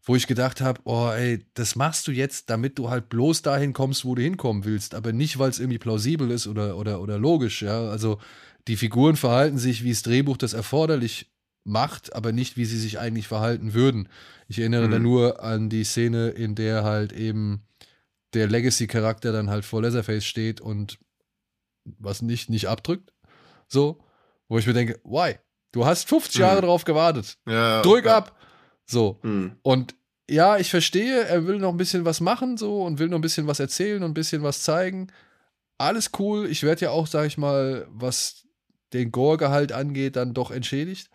wo ich gedacht habe, oh ey, das machst du jetzt, damit du halt bloß dahin kommst, wo du hinkommen willst, aber nicht, weil es irgendwie plausibel ist oder, oder, oder logisch, ja. Also die Figuren verhalten sich, wie das Drehbuch das erforderlich macht, aber nicht, wie sie sich eigentlich verhalten würden. Ich erinnere Mhm. da nur an die Szene, in der halt eben der Legacy-Charakter dann halt vor Leatherface steht und was nicht, nicht abdrückt. So, wo ich mir denke, why? Du hast 50 Mhm. Jahre drauf gewartet. Ja, Drück ja. ab. So. Hm. Und ja, ich verstehe, er will noch ein bisschen was machen so und will noch ein bisschen was erzählen und ein bisschen was zeigen. Alles cool. Ich werde ja auch, sag ich mal, was den Gore-Gehalt angeht, dann doch entschädigt.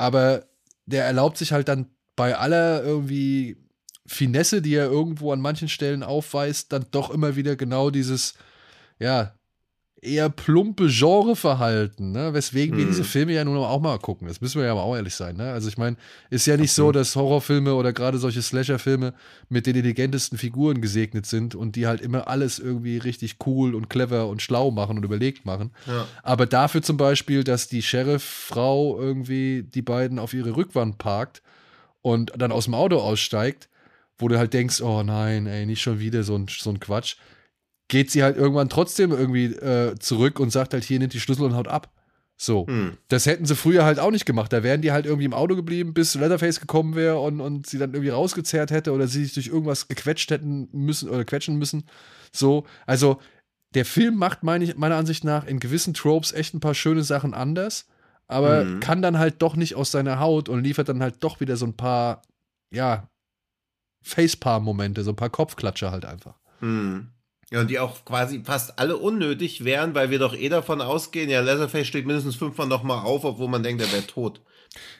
Aber der erlaubt sich halt dann bei aller irgendwie Finesse, die er irgendwo an manchen Stellen aufweist, dann doch immer wieder genau dieses, ja, eher plumpe Genreverhalten, ne? weswegen wir Mhm. diese Filme ja nun auch mal gucken. Das müssen wir ja mal auch ehrlich sein. Ne? Also ich meine, ist ja nicht so, Absolut. dass Horrorfilme oder gerade solche Slasher-Filme mit den intelligentesten Figuren gesegnet sind und die halt immer alles irgendwie richtig cool und clever und schlau machen und überlegt machen. Ja. Aber dafür zum Beispiel, dass die Sheriff-Frau irgendwie die beiden auf ihre Rückwand parkt und dann aus dem Auto aussteigt, wo du halt denkst, oh nein, ey, nicht schon wieder so ein, so ein Quatsch, geht sie halt irgendwann trotzdem irgendwie äh, zurück und sagt halt, hier nimmt die Schlüssel und haut ab. So. Hm. Das hätten sie früher halt auch nicht gemacht. Da wären die halt irgendwie im Auto geblieben, bis Leatherface gekommen wäre und, und sie dann irgendwie rausgezerrt hätte oder sie sich durch irgendwas gequetscht hätten müssen oder quetschen müssen. So. Also, der Film macht meine ich, meiner Ansicht nach in gewissen Tropes echt ein paar schöne Sachen anders, aber Mhm. kann dann halt doch nicht aus seiner Haut und liefert dann halt doch wieder so ein paar, ja, Facepalm-Momente, so ein paar Kopfklatscher halt einfach. Hm. Ja, und die auch quasi fast alle unnötig wären, weil wir doch eh davon ausgehen, ja, Leatherface steht mindestens fünfmal nochmal auf, obwohl man denkt, er wäre tot.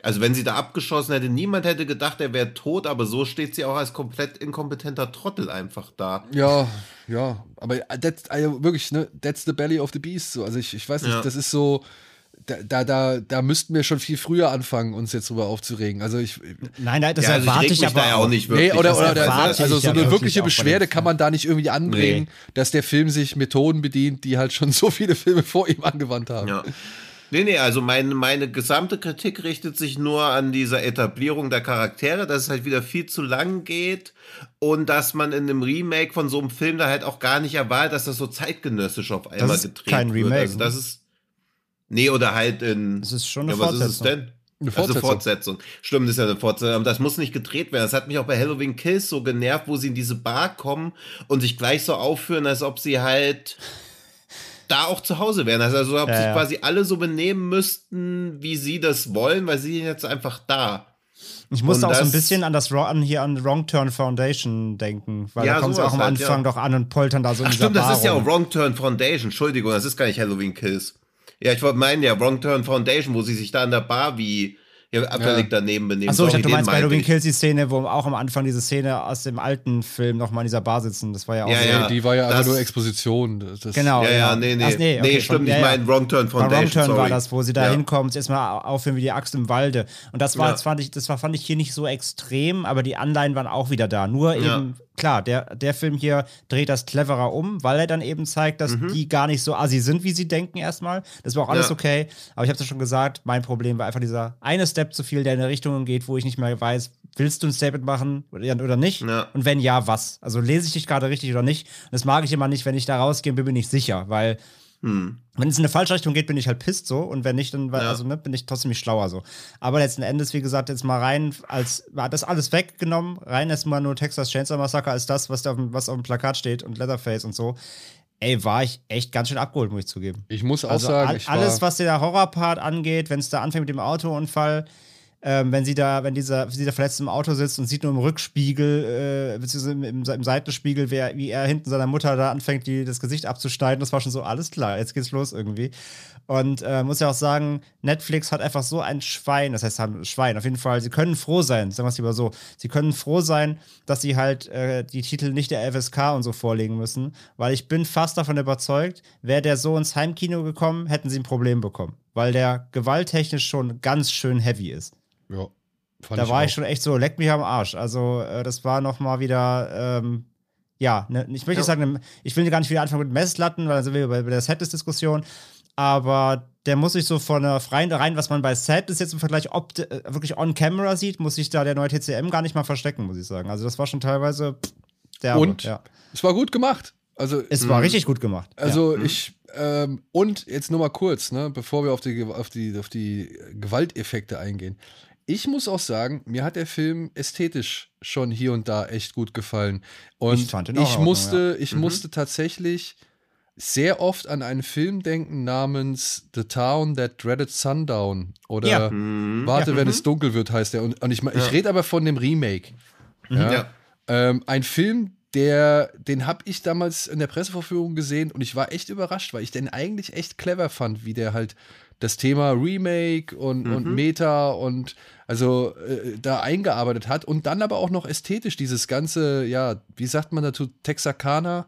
Also wenn sie da abgeschossen hätte, niemand hätte gedacht, er wäre tot, aber so steht sie auch als komplett inkompetenter Trottel einfach da. Ja, ja, aber that's, also wirklich, ne, that's the belly of the beast. So. Also ich, ich weiß nicht, Ja. das ist so, da, da, da, da müssten wir schon viel früher anfangen, uns jetzt drüber aufzuregen. Also ich, Nein, nein, das ja, also ich erwarte ich, mich aber da auch nicht nee, wirklich. oder, das oder, oder erwarte also ich so eine wirklich wirkliche Beschwerde kann man da nicht irgendwie anbringen, dass der Film sich Methoden bedient, die halt schon so viele Filme vor ihm angewandt haben. Ja. Nee, nee, also meine, meine gesamte Kritik richtet sich nur an dieser Etablierung der Charaktere, dass es halt wieder viel zu lang geht und dass man in einem Remake von so einem Film da halt auch gar nicht erwartet, dass das so zeitgenössisch auf einmal ist gedreht kein wird. Remake, Also das ist. Nee, oder halt in. Das ist schon eine ja, was ist es Fortsetzung. denn? Eine Also Fortsetzung. Fortsetzung. Stimmt, das ist ja eine Fortsetzung. Aber das muss nicht gedreht werden. Das hat mich auch bei Halloween Kills so genervt, wo sie in diese Bar kommen und sich gleich so aufführen, als ob sie halt da auch zu Hause wären. Also, als ob Ja, sich ja. quasi alle so benehmen müssten, wie sie das wollen, weil sie sind jetzt einfach da. Ich musste Und auch so ein bisschen an das Wrong- an hier an Wrong Turn Foundation denken, weil Ja, da kommen sie auch am halt, Anfang ja. doch an und poltern da so in Ach dieser stimmt, das ist ja auch. Wrong Turn Foundation. Entschuldigung, das ist gar nicht Halloween Kills. Ja, ich wollte meinen, ja, Wrong Turn Foundation, wo sie sich da in der Bar wie ja, abfällig daneben benehmen. Achso, ich dachte, du meinst bei Halloween. Kills die Szene, wo auch am Anfang diese Szene aus dem alten Film nochmal in dieser Bar sitzen. Das war ja auch Ja, so. ja. Die war ja einfach nur Exposition. Das, das- Genau. Ja, ja, nee, nee. Ach, nee, nee, okay, stimmt, von- ich ja, ja. meine Wrong Turn Bei Foundation. Wrong Turn war sorry. das, wo sie da Ja. hinkommen, erstmal aufhören wie die Axt im Walde. Und das war, Ja. das fand ich, das war, fand ich hier nicht so extrem, aber die Anleihen waren auch wieder da. Nur Ja. eben, klar, der, der Film hier dreht das cleverer um, weil er dann eben zeigt, dass Mhm. die gar nicht so assi sind, wie sie denken erstmal. Das war auch alles Ja. okay. Aber ich habe es ja schon gesagt, mein Problem war einfach dieser eine Step zu viel, der in eine Richtung geht, wo ich nicht mehr weiß, willst du ein Statement machen oder nicht? Ja. Und wenn ja, was? Also lese ich dich gerade richtig oder nicht? Und das mag ich immer nicht, wenn ich da rausgehe, bin ich nicht sicher, weil Hm. wenn es in eine falsche Richtung geht, bin ich halt pisst so und wenn nicht, dann weil- Ja. also, ne, bin ich trotzdem nicht schlauer so. Aber letzten Endes, wie gesagt, jetzt mal rein, als war das alles weggenommen, rein erstmal nur Texas Chainsaw Massacre als das, was, da auf, dem- was auf dem Plakat steht und Leatherface und so. Ey, war ich echt ganz schön abgeholt, muss ich zugeben. Ich muss auch Also sagen, all, alles, was der Horrorpart angeht, wenn es da anfängt mit dem Autounfall, ähm, wenn sie da, wenn dieser, dieser Verletzte im Auto sitzt und sieht nur im Rückspiegel, äh, beziehungsweise im, im, im Seitenspiegel, wer, wie er hinten seiner Mutter da anfängt, die, das Gesicht abzuschneiden, das war schon so, alles klar, jetzt geht's los irgendwie. Und äh, muss ja auch sagen, Netflix hat einfach so ein Schwein, das heißt haben Schwein, auf jeden Fall, sie können froh sein, sagen wir es lieber so, sie können froh sein, dass sie halt äh, die Titel nicht der FSK und so vorlegen müssen, weil ich bin fast davon überzeugt, wäre der so ins Heimkino gekommen, hätten sie ein Problem bekommen, weil der gewalttechnisch schon ganz schön heavy ist. Ja, fand Da war auch. ich schon echt so, leck mich am Arsch. Also, äh, das war noch mal wieder, ähm, ja, ne, ich möchte nicht sagen, ne, ich will gar nicht wieder anfangen mit Messlatten, weil dann sind wir bei, bei der Set-Diskussion. Aber der muss sich so von der freien rein, was man bei Set ist jetzt im Vergleich ob äh, wirklich on camera sieht, muss sich da der neue TCM gar nicht mal verstecken, muss ich sagen. Also, das war schon teilweise pff, derbe, Und ja. es war gut gemacht. Also Es war richtig gut gemacht. Also ich, ähm, und jetzt nur mal kurz, ne, bevor wir auf die, auf, die, auf die Gewalteffekte eingehen. Ich muss auch sagen, mir hat der Film ästhetisch schon hier und da echt gut gefallen. Und Ich fand ihn auch ich Ordnung, musste, ich Mhm. musste tatsächlich sehr oft an einen Film denken namens The Town That Dreaded Sundown oder Ja. Mhm. Warte, Ja. wenn es dunkel wird, heißt der. Und, und ich, ich Ja. rede aber von dem Remake. Ja. Ja. Ähm, ein Film, der, den habe ich damals in der Pressevorführung gesehen und ich war echt überrascht, weil ich den eigentlich echt clever fand, wie der halt das Thema Remake und, und Meta und also äh, da eingearbeitet hat und dann aber auch noch ästhetisch dieses ganze, ja, wie sagt man dazu, Texarkana,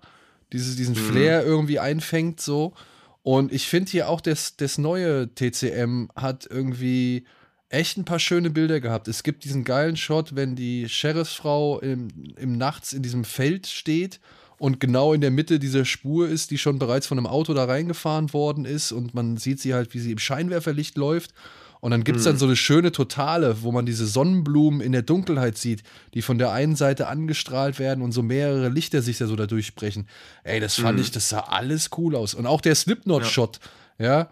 dieses, diesen Flair irgendwie einfängt so. Und ich finde hier auch, das, das neue TCM hat irgendwie echt ein paar schöne Bilder gehabt. Es gibt diesen geilen Shot, wenn die Sheriffsfrau im, im Nachts in diesem Feld steht und genau in der Mitte dieser Spur ist, die schon bereits von einem Auto da reingefahren worden ist und man sieht sie halt, wie sie im Scheinwerferlicht läuft. Und dann gibt es dann so eine schöne Totale, wo man diese Sonnenblumen in der Dunkelheit sieht, die von der einen Seite angestrahlt werden und so mehrere Lichter sich da so da durchbrechen. Ey, das fand ich, das sah alles cool aus. Und auch der Slipknot-Shot, ja.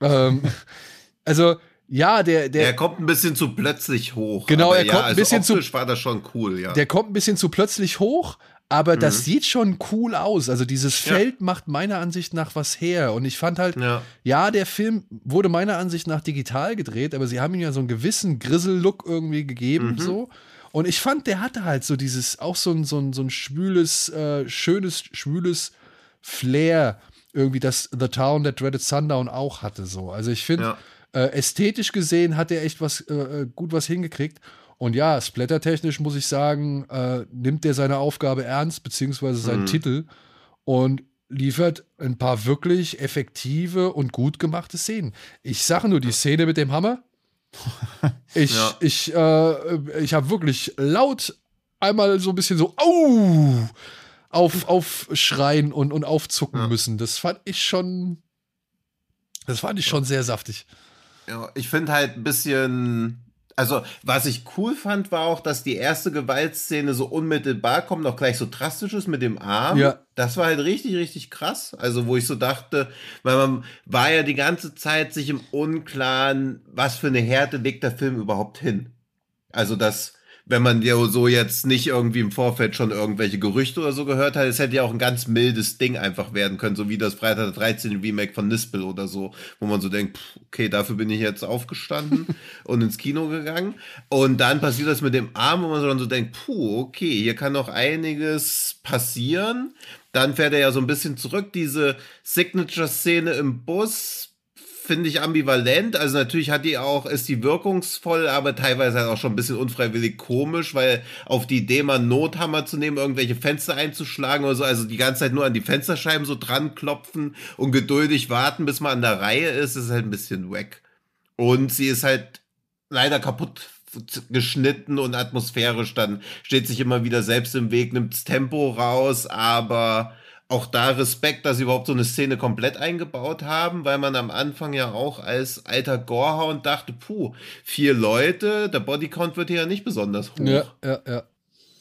ähm, also, ja, der, der. Er kommt ein bisschen zu plötzlich hoch. Genau, er ja, kommt ein also bisschen zu. war das schon cool, ja. Der kommt ein bisschen zu plötzlich hoch, aber mhm. das sieht schon cool aus. Also dieses Feld ja. macht meiner Ansicht nach was her. Und ich fand halt, ja. ja. der Film wurde meiner Ansicht nach digital gedreht, aber sie haben ihm ja so einen gewissen Grissel-Look irgendwie gegeben, mhm. so. Und ich fand, der hatte halt so dieses, auch so ein, so ein, so ein schwüles, äh, schönes, schwüles Flair, irgendwie, das The Town That Dreaded Sundown auch hatte, so. Also ich finde, ja. äh, ästhetisch gesehen hat er echt was, äh, äh gut was hingekriegt. Und ja, splattertechnisch muss ich sagen, äh, nimmt er seine Aufgabe ernst, beziehungsweise seinen mhm. Titel und liefert ein paar wirklich effektive und gut gemachte Szenen. Ich sage nur die Szene mit dem Hammer. Ich, ja. ich, äh, ich habe wirklich laut einmal so ein bisschen so, au, auf, aufschreien und, und aufzucken ja. müssen. Das fand ich schon, das fand ich schon sehr saftig. Ja, ich finde halt ein bisschen also, was ich cool fand, war auch, dass die erste Gewaltszene so unmittelbar kommt, noch gleich so drastisch ist mit dem Arm. Ja. Das war halt richtig, richtig krass. Also, wo ich so dachte, weil man war ja die ganze Zeit sich im Unklaren, was für eine Härte legt der Film überhaupt hin. Also, das wenn man ja so jetzt nicht irgendwie im Vorfeld schon irgendwelche Gerüchte oder so gehört hat, es hätte ja auch ein ganz mildes Ding einfach werden können, so wie das Freitag der 13. Remake von Nispel oder so, wo man so denkt, pff, okay, dafür bin ich jetzt aufgestanden und ins Kino gegangen. Und dann passiert das mit dem Arm, wo man so dann so denkt, puh, okay, hier kann noch einiges passieren. Dann fährt er ja so ein bisschen zurück, diese Signature-Szene im Bus, finde ich ambivalent. Also natürlich hat die auch, ist die wirkungsvoll, aber teilweise halt auch schon ein bisschen unfreiwillig komisch, weil auf die Idee, mal einen Nothammer zu nehmen, irgendwelche Fenster einzuschlagen oder so, also die ganze Zeit nur an die Fensterscheiben so dran klopfen und geduldig warten, bis man an der Reihe ist, ist halt ein bisschen wack. Und sie ist halt leider kaputt geschnitten und atmosphärisch, dann steht sich immer wieder selbst im Weg, nimmt das Tempo raus, aber auch da Respekt, dass sie überhaupt so eine Szene komplett eingebaut haben, weil man am Anfang ja auch als alter Gorehound dachte, puh, vier Leute, der Bodycount wird hier ja nicht besonders hoch. Ja, ja, ja.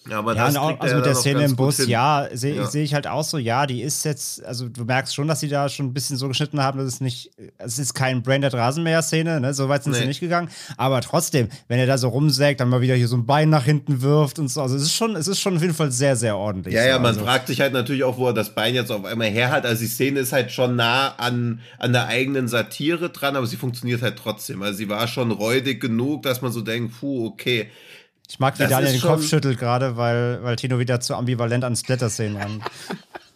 Ja, aber ja, das auch, also mit der Szene im Bus, ja, sehe ja. seh ich halt auch so, ja, die ist jetzt, also du merkst schon, dass sie da schon ein bisschen so geschnitten haben, dass es nicht, es ist kein Branded Rasenmäher-Szene, ne, so weit sind nee. sie nicht gegangen, aber trotzdem, wenn er da so rumsägt, dann mal wieder hier so ein Bein nach hinten wirft und so, also es ist schon, es ist schon auf jeden Fall sehr, sehr ordentlich. Ja, so. ja, man also. fragt sich halt natürlich auch, wo er das Bein jetzt auf einmal her hat, also die Szene ist halt schon nah an, an der eigenen Satire dran, aber sie funktioniert halt trotzdem, also sie war schon räudig genug, dass man so denkt, puh, okay, ich mag, wie das Daniel den Kopf schüttelt gerade, weil, weil Tino wieder zu ambivalent an Splatter-Szenen ran.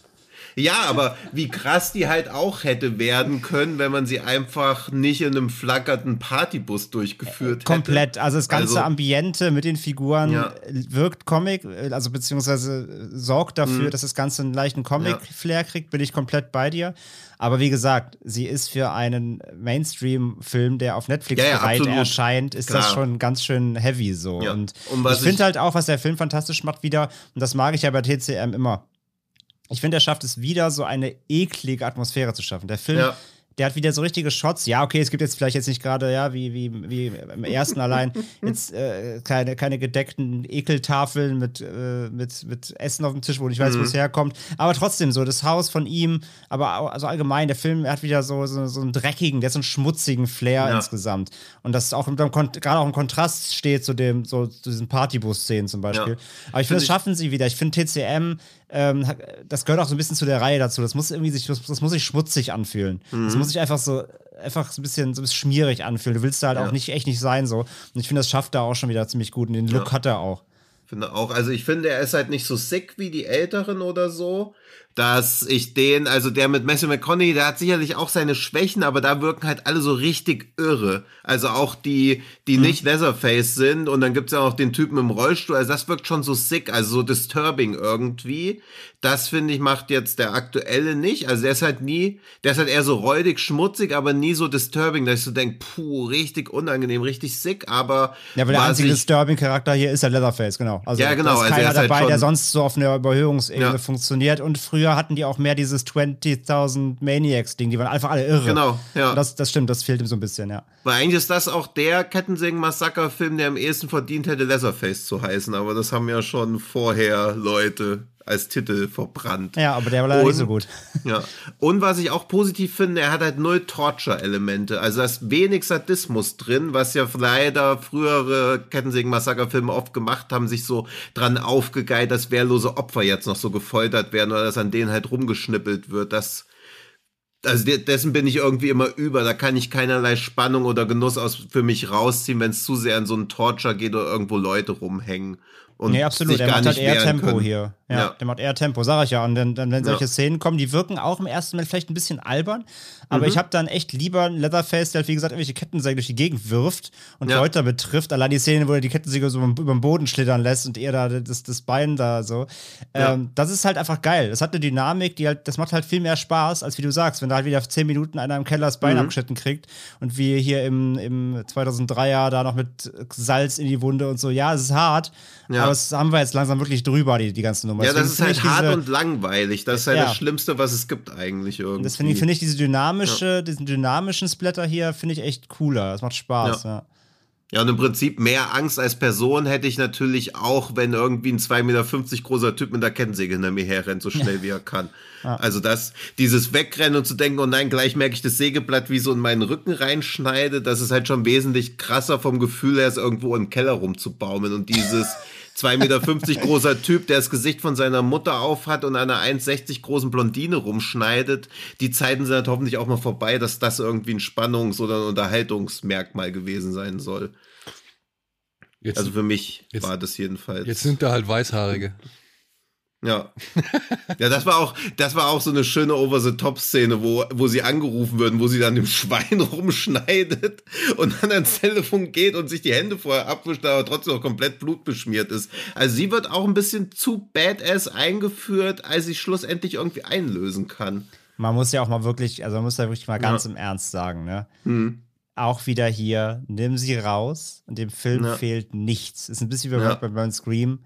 Ja, aber wie krass die halt auch hätte werden können, wenn man sie einfach nicht in einem flackernden Partybus durchgeführt hätte. Komplett. Also das ganze also, Ambiente mit den Figuren ja. wirkt Comic, also beziehungsweise sorgt dafür, mhm. dass das Ganze einen leichten Comic-Flair kriegt, bin ich komplett bei dir. Aber wie gesagt, sie ist für einen Mainstream-Film, der auf Netflix ja, bereit ja, erscheint, ist Klar. das schon ganz schön heavy so. Ja. Und, und ich finde halt auch, was der Film fantastisch macht wieder, und das mag ich ja bei TCM immer, ich finde, er schafft es wieder, so eine eklige Atmosphäre zu schaffen. Der Film ja der hat wieder so richtige Shots. Ja, okay, es gibt jetzt vielleicht jetzt nicht gerade, ja, wie, wie, wie im ersten allein, jetzt äh, keine, keine gedeckten Ekeltafeln mit, äh, mit, mit Essen auf dem Tisch, wo ich weiß, mhm. wo es herkommt. Aber trotzdem so, das Haus von ihm, aber auch, also allgemein, der Film hat wieder so, so, so einen dreckigen, der hat so einen schmutzigen Flair ja. insgesamt. Und das auch gerade auch im Kontrast steht zu dem, so zu diesen Partybus-Szenen zum Beispiel. Ja. Aber ich finde, das schaffen sie wieder. Ich finde TCM ähm, das gehört auch so ein bisschen zu der Reihe dazu. Das muss irgendwie sich, das, das muss sich schmutzig anfühlen. Mhm. Das muss sich einfach so, einfach so ein bisschen, so ein bisschen schmierig anfühlen. Du willst da halt ja. auch nicht, echt nicht sein so. Und ich finde, das schafft er auch schon wieder ziemlich gut. Und den Look ja. hat er auch. Finde auch. Also ich finde, er ist halt nicht so sick wie die Älteren oder so dass ich den, also der mit Matthew McConaughey, der hat sicherlich auch seine Schwächen, aber da wirken halt alle so richtig irre. Also auch die, die mhm. nicht Leatherface sind und dann gibt's ja auch den Typen im Rollstuhl, also das wirkt schon so sick, also so disturbing irgendwie. Das finde ich macht jetzt der aktuelle nicht, also der ist halt nie, der ist halt eher so räudig, schmutzig, aber nie so disturbing, dass ich so denke, puh, richtig unangenehm, richtig sick, aber. Ja, aber der einzige disturbing Charakter hier ist der Leatherface, genau. Also ja, genau. Da ist also keiner also dabei, halt der sonst so auf einer Überhöhungsebene ja. funktioniert und früher früher hatten die auch mehr dieses 20.000 Maniacs-Ding, die waren einfach alle irre. Genau, ja. Das, das stimmt, das fehlt ihm so ein bisschen, ja. Weil eigentlich ist das auch der Kettensägen-Massaker-Film, der am ehesten verdient hätte, Leatherface zu heißen, aber das haben ja schon vorher Leute als Titel verbrannt. Ja, aber der war leider Und- nicht so gut. Ja. Und was ich auch positiv finde, er hat halt null Torture-Elemente. Also da ist wenig Sadismus drin, was ja leider frühere Kettensägen-Massaker-Filme oft gemacht haben, sich so dran aufgegeilt, dass wehrlose Opfer jetzt noch so gefoltert werden oder dass an denen halt rumgeschnippelt wird. Das, also de- dessen bin ich irgendwie immer über. Da kann ich keinerlei Spannung oder Genuss aus für mich rausziehen, wenn es zu sehr in so einen Torture geht oder irgendwo Leute rumhängen. Und Nee, absolut. Der macht halt eher Tempo können. hier. Ja, Ja. der macht eher Tempo, sag ich ja. Und dann, dann wenn solche Ja. Szenen kommen, die wirken auch im ersten Moment vielleicht ein bisschen albern, aber Mhm. ich habe dann echt lieber einen Leatherface, der halt, wie gesagt, irgendwelche Kettensäge durch die Gegend wirft und Ja. Leute betrifft. Allein die Szene, wo er die Kettensäge so über den Boden schlittern lässt und er da das, das Bein da so. Ähm, das ist halt einfach geil. Das hat eine Dynamik, die halt, das macht halt viel mehr Spaß, als wie du sagst, wenn da halt wieder zehn Minuten einer im Keller das Bein Mhm. abgeschnitten kriegt und wir hier im, im 2003er da noch mit Salz in die Wunde und so. Ja, es ist hart, Ja. Das haben wir jetzt langsam wirklich drüber, die, die ganze Nummer. Ja, das Deswegen ist finde halt hart diese- und langweilig. Das ist halt Ja. das Schlimmste, was es gibt eigentlich irgendwie. Das finde ich, finde ich diese dynamische, diesen dynamischen Splatter hier finde ich echt cooler. Das macht Spaß, ja. Ja, und im Prinzip mehr Angst als Person hätte ich natürlich auch, wenn irgendwie ein 2,50 Meter großer Typ mit der Kettensäge hinter mir herrennt, so schnell wie er kann. Also das, dieses Wegrennen und zu denken, oh nein, gleich merke ich das Sägeblatt wie so in meinen Rücken reinschneide, das ist halt schon wesentlich krasser vom Gefühl her, es irgendwo im Keller rumzubaumeln und dieses 2,50 Meter großer Typ, der das Gesicht von seiner Mutter aufhat und einer 1,60 großen Blondine rumschneidet, die Zeiten sind halt hoffentlich auch mal vorbei, dass das irgendwie ein Spannungs- oder ein Unterhaltungsmerkmal gewesen sein soll. Jetzt, Also für mich Jetzt- war das jedenfalls. jetzt sind da halt Weißhaarige. Ja. Ja, das war auch, das war auch so eine schöne Over-the-Top-Szene, wo, wo sie angerufen würden, wo sie dann dem Schwein rumschneidet und dann ans Telefon geht und sich die Hände vorher abwischt, aber trotzdem auch komplett blutbeschmiert ist. Also sie wird auch ein bisschen zu badass eingeführt, als sie schlussendlich irgendwie einlösen kann. Man muss ja auch mal wirklich, also man muss ja wirklich mal ganz Ja. im Ernst sagen, ne? Hm. Auch wieder hier, nimm sie raus und dem Film Ja. fehlt nichts. Ist ein bisschen wie Ja. bei, bei Scream.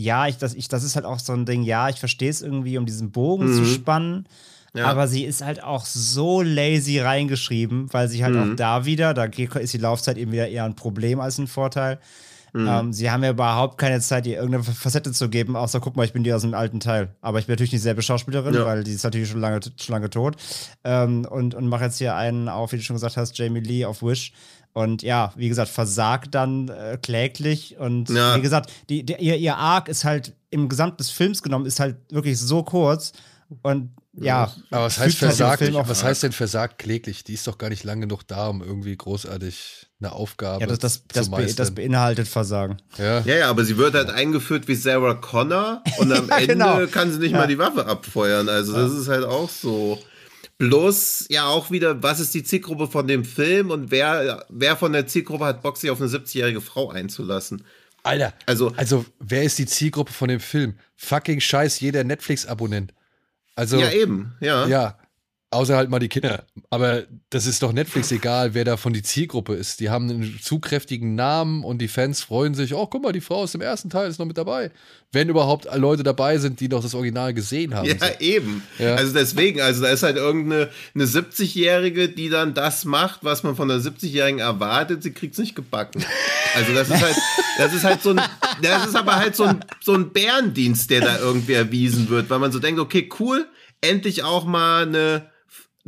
Ja, ich, das, ich, das ist halt auch so ein Ding, ja, ich verstehe es irgendwie, um diesen Bogen zu Mhm. spannen. Ja. Aber sie ist halt auch so lazy reingeschrieben, weil sie halt Mhm. auch da wieder, da ist die Laufzeit eben wieder eher ein Problem als ein Vorteil. Mhm. Ähm, sie haben ja überhaupt keine Zeit, ihr irgendeine Facette zu geben, außer guck mal, ich bin die aus dem alten Teil. Aber ich bin natürlich nicht selbe Schauspielerin, Ja. weil die ist natürlich schon lange, schon lange tot. Ähm, und und mache jetzt hier einen auf, wie du schon gesagt hast, Jamie Lee auf Wish. Und ja, wie gesagt, versagt dann äh, kläglich. Und Ja. wie gesagt, die, die, ihr, ihr Arc ist halt im Gesamt des Films genommen, ist halt wirklich so kurz. Und ja, Aber was heißt halt versagt? Was heißt denn versagt kläglich? Die ist doch gar nicht lang genug da, um irgendwie großartig eine Aufgabe Ja, das, das, zu das, be meistern. das beinhaltet Versagen. ja. Ja, ja, aber sie wird halt eingeführt wie Sarah Connor und am Ja, Ende genau. kann sie nicht Ja. mal die Waffe abfeuern. Also das ist halt auch so. Bloß ja auch wieder, was ist die Zielgruppe von dem Film und wer, wer von der Zielgruppe hat Bock, sich auf eine 70-jährige Frau einzulassen? Alter, Also, also wer ist die Zielgruppe von dem Film? Fucking Scheiß, jeder Netflix-Abonnent. Also, ja, eben, ja. ja, außer halt mal die Kinder. Aber das ist doch Netflix egal, wer davon die Zielgruppe ist. Die haben einen zu kräftigen Namen und die Fans freuen sich, oh, guck mal, die Frau aus dem ersten Teil ist noch mit dabei. Wenn überhaupt Leute dabei sind, die noch das Original gesehen haben. Ja, So. eben. Ja. Also deswegen, also da ist halt irgendeine eine 70-Jährige, die dann das macht, was man von einer 70-Jährigen erwartet, sie kriegt's nicht gebacken. Also das ist halt, das ist halt so ein, das ist aber halt so ein, so ein Bärendienst, der da irgendwie erwiesen wird, weil man so denkt, okay, cool, endlich auch mal eine,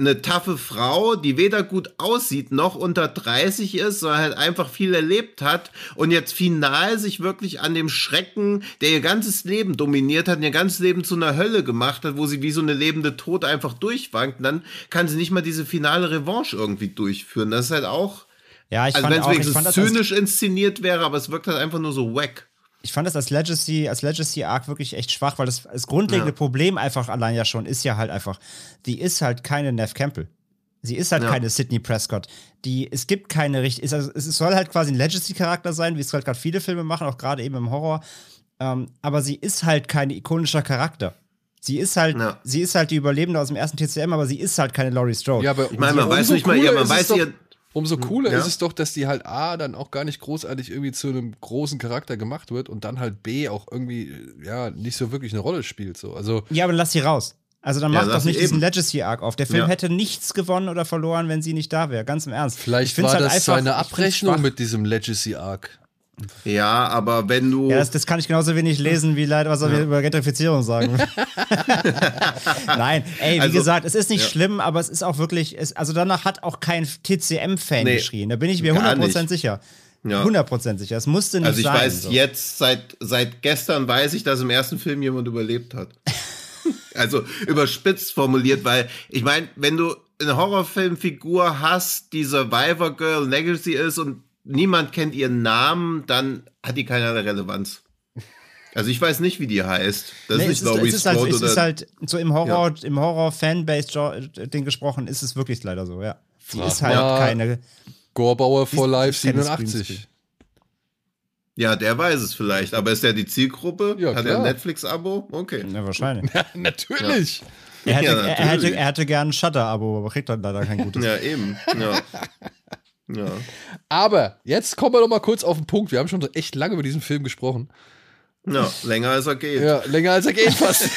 eine taffe Frau, die weder gut aussieht noch unter 30 ist, sondern halt einfach viel erlebt hat und jetzt final sich wirklich an dem Schrecken, der ihr ganzes Leben dominiert hat und ihr ganzes Leben zu einer Hölle gemacht hat, wo sie wie so eine lebende Tote einfach durchwankt, und dann kann sie nicht mal diese finale Revanche irgendwie durchführen. Das ist halt auch, Ja, ich also wenn es wenigstens fand zynisch inszeniert wäre, aber es wirkt halt einfach nur so wack. Ich fand das als Legacy, als Legacy Arc wirklich echt schwach, weil das, das grundlegende Ja. Problem einfach allein ja schon ist ja halt einfach, die ist halt keine Nev Campbell. Sie ist halt Ja. keine Sidney Prescott. Die, es gibt keine richtig, also, es soll halt quasi ein Legacy-Charakter sein, wie es halt gerade viele Filme machen, auch gerade eben im Horror. Ähm, aber sie ist halt kein ikonischer Charakter. Sie ist halt, Ja. sie ist halt die Überlebende aus dem ersten TCM, aber sie ist halt keine Laurie Strode. Ja, aber Ich meine, man weiß nicht mal, ja, man weiß ja, Umso cooler ja. ist es doch, dass die halt A, dann auch gar nicht großartig irgendwie zu einem großen Charakter gemacht wird und dann halt B auch irgendwie, ja, nicht so wirklich eine Rolle spielt. So. Also, Ja, aber lass sie raus. Also dann Ja, mach lass doch nicht diesen. Legacy-Arc auf. Der Film Ja. hätte nichts gewonnen oder verloren, wenn sie nicht da wäre. Ganz im Ernst. Ich vielleicht war halt das einfach- seine Abrechnung mit diesem Legacy Arc. Ja, aber wenn du. Ja, das, das kann ich genauso wenig lesen, wie leider, was ja. über Gentrifizierung sagen Nein, ey, wie also, gesagt, es ist nicht ja. schlimm, aber es ist auch wirklich, es, also danach hat auch kein TCM-Fan nee, geschrien. Da bin ich mir 100% sicher. Ja. 100% sicher. Es musste nicht sein. Also ich sein, weiß so. jetzt, seit, seit gestern weiß ich, dass im ersten Film jemand überlebt hat. also überspitzt formuliert, weil ich meine, wenn du eine Horrorfilmfigur hast, die Survivor Girl Legacy ist und niemand kennt ihren Namen, dann hat die keinerlei Relevanz. Also ich weiß nicht, wie die heißt. Das nee, ist nicht Laurie Strode halt, Es ist halt so im Horror, ja. im Horror-Fanbase-Ding gesprochen, ist es wirklich leider so, ja. Die Frag ist halt keine. Gorbauer for Life 87. Ja, der weiß es vielleicht, aber ist der die Zielgruppe? Ja, Hat er ein Netflix-Abo? Okay. Ja, wahrscheinlich. Ja, natürlich. Ja. Er, hätte, ja, er, hätte, er hätte gern ein Shutter-Abo, aber kriegt dann leider kein gutes. ja, eben. Ja. Ja. Aber jetzt kommen wir doch mal kurz auf den Punkt. Wir haben schon echt lange über diesen Film gesprochen. Ja, länger als er geht. Ja, länger als er geht fast.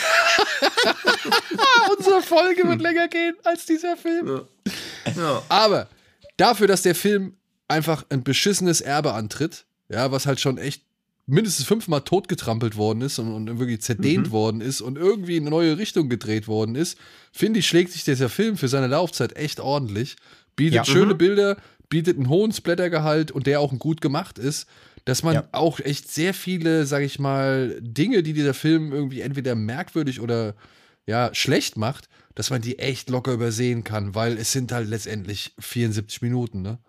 Unsere Folge wird länger gehen als dieser Film. Ja. ja. Aber dafür, dass der Film einfach ein beschissenes Erbe antritt, ja, was halt schon echt mindestens fünfmal totgetrampelt worden ist und, und wirklich zerdehnt mhm. worden ist und irgendwie in eine neue Richtung gedreht worden ist, finde ich, schlägt sich dieser Film für seine Laufzeit echt ordentlich. Bietet ja. schöne mhm. Bilder, bietet einen hohen Splattergehalt und der auch gut gemacht ist, dass man ja. auch echt sehr viele, sag ich mal, Dinge, die dieser Film irgendwie entweder merkwürdig oder ja, schlecht macht, dass man die echt locker übersehen kann, weil es sind halt letztendlich 74 Minuten, ne?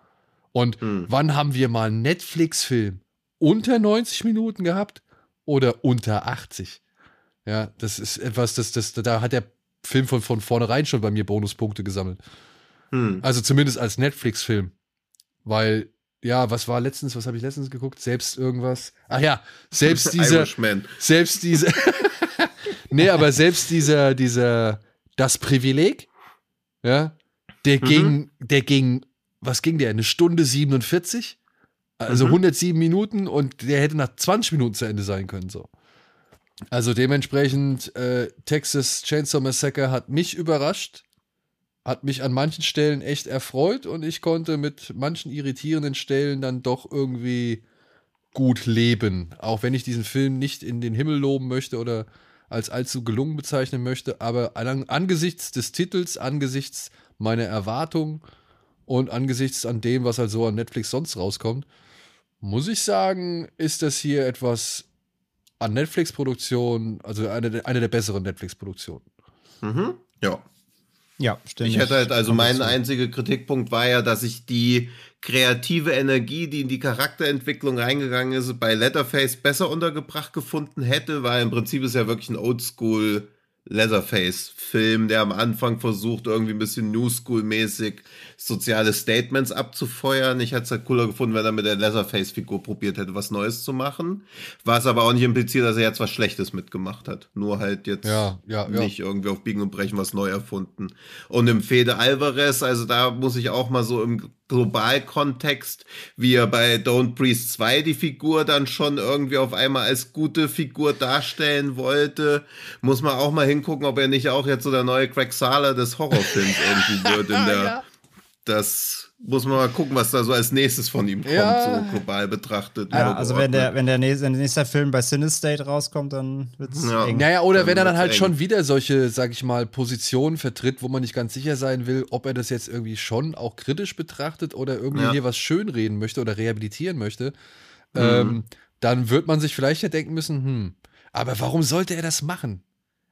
Und hm. wann haben wir mal einen Netflix-Film unter 90 Minuten gehabt oder unter 80? Ja, das ist etwas, das, das, da hat der Film von, von vornherein schon bei mir Bonuspunkte gesammelt. Hm. Also zumindest als Netflix-Film. Weil, ja, was war letztens, was habe ich letztens geguckt? Selbst irgendwas. Ach ja, selbst dieser. selbst diese. nee, aber selbst dieser, dieser, das Privileg, ja, der mhm. ging, der ging, was ging der? Eine Stunde 47? Also mhm. 107 Minuten und der hätte nach 20 Minuten zu Ende sein können, so. Also dementsprechend, äh, Texas Chainsaw Massacre hat mich überrascht hat mich an manchen Stellen echt erfreut und ich konnte mit manchen irritierenden Stellen dann doch irgendwie gut leben. Auch wenn ich diesen Film nicht in den Himmel loben möchte oder als allzu gelungen bezeichnen möchte, aber an, angesichts des Titels, angesichts meiner Erwartungen und angesichts an dem, was halt so an Netflix sonst rauskommt, muss ich sagen, ist das hier etwas an Netflix-Produktion, also eine, eine der besseren Netflix-Produktionen. Mhm. Ja, ja, stimmt. Ich hätte halt, also mein einziger Kritikpunkt war ja, dass ich die kreative Energie, die in die Charakterentwicklung reingegangen ist, bei Letterface besser untergebracht gefunden hätte, weil im Prinzip ist ja wirklich ein Oldschool Leatherface-Film, der am Anfang versucht, irgendwie ein bisschen New School-mäßig soziale Statements abzufeuern. Ich hätte es halt cooler gefunden, wenn er mit der Leatherface-Figur probiert hätte, was Neues zu machen. Was aber auch nicht impliziert, dass er jetzt was Schlechtes mitgemacht hat. Nur halt jetzt ja, ja, ja. nicht irgendwie auf Biegen und Brechen was neu erfunden. Und im Fede Alvarez, also da muss ich auch mal so im Globalkontext, wie er bei Don't Breathe 2 die Figur dann schon irgendwie auf einmal als gute Figur darstellen wollte, muss man auch mal hingucken, ob er nicht auch jetzt so der neue Craig Sala des Horrorfilms irgendwie wird in der ja. das muss man mal gucken, was da so als nächstes von ihm kommt, ja. so global betrachtet. Ja, also wenn der, wenn der nächste, nächste Film bei Cinestate rauskommt, dann wird es ja. eng. Naja, oder dann wenn er dann halt eng. schon wieder solche, sag ich mal, Positionen vertritt, wo man nicht ganz sicher sein will, ob er das jetzt irgendwie schon auch kritisch betrachtet oder irgendwie ja. hier was schönreden möchte oder rehabilitieren möchte, mhm. ähm, dann wird man sich vielleicht ja denken müssen, hm, aber warum sollte er das machen?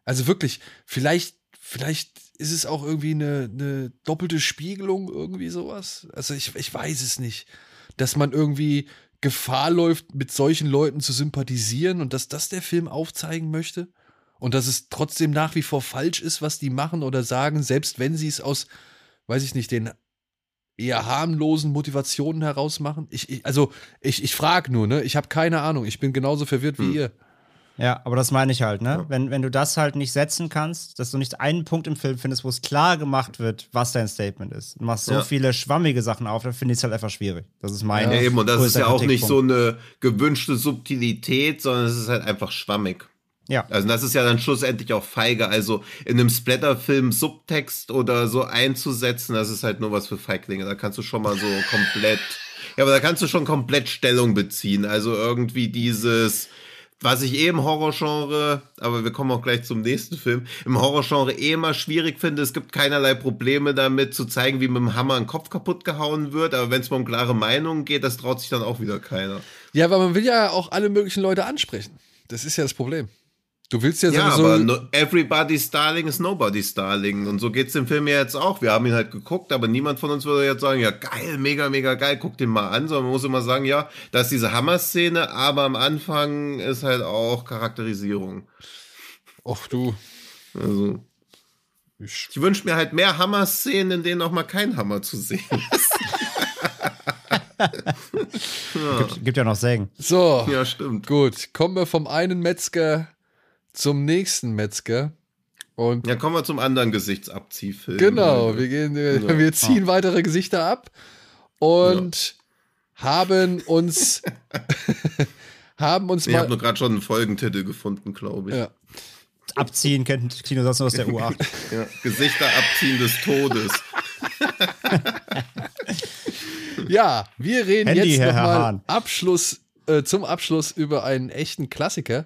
Also wirklich, vielleicht, vielleicht ist es auch irgendwie eine, eine doppelte Spiegelung, irgendwie sowas? Also ich, ich weiß es nicht. Dass man irgendwie Gefahr läuft, mit solchen Leuten zu sympathisieren und dass das der Film aufzeigen möchte? Und dass es trotzdem nach wie vor falsch ist, was die machen oder sagen, selbst wenn sie es aus, weiß ich nicht, den eher harmlosen Motivationen heraus machen? Ich, ich also, ich, ich frage nur, ne? Ich habe keine Ahnung. Ich bin genauso verwirrt wie hm. ihr. Ja, aber das meine ich halt, ne? Ja. Wenn, wenn du das halt nicht setzen kannst, dass du nicht einen Punkt im Film findest, wo es klar gemacht wird, was dein Statement ist. Du machst so ja. viele schwammige Sachen auf, dann finde ich es halt einfach schwierig. Das ist mein. Ja, eben, und das ist ja auch nicht so eine gewünschte Subtilität, sondern es ist halt einfach schwammig. Ja. Also das ist ja dann schlussendlich auch feige. Also in einem Splatterfilm Subtext oder so einzusetzen, das ist halt nur was für Feiglinge. Da kannst du schon mal so komplett Ja, aber da kannst du schon komplett Stellung beziehen. Also irgendwie dieses, was ich eh im Horrorgenre, aber wir kommen auch gleich zum nächsten Film, im Horrorgenre eh immer schwierig finde. Es gibt keinerlei Probleme damit zu zeigen, wie mit dem Hammer ein Kopf kaputt gehauen wird. Aber wenn es mal um klare Meinungen geht, das traut sich dann auch wieder keiner. Ja, weil man will ja auch alle möglichen Leute ansprechen. Das ist ja das Problem. Du willst ja, Ja, sowieso. aber no, everybody's Darling is nobody's Darling. Und so geht's dem Film ja jetzt auch. Wir haben ihn halt geguckt, aber niemand von uns würde jetzt sagen, ja geil, mega, mega geil, guck den mal an. Sondern man muss immer sagen, ja, da ist diese Hammer-Szene, aber am Anfang ist halt auch Charakterisierung. Och du. Also, Ich, ich wünsche mir halt mehr Hammer-Szenen, in denen auch mal kein Hammer zu sehen ist. Gibt, gibt ja noch Sägen. so, ja, stimmt. gut. Kommen wir vom einen Metzger zum nächsten Metzger. Und Ja, kommen wir zum anderen Gesichtsabziehfilm. genau, wir, gehen, äh, Ja. wir ziehen weitere Gesichter ab und haben uns. haben uns Ich habe nur gerade schon einen Folgentitel gefunden, glaube ich. Ja. Abziehen kennt Kino sonst aus der U8. Ja, Gesichter abziehen des Todes. Ja, wir reden Handy, jetzt nochmal. Abschluss, äh, zum Abschluss über einen echten Klassiker.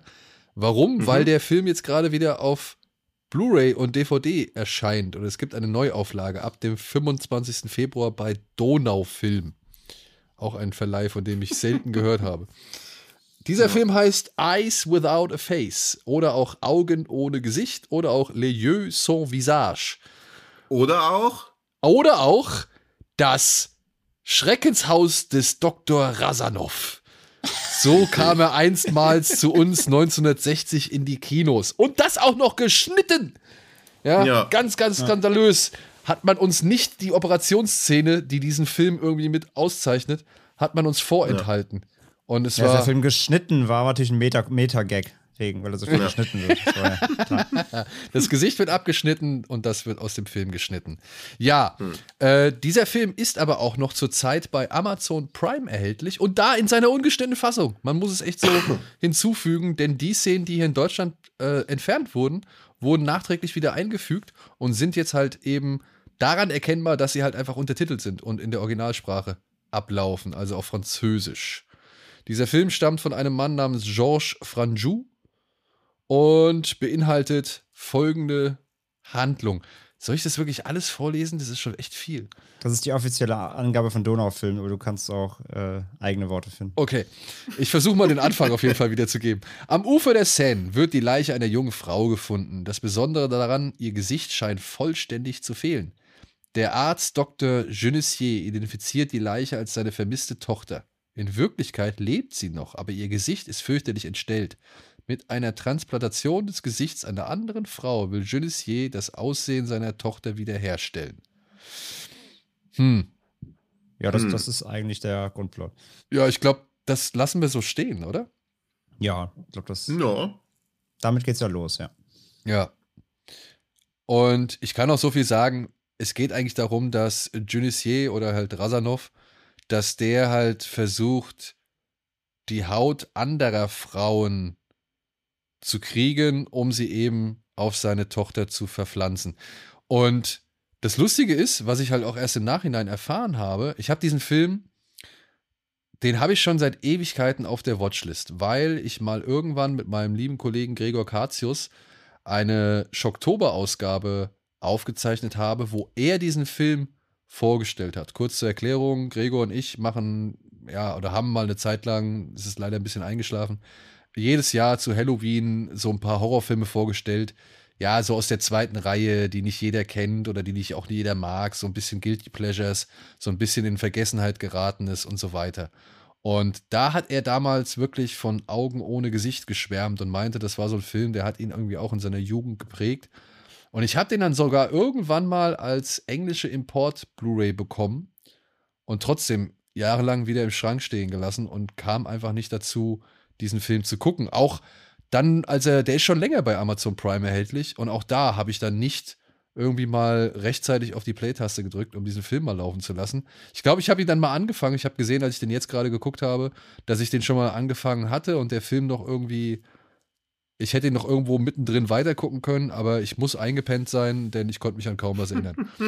Warum? Mhm. Weil der Film jetzt gerade wieder auf Blu-ray und DVD erscheint und es gibt eine Neuauflage ab dem 25. Februar bei Donaufilm. Auch ein Verleih, von dem ich selten gehört habe. Dieser Film heißt Eyes Without a Face oder auch Augen ohne Gesicht oder auch Les Yeux sans Visage. Oder auch Oder auch das Schreckenshaus des Dr. Rasanov. So kam er einstmals zu uns 1960 in die Kinos. Und das auch noch geschnitten. Ja, Ja. ganz, ganz skandalös. Hat man uns nicht die Operationsszene, die diesen Film irgendwie mit auszeichnet, hat man uns vorenthalten. Und es Ja, dass der war. Film geschnitten war, war natürlich ein Meta- Meta-Gag. Wegen, weil er so viel geschnitten wird. Das ja. Das Gesicht wird abgeschnitten und das wird aus dem Film geschnitten. Ja, äh, dieser Film ist aber auch noch zurzeit bei Amazon Prime erhältlich und da in seiner ungeschnittenen Fassung. Man muss es echt so hinzufügen, denn die Szenen, die hier in Deutschland äh, entfernt wurden, wurden nachträglich wieder eingefügt und sind jetzt halt eben daran erkennbar, dass sie halt einfach untertitelt sind und in der Originalsprache ablaufen, also auf Französisch. Dieser Film stammt von einem Mann namens Georges Franjou und beinhaltet folgende Handlung. Soll ich das wirklich alles vorlesen? Das ist schon echt viel. Das ist die offizielle Angabe von Donaufilm, aber du kannst auch äh, eigene Worte finden. Okay, ich versuche mal den Anfang auf jeden Fall wiederzugeben. Am Ufer der Seine wird die Leiche einer jungen Frau gefunden. Das Besondere daran, ihr Gesicht scheint vollständig zu fehlen. Der Arzt Dr. Genessier identifiziert die Leiche als seine vermisste Tochter. In Wirklichkeit lebt sie noch, aber ihr Gesicht ist fürchterlich entstellt. Mit einer Transplantation des Gesichts einer anderen Frau will Genessier das Aussehen seiner Tochter wiederherstellen. Hm. Ja, das, Hm. das ist eigentlich der Grundplot. Ja, ich glaube, das lassen wir so stehen, oder? Ja, ich glaube, das. Ja. Damit geht's ja los, ja. Ja. Und ich kann auch so viel sagen, es geht eigentlich darum, dass Junissier oder halt Rasanov, dass der halt versucht, die Haut anderer Frauen zu kriegen, um sie eben auf seine Tochter zu verpflanzen. Und das Lustige ist, was ich halt auch erst im Nachhinein erfahren habe, ich habe diesen Film, den habe ich schon seit Ewigkeiten auf der Watchlist, weil ich mal irgendwann mit meinem lieben Kollegen Gregor Katius eine Schocktober-Ausgabe aufgezeichnet habe, wo er diesen Film vorgestellt hat. Kurz zur Erklärung, Gregor und ich machen, ja, oder haben mal eine Zeit lang, es ist leider ein bisschen eingeschlafen, jedes Jahr zu Halloween so ein paar Horrorfilme vorgestellt. Ja, so aus der zweiten Reihe, die nicht jeder kennt oder die nicht auch jeder mag, so ein bisschen Guilty Pleasures, so ein bisschen in Vergessenheit geratenes und so weiter. Und da hat er damals wirklich von Augen ohne Gesicht geschwärmt und meinte, das war so ein Film, der hat ihn irgendwie auch in seiner Jugend geprägt. Und ich habe den dann sogar irgendwann mal als englische Import-Blu-ray bekommen und trotzdem jahrelang wieder im Schrank stehen gelassen und kam einfach nicht dazu, diesen Film zu gucken. Auch dann, als er, der ist schon länger bei Amazon Prime erhältlich und auch da habe ich dann nicht irgendwie mal rechtzeitig auf die Play-Taste gedrückt, um diesen Film mal laufen zu lassen. Ich glaube, ich habe ihn dann mal angefangen. Ich habe gesehen, als ich den jetzt gerade geguckt habe, dass ich den schon mal angefangen hatte und der Film noch irgendwie Ich hätte ihn noch irgendwo mittendrin weitergucken können, aber ich muss eingepennt sein, denn ich konnte mich an kaum was erinnern.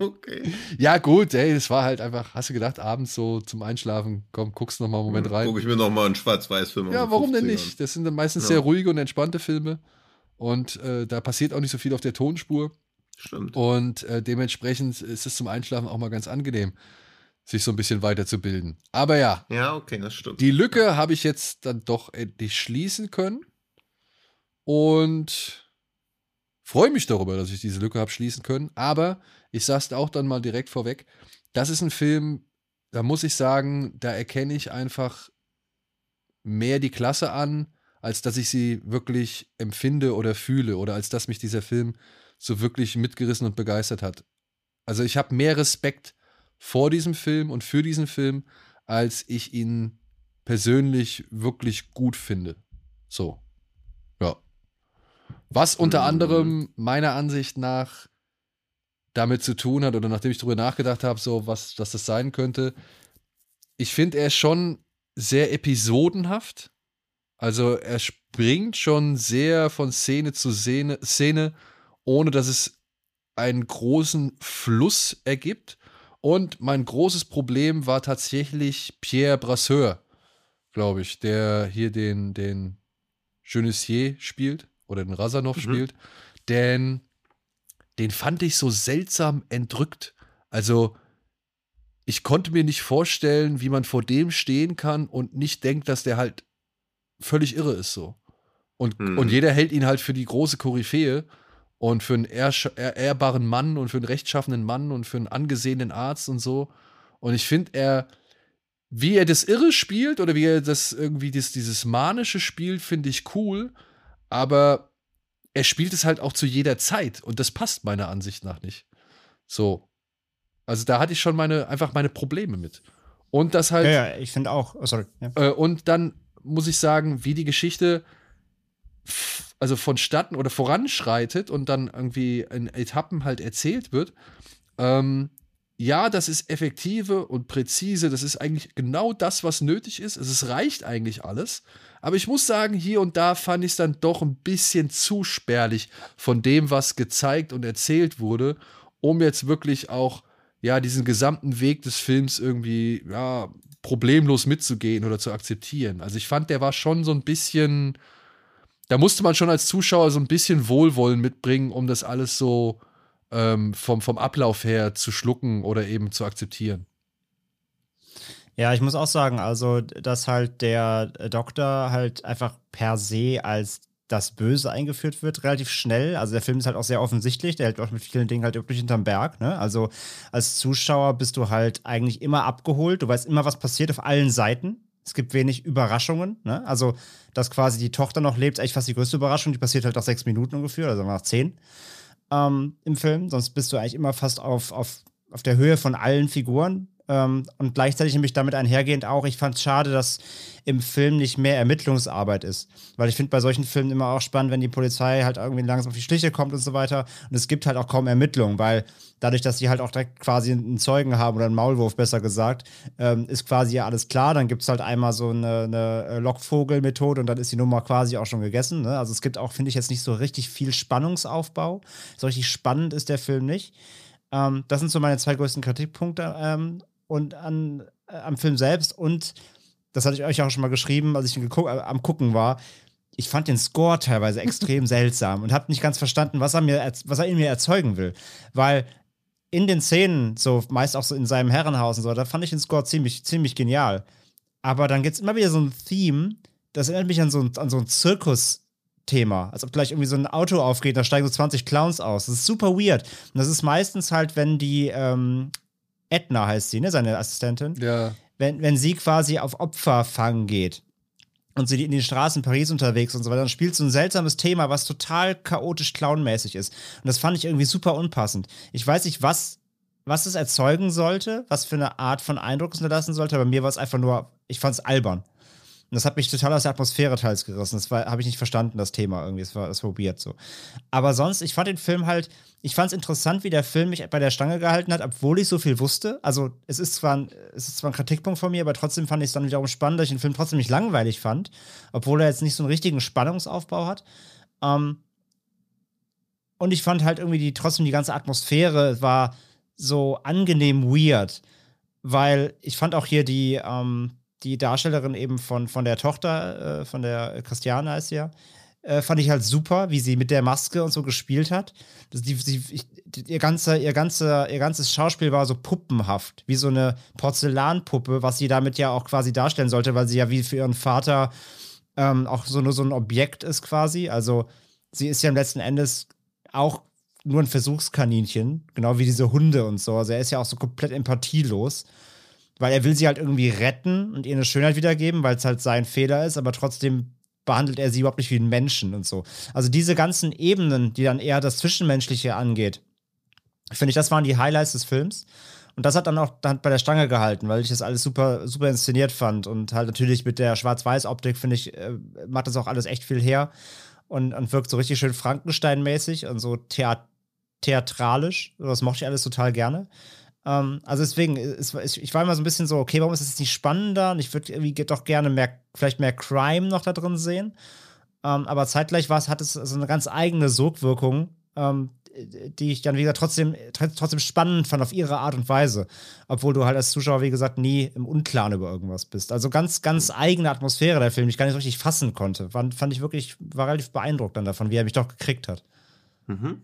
okay. Ja, gut, ey, das war halt einfach, hast du gedacht, abends so zum Einschlafen, komm, guckst noch mal einen Moment rein. Gucke ich mir noch mal einen Schwarz-Weiß-Film an. Ja, warum denn nicht? Das sind dann meistens Ja. sehr ruhige und entspannte Filme. Und äh, da passiert auch nicht so viel auf der Tonspur. Stimmt. Und äh, dementsprechend ist es zum Einschlafen auch mal ganz angenehm, sich so ein bisschen weiterzubilden. Aber ja, Ja, okay, das stimmt. die Lücke habe ich jetzt dann doch endlich schließen können. Und freue mich darüber, dass ich diese Lücke habe schließen können. Aber ich sage es auch dann mal direkt vorweg. Das ist ein Film, da muss ich sagen, da erkenne ich einfach mehr die Klasse an, als dass ich sie wirklich empfinde oder fühle oder als dass mich dieser Film so wirklich mitgerissen und begeistert hat. Also ich habe mehr Respekt vor diesem Film und für diesen Film, als ich ihn persönlich wirklich gut finde. So. Ja. Was unter Mhm. anderem meiner Ansicht nach damit zu tun hat, oder nachdem ich drüber nachgedacht habe, so was, was das sein könnte, ich finde, er ist schon sehr episodenhaft. Also er springt schon sehr von Szene zu Szene, Szene ohne dass es einen großen Fluss ergibt. Und mein großes Problem war tatsächlich Pierre Brasseur, glaube ich, der hier den, den Genessier spielt oder den Razanov Mhm. spielt. Denn den fand ich so seltsam entrückt. Also, ich konnte mir nicht vorstellen, wie man vor dem stehen kann und nicht denkt, dass der halt völlig irre ist so. Und, Mhm. und jeder hält ihn halt für die große Koryphäe und für einen ehr- ehrbaren Mann und für einen rechtschaffenen Mann und für einen angesehenen Arzt und so. Und ich finde, er, wie er das Irre spielt oder wie er das irgendwie das, dieses Manische spielt, finde ich cool. Aber er spielt es halt auch zu jeder Zeit und das passt meiner Ansicht nach nicht. So. Also da hatte ich schon meine, einfach meine Probleme mit. Und das halt. Ja, ja, ich finde auch. Oh, sorry. Ja. Äh, und dann muss ich sagen, wie die Geschichte also vonstatten oder voranschreitet und dann irgendwie in Etappen halt erzählt wird. Ähm, ja, das ist effektive und präzise. Das ist eigentlich genau das, was nötig ist. Also Es reicht eigentlich alles. Aber ich muss sagen, hier und da fand ich es dann doch ein bisschen zu spärlich von dem, was gezeigt und erzählt wurde, um jetzt wirklich auch ja diesen gesamten Weg des Films irgendwie ja problemlos mitzugehen oder zu akzeptieren. Also ich fand, der war schon so ein bisschen, da musste man schon als Zuschauer so ein bisschen Wohlwollen mitbringen, um das alles so ähm, vom, vom Ablauf her zu schlucken oder eben zu akzeptieren. Ja, ich muss auch sagen, also, dass halt der Doktor halt einfach per se als das Böse eingeführt wird, relativ schnell. Also der Film ist halt auch sehr offensichtlich, der hält auch mit vielen Dingen halt wirklich hinterm Berg. Ne? Also als Zuschauer bist du halt eigentlich immer abgeholt, du weißt immer, was passiert auf allen Seiten. Es gibt wenig Überraschungen. Ne? Also, dass quasi die Tochter noch lebt, ist eigentlich fast die größte Überraschung. Die passiert halt nach sechs Minuten ungefähr, also nach zehn ähm, im Film. Sonst bist du eigentlich immer fast auf, auf, auf der Höhe von allen Figuren. Ähm, und gleichzeitig nämlich damit einhergehend auch, ich fand es schade, dass im Film nicht mehr Ermittlungsarbeit ist. Weil ich finde bei solchen Filmen immer auch spannend, wenn die Polizei halt irgendwie langsam auf die Schliche kommt und so weiter. Und es gibt halt auch kaum Ermittlungen, weil dadurch, dass sie halt auch direkt quasi einen Zeugen haben oder einen Maulwurf, besser gesagt, ähm, ist quasi ja alles klar. Dann gibt es halt einmal so eine, eine Lockvogel-Methode und dann ist die Nummer quasi auch schon gegessen. Ne? Also es gibt auch, finde ich, jetzt nicht so richtig viel Spannungsaufbau. So richtig spannend ist der Film nicht. Ähm, das sind so meine zwei größten Kritikpunkte ähm, und an, äh, am Film selbst. Und das hatte ich euch auch schon mal geschrieben, als ich ihn geguck, äh, am Gucken war. Ich fand den Score teilweise extrem seltsam und habe nicht ganz verstanden, was er, mir, was er in mir erzeugen will. Weil in den Szenen, so meist auch so in seinem Herrenhaus und so, da fand ich den Score ziemlich, ziemlich genial. Aber dann gibt es immer wieder so ein Theme, das erinnert mich an so ein, an so ein Zirkus-Thema. Als ob gleich irgendwie so ein Auto aufgeht, da steigen so 20 Clowns aus. Das ist super weird. Und das ist meistens halt, wenn die ähm, Edna heißt sie, ne, seine Assistentin, Ja. wenn, wenn sie quasi auf Opferfang geht und sie in den Straßen Paris unterwegs und so weiter, dann spielt so ein seltsames Thema, was total chaotisch clownmäßig ist. Und das fand ich irgendwie super unpassend. Ich weiß nicht, was, was es erzeugen sollte, was für eine Art von Eindruck es hinterlassen sollte, aber mir war es einfach nur, ich fand es albern. Und das hat mich total aus der Atmosphäre teils gerissen. Das habe ich nicht verstanden, das Thema irgendwie. Das war, das war weird so. Aber sonst, ich fand den Film halt, ich fand es interessant, wie der Film mich bei der Stange gehalten hat, obwohl ich so viel wusste. Also, es ist zwar ein, es ist zwar ein Kritikpunkt von mir, aber trotzdem fand ich es dann wiederum spannend, dass ich den Film trotzdem nicht langweilig fand, obwohl er jetzt nicht so einen richtigen Spannungsaufbau hat. Ähm, und ich fand halt irgendwie die, trotzdem die ganze Atmosphäre war so angenehm weird, weil ich fand auch hier die, ähm, die Darstellerin eben von, von der Tochter, äh, von der Christiane heißt sie ja, äh, fand ich halt super, wie sie mit der Maske und so gespielt hat. Das, die, die, ich, ihr, ganze, ihr, ganze, ihr ganzes Schauspiel war so puppenhaft, wie so eine Porzellanpuppe, was sie damit ja auch quasi darstellen sollte, weil sie ja wie für ihren Vater ähm, auch so nur so ein Objekt ist quasi. Also sie ist ja im letzten Endes auch nur ein Versuchskaninchen, genau wie diese Hunde und so. Also er ist ja auch so komplett empathielos weil er will sie halt irgendwie retten und ihr eine Schönheit wiedergeben, weil es halt sein Fehler ist, aber trotzdem behandelt er sie überhaupt nicht wie einen Menschen und so. Also diese ganzen Ebenen, die dann eher das Zwischenmenschliche angeht, finde ich, das waren die Highlights des Films. Und das hat dann auch dann bei der Stange gehalten, weil ich das alles super, super inszeniert fand. Und halt natürlich mit der Schwarz-Weiß-Optik, finde ich, äh, macht das auch alles echt viel her. Und, und wirkt so richtig schön Frankenstein-mäßig und so theat theatralisch. Das mochte ich alles total gerne. Ähm, also deswegen, ist, ich war immer so ein bisschen so, okay, warum ist das jetzt nicht spannender? Und ich würde irgendwie doch gerne mehr, vielleicht mehr Crime noch da drin sehen. Ähm, aber zeitgleich war es, hat es so eine ganz eigene Sogwirkung, ähm, die ich dann wieder trotzdem, trotzdem spannend fand auf ihre Art und Weise. Obwohl du halt als Zuschauer, wie gesagt, nie im Unklaren über irgendwas bist. Also ganz, ganz eigene Atmosphäre der Film, die ich gar nicht richtig fassen konnte. Fand, fand ich wirklich, war relativ beeindruckt dann davon, wie er mich doch gekriegt hat. Mhm.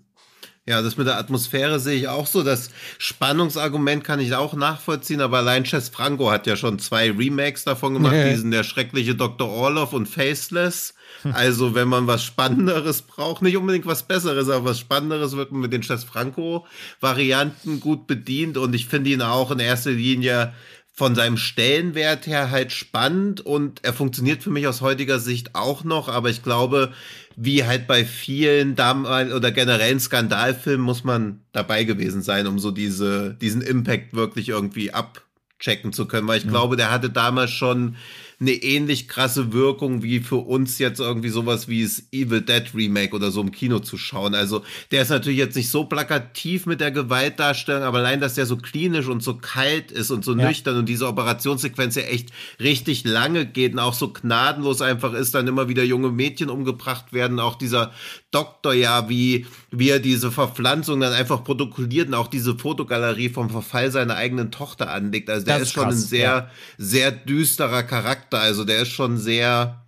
Ja, das mit der Atmosphäre sehe ich auch so. Das Spannungsargument kann ich auch nachvollziehen, aber allein Chess Franco hat ja schon zwei Remakes davon gemacht, nee. diesen der schreckliche Dr. Orloff und Faceless. Also, wenn man was Spannenderes braucht, nicht unbedingt was Besseres, aber was Spannenderes wird man mit den Chess Franco Varianten gut bedient und ich finde ihn auch in erster Linie von seinem Stellenwert her halt spannend und er funktioniert für mich aus heutiger Sicht auch noch, aber ich glaube, wie halt bei vielen damals oder generellen Skandalfilmen muss man dabei gewesen sein, um so diese, diesen Impact wirklich irgendwie abchecken zu können, weil ich ja. glaube, der hatte damals schon eine ähnlich krasse Wirkung wie für uns jetzt irgendwie sowas wie das Evil Dead Remake oder so im Kino zu schauen. Also der ist natürlich jetzt nicht so plakativ mit der Gewaltdarstellung, aber allein, dass der so klinisch und so kalt ist und so ja. nüchtern und diese Operationssequenz ja echt richtig lange geht und auch so gnadenlos einfach ist, dann immer wieder junge Mädchen umgebracht werden, auch dieser Doktor ja, wie, wie er diese Verpflanzung dann einfach protokolliert und auch diese Fotogalerie vom Verfall seiner eigenen Tochter anlegt. Also der das ist schon krass, ein sehr, ja. sehr düsterer Charakter. Also der ist schon sehr,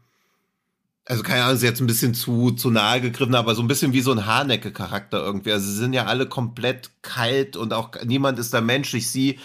also keine Ahnung, ist jetzt ein bisschen zu, zu nahe gegriffen, aber so ein bisschen wie so ein Harnecke-Charakter irgendwie. Also sie sind ja alle komplett kalt und auch niemand ist da menschlich. Sie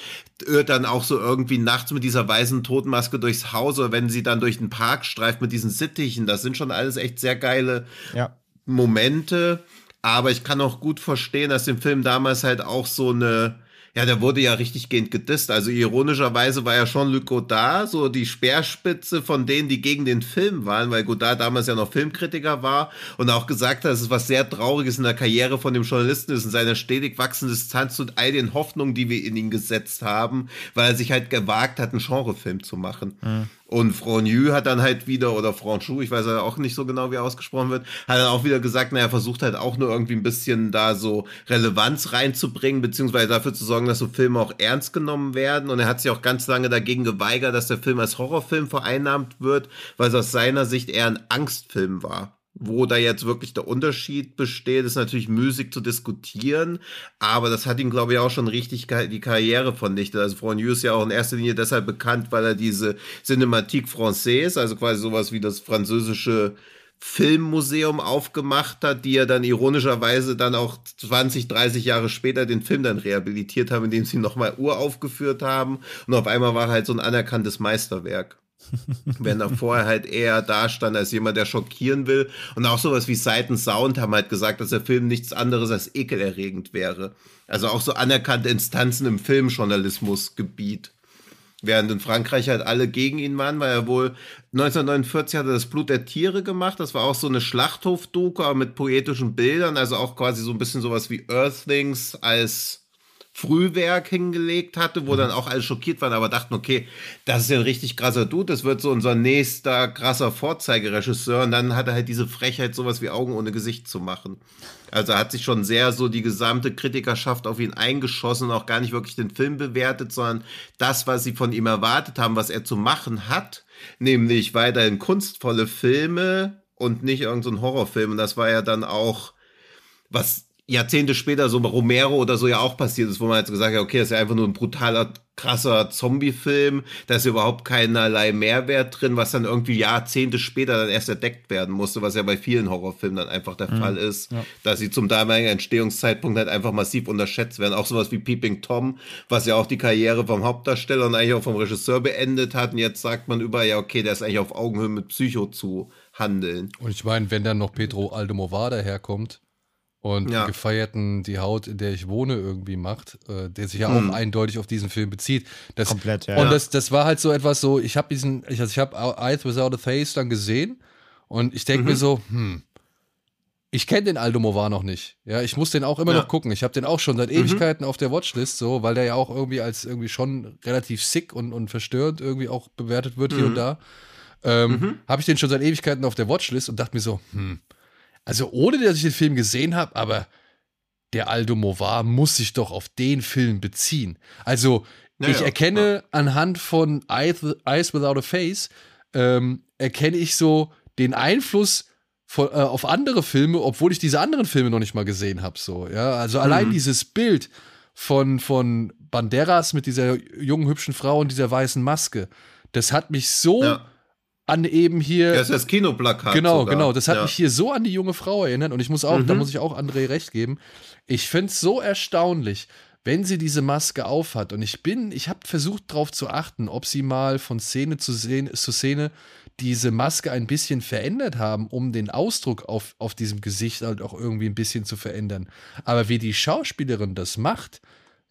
irrt dann auch so irgendwie nachts mit dieser weißen Totenmaske durchs Haus oder wenn sie dann durch den Park streift mit diesen Sittichen. Das sind schon alles echt sehr geile ja. Momente, aber ich kann auch gut verstehen, dass dem Film damals halt auch so eine ja, der wurde ja richtig gehend gedisst. Also ironischerweise war ja Jean-Luc Godard so die Speerspitze von denen, die gegen den Film waren, weil Godard damals ja noch Filmkritiker war und auch gesagt hat, dass es was sehr Trauriges in der Karriere von dem Journalisten ist, in seiner stetig wachsenden Distanz zu all den Hoffnungen, die wir in ihn gesetzt haben, weil er sich halt gewagt hat, einen Genrefilm zu machen. Mhm. Und Franju hat dann halt wieder, oder Franchou, ich weiß ja auch nicht so genau, wie er ausgesprochen wird, hat dann auch wieder gesagt, naja, versucht halt auch nur irgendwie ein bisschen da so Relevanz reinzubringen, beziehungsweise dafür zu sorgen, dass so Filme auch ernst genommen werden. Und er hat sich auch ganz lange dagegen geweigert, dass der Film als Horrorfilm vereinnahmt wird, weil es aus seiner Sicht eher ein Angstfilm war. Wo da jetzt wirklich der Unterschied besteht, ist natürlich müßig zu diskutieren, aber das hat ihn, glaube ich, auch schon richtig die Karriere vernichtet. Also Fronieux ist ja auch in erster Linie deshalb bekannt, weil er diese Cinématique Française, also quasi sowas wie das französische Filmmuseum aufgemacht hat, die er dann ironischerweise dann auch 20, 30 Jahre später den Film dann rehabilitiert haben, indem sie nochmal uraufgeführt haben. Und auf einmal war halt so ein anerkanntes Meisterwerk. Wenn er vorher halt eher da stand als jemand, der schockieren will. Und auch sowas wie and Sound haben halt gesagt, dass der Film nichts anderes als ekelerregend wäre. Also auch so anerkannte Instanzen im Filmjournalismusgebiet. Während in Frankreich halt alle gegen ihn waren, weil er wohl 1949 hat er das Blut der Tiere gemacht. Das war auch so eine Schlachthof-Doku, mit poetischen Bildern. Also auch quasi so ein bisschen sowas wie Earthlings als Frühwerk hingelegt hatte, wo dann auch alle schockiert waren, aber dachten, okay, das ist ja ein richtig krasser Dude, das wird so unser nächster krasser Vorzeigeregisseur und dann hat er halt diese Frechheit, sowas wie Augen ohne Gesicht zu machen. Also er hat sich schon sehr so die gesamte Kritikerschaft auf ihn eingeschossen und auch gar nicht wirklich den Film bewertet, sondern das, was sie von ihm erwartet haben, was er zu machen hat, nämlich weiterhin kunstvolle Filme und nicht irgendein so Horrorfilm. Und das war ja dann auch, was Jahrzehnte später so Romero oder so ja auch passiert ist, wo man halt so gesagt hat, okay, das ist ja einfach nur ein brutaler, krasser Zombie-Film, da ist überhaupt keinerlei Mehrwert drin, was dann irgendwie Jahrzehnte später dann erst entdeckt werden musste, was ja bei vielen Horrorfilmen dann einfach der mhm. Fall ist, ja. dass sie zum damaligen Entstehungszeitpunkt halt einfach massiv unterschätzt werden. Auch sowas wie Peeping Tom, was ja auch die Karriere vom Hauptdarsteller und eigentlich auch vom Regisseur beendet hat und jetzt sagt man über, ja, okay, der ist eigentlich auf Augenhöhe mit Psycho zu handeln. Und ich meine, wenn dann noch Pedro Aldemovar daherkommt, und ja. gefeierten Die Haut, in der ich wohne, irgendwie macht, äh, der sich ja hm. auch eindeutig auf diesen Film bezieht. Das, Komplett, ja. Und das, das war halt so etwas so, ich habe diesen, ich, also ich habe Eyes Without a Face dann gesehen und ich denke mhm. mir so, hm, ich kenne den Aldo Movar noch nicht. Ja, ich muss den auch immer ja. noch gucken. Ich habe den auch schon seit mhm. Ewigkeiten mhm. auf der Watchlist, so, weil der ja auch irgendwie als irgendwie schon relativ sick und, und verstörend irgendwie auch bewertet wird mhm. hier und da. Ähm, mhm. habe ich den schon seit Ewigkeiten auf der Watchlist und dachte mir so, hm, also ohne dass ich den Film gesehen habe, aber der Aldo Movar muss sich doch auf den Film beziehen. Also naja, ich erkenne ja. anhand von Eyes Without a Face, ähm, erkenne ich so den Einfluss von, äh, auf andere Filme, obwohl ich diese anderen Filme noch nicht mal gesehen habe. So, ja? Also mhm. allein dieses Bild von, von Banderas mit dieser jungen, hübschen Frau und dieser weißen Maske, das hat mich so ja an eben hier. Das ist das Kinoplakat. Genau, sogar. genau. Das hat ja. mich hier so an die junge Frau erinnert und ich muss auch, mhm. da muss ich auch André recht geben. Ich finde es so erstaunlich, wenn sie diese Maske aufhat und ich bin, ich habe versucht darauf zu achten, ob sie mal von Szene zu, Szene zu Szene diese Maske ein bisschen verändert haben, um den Ausdruck auf, auf diesem Gesicht halt auch irgendwie ein bisschen zu verändern. Aber wie die Schauspielerin das macht,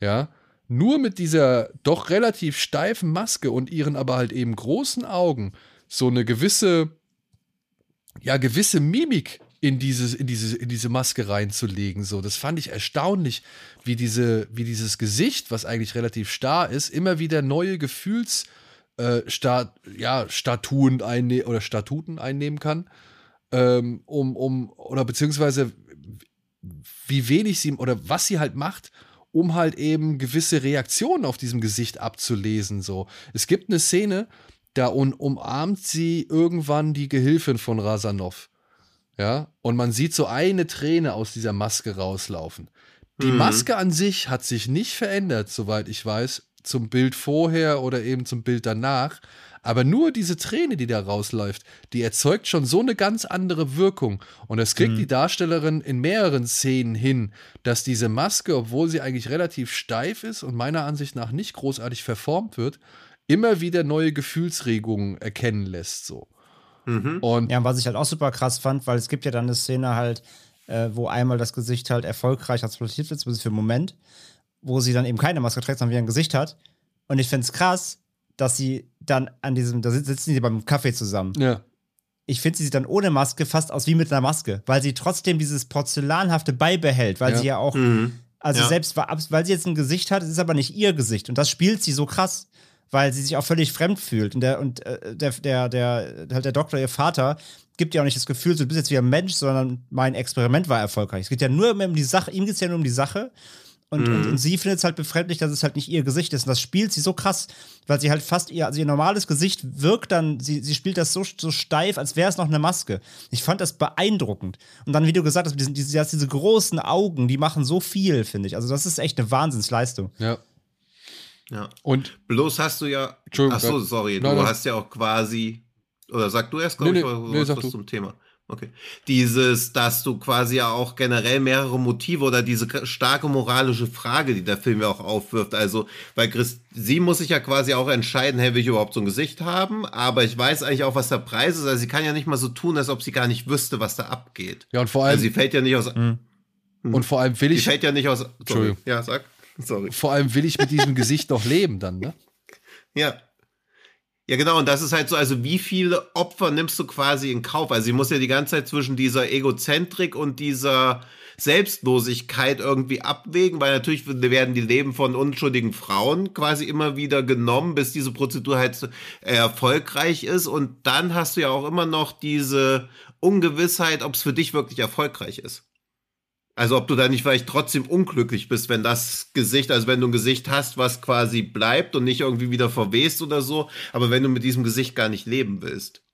ja, nur mit dieser doch relativ steifen Maske und ihren aber halt eben großen Augen, so eine gewisse, ja, gewisse Mimik in dieses, in diese, in diese Maske reinzulegen. So, das fand ich erstaunlich, wie diese, wie dieses Gesicht, was eigentlich relativ starr ist, immer wieder neue Gefühls, äh, Stat, ja, Statuen einnehmen oder Statuten einnehmen kann. Ähm, um, um, oder beziehungsweise wie wenig sie oder was sie halt macht, um halt eben gewisse Reaktionen auf diesem Gesicht abzulesen. So. Es gibt eine Szene, da un umarmt sie irgendwann die Gehilfin von Rasanov. Ja, und man sieht so eine Träne aus dieser Maske rauslaufen. Die mhm. Maske an sich hat sich nicht verändert, soweit ich weiß, zum Bild vorher oder eben zum Bild danach. Aber nur diese Träne, die da rausläuft, die erzeugt schon so eine ganz andere Wirkung. Und das kriegt mhm. die Darstellerin in mehreren Szenen hin, dass diese Maske, obwohl sie eigentlich relativ steif ist und meiner Ansicht nach nicht großartig verformt wird, immer wieder neue Gefühlsregungen erkennen lässt. So. Mhm. Und ja, was ich halt auch super krass fand, weil es gibt ja dann eine Szene halt, äh, wo einmal das Gesicht halt erfolgreich transportiert wird, zumindest für einen Moment, wo sie dann eben keine Maske trägt, sondern wie ein Gesicht hat. Und ich finde es krass, dass sie dann an diesem, da sitzen die beim Kaffee zusammen. Ja. Ich finde, sie sieht dann ohne Maske fast aus wie mit einer Maske, weil sie trotzdem dieses Porzellanhafte beibehält, weil ja. sie ja auch, mhm. also ja. selbst, weil sie jetzt ein Gesicht hat, ist es aber nicht ihr Gesicht. Und das spielt sie so krass weil sie sich auch völlig fremd fühlt. Und der, und äh, der, der, der, halt der Doktor, ihr Vater, gibt ja auch nicht das Gefühl, du bist jetzt wie ein Mensch, sondern mein Experiment war erfolgreich. Es geht ja nur um die Sache, ihm geht es ja nur um die Sache. Und, mhm. und, und, sie findet es halt befremdlich, dass es halt nicht ihr Gesicht ist. Und das spielt sie so krass, weil sie halt fast ihr, also ihr normales Gesicht wirkt dann, sie, sie spielt das so, so steif, als wäre es noch eine Maske. Ich fand das beeindruckend. Und dann, wie du gesagt hast, diese, diese, diese großen Augen, die machen so viel, finde ich. Also, das ist echt eine Wahnsinnsleistung. Ja. Ja. Und bloß hast du ja. Ach so, sorry. Nein, du nein. hast ja auch quasi. Oder sag du erst, glaube nee, ich, nee, was nee, zum Thema. Okay. Dieses, dass du quasi ja auch generell mehrere Motive oder diese starke moralische Frage, die der Film ja auch aufwirft. Also, weil Chris, sie muss sich ja quasi auch entscheiden, hey, will ich überhaupt so ein Gesicht haben? Aber ich weiß eigentlich auch, was der Preis ist. Also, sie kann ja nicht mal so tun, als ob sie gar nicht wüsste, was da abgeht. Ja, und vor allem. Also, sie fällt ja nicht aus. Mhm. Und vor allem will ich. Sie fällt ja nicht aus. Sorry. Ja, sag. Sorry. Vor allem will ich mit diesem Gesicht noch leben dann, ne? Ja. Ja, genau, und das ist halt so, also wie viele Opfer nimmst du quasi in Kauf? Also sie muss ja die ganze Zeit zwischen dieser Egozentrik und dieser Selbstlosigkeit irgendwie abwägen, weil natürlich werden die Leben von unschuldigen Frauen quasi immer wieder genommen, bis diese Prozedur halt äh, erfolgreich ist. Und dann hast du ja auch immer noch diese Ungewissheit, ob es für dich wirklich erfolgreich ist. Also ob du da nicht vielleicht trotzdem unglücklich bist, wenn das Gesicht, also wenn du ein Gesicht hast, was quasi bleibt und nicht irgendwie wieder verwest oder so, aber wenn du mit diesem Gesicht gar nicht leben willst.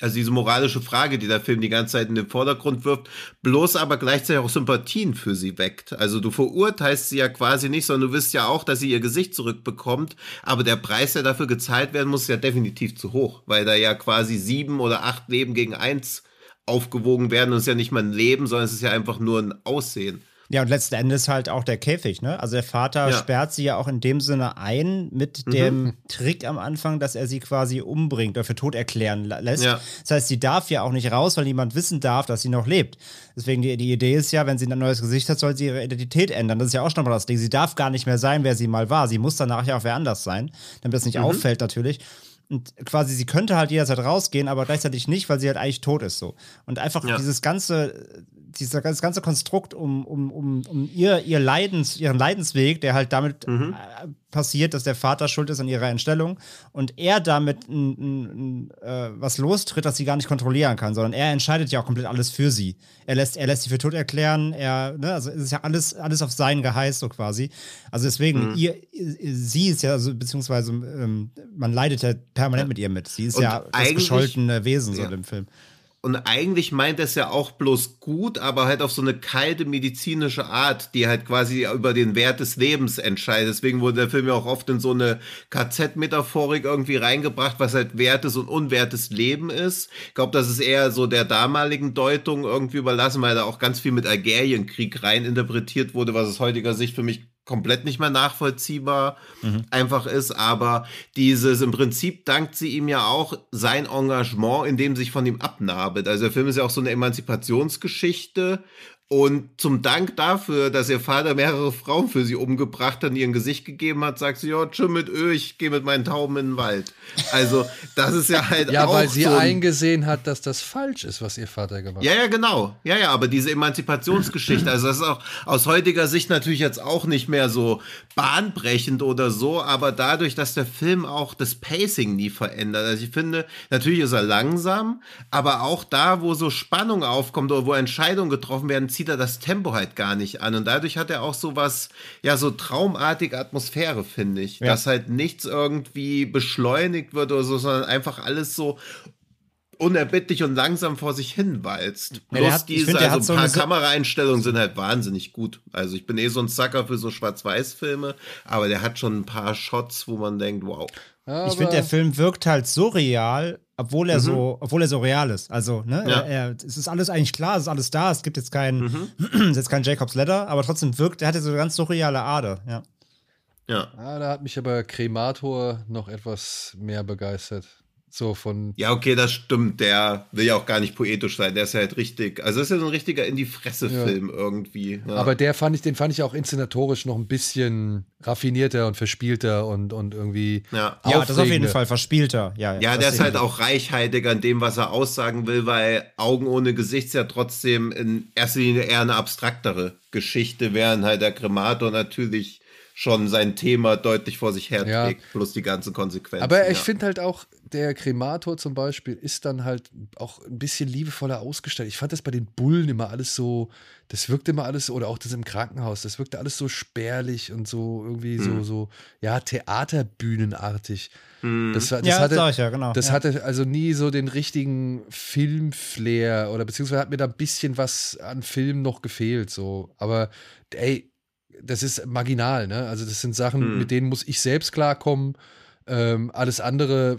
Also diese moralische Frage, die der Film die ganze Zeit in den Vordergrund wirft, bloß aber gleichzeitig auch Sympathien für sie weckt. Also du verurteilst sie ja quasi nicht, sondern du wirst ja auch, dass sie ihr Gesicht zurückbekommt, aber der Preis, der dafür gezahlt werden muss, ist ja definitiv zu hoch, weil da ja quasi sieben oder acht Leben gegen eins aufgewogen werden und es ist ja nicht mal ein Leben, sondern es ist ja einfach nur ein Aussehen. Ja, und letzten Endes halt auch der Käfig, ne? Also der Vater ja. sperrt sie ja auch in dem Sinne ein mit mhm. dem Trick am Anfang, dass er sie quasi umbringt oder für tot erklären lässt. Ja. Das heißt, sie darf ja auch nicht raus, weil niemand wissen darf, dass sie noch lebt. Deswegen die, die Idee ist ja, wenn sie ein neues Gesicht hat, soll sie ihre Identität ändern. Das ist ja auch schon mal das Ding. Sie darf gar nicht mehr sein, wer sie mal war. Sie muss danach ja auch wer anders sein, damit es nicht mhm. auffällt natürlich. Und quasi, sie könnte halt jederzeit rausgehen, aber gleichzeitig nicht, weil sie halt eigentlich tot ist so. Und einfach ja. dieses ganze, dieser, das ganze Konstrukt um, um, um, um ihr, ihr Leidens, ihren Leidensweg, der halt damit mhm. äh, passiert, dass der Vater schuld ist an ihrer Entstellung und er damit n, n, äh, was lostritt, das sie gar nicht kontrollieren kann, sondern er entscheidet ja auch komplett alles für sie. Er lässt, er lässt sie für tot erklären, er, ne, also es ist ja alles, alles auf sein Geheiß so quasi. Also deswegen, mhm. ihr, sie ist ja, also, beziehungsweise ähm, man leidet ja permanent mit ihr mit. Sie ist und ja das gescholtene Wesen so ja. im Film. Und eigentlich meint es ja auch bloß gut, aber halt auf so eine kalte medizinische Art, die halt quasi über den Wert des Lebens entscheidet. Deswegen wurde der Film ja auch oft in so eine KZ-Metaphorik irgendwie reingebracht, was halt wertes und unwertes Leben ist. Ich glaube, das ist eher so der damaligen Deutung irgendwie überlassen, weil da auch ganz viel mit Algerienkrieg rein interpretiert wurde, was aus heutiger Sicht für mich komplett nicht mehr nachvollziehbar mhm. einfach ist, aber dieses im Prinzip dankt sie ihm ja auch sein Engagement, indem sich von ihm abnabelt. Also der Film ist ja auch so eine Emanzipationsgeschichte und zum Dank dafür, dass ihr Vater mehrere Frauen für sie umgebracht hat und ihr ein Gesicht gegeben hat, sagt sie, ja, tschüss mit Öl, ich gehe mit meinen Tauben in den Wald. Also, das ist ja halt ja, auch weil sie so eingesehen hat, dass das falsch ist, was ihr Vater gemacht hat. Ja, ja, genau. Ja, ja, aber diese Emanzipationsgeschichte, also das ist auch aus heutiger Sicht natürlich jetzt auch nicht mehr so bahnbrechend oder so, aber dadurch, dass der Film auch das Pacing nie verändert. Also ich finde, natürlich ist er langsam, aber auch da, wo so Spannung aufkommt oder wo Entscheidungen getroffen werden, zieht er das Tempo halt gar nicht an. Und dadurch hat er auch so was, ja, so traumartige Atmosphäre, finde ich. Ja. Dass halt nichts irgendwie beschleunigt wird oder so, sondern einfach alles so unerbittlich und langsam vor sich hin walzt. Plus ja, hat, diese, find, also ein paar so Kameraeinstellungen sind halt wahnsinnig gut. Also ich bin eh so ein Sucker für so Schwarz-Weiß-Filme, aber der hat schon ein paar Shots, wo man denkt, wow. Aber ich finde, der Film wirkt halt so real, obwohl er mhm. so, obwohl er so real ist. Also, ne, ja. er, er, es ist alles eigentlich klar, es ist alles da. Es gibt jetzt keinen, mhm. jetzt kein Jacobs Letter, aber trotzdem wirkt, er hat so eine ganz surreale Ader, ja. Ja. ja. Da hat mich aber Cremator noch etwas mehr begeistert. So von. Ja, okay, das stimmt. Der will ja auch gar nicht poetisch sein. Der ist ja halt richtig. Also, das ist ja so ein richtiger in die Fresse-Film ja. irgendwie. Ja. Aber der fand ich, den fand ich auch inszenatorisch noch ein bisschen raffinierter und verspielter und, und irgendwie. Ja, ja das ist auf jeden Fall verspielter. Ja, ja der ist halt auch reichhaltiger in dem, was er aussagen will, weil Augen ohne Gesicht ist ja trotzdem in erster Linie eher eine abstraktere Geschichte, während halt der Kremator natürlich schon sein Thema deutlich vor sich her trägt, ja. plus die ganzen Konsequenzen. Aber ich ja. finde halt auch, der Kremator zum Beispiel ist dann halt auch ein bisschen liebevoller ausgestellt. Ich fand das bei den Bullen immer alles so, das wirkte immer alles, oder auch das im Krankenhaus, das wirkte alles so spärlich und so irgendwie mhm. so, so, ja, Theaterbühnenartig. Mhm. Das, das, ja, hatte, das, ja, genau. das ja. hatte also nie so den richtigen Filmflair oder beziehungsweise hat mir da ein bisschen was an Film noch gefehlt, so. Aber ey, das ist marginal, ne? Also das sind Sachen, hm. mit denen muss ich selbst klarkommen. Ähm, alles andere,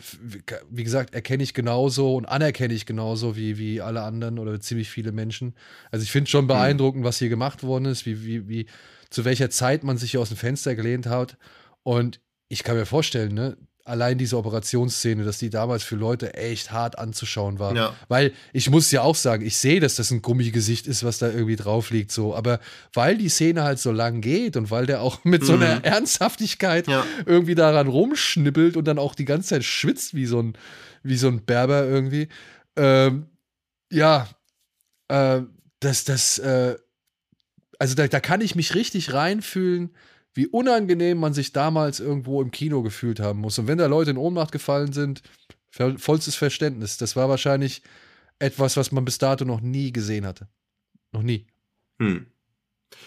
wie gesagt, erkenne ich genauso und anerkenne ich genauso wie, wie alle anderen oder ziemlich viele Menschen. Also ich finde schon hm. beeindruckend, was hier gemacht worden ist, wie, wie, wie, zu welcher Zeit man sich hier aus dem Fenster gelehnt hat. Und ich kann mir vorstellen, ne, allein diese Operationsszene, dass die damals für Leute echt hart anzuschauen war. Ja. Weil ich muss ja auch sagen, ich sehe, dass das ein Gummigesicht ist, was da irgendwie drauf liegt, so. Aber weil die Szene halt so lang geht und weil der auch mit mhm. so einer mhm. Ernsthaftigkeit ja. irgendwie daran rumschnippelt und dann auch die ganze Zeit schwitzt wie so ein, wie so ein Berber irgendwie, ähm, ja, äh, das, das, äh, also da, da kann ich mich richtig reinfühlen, wie unangenehm man sich damals irgendwo im Kino gefühlt haben muss. Und wenn da Leute in Ohnmacht gefallen sind, vollstes Verständnis. Das war wahrscheinlich etwas, was man bis dato noch nie gesehen hatte. Noch nie. Hm.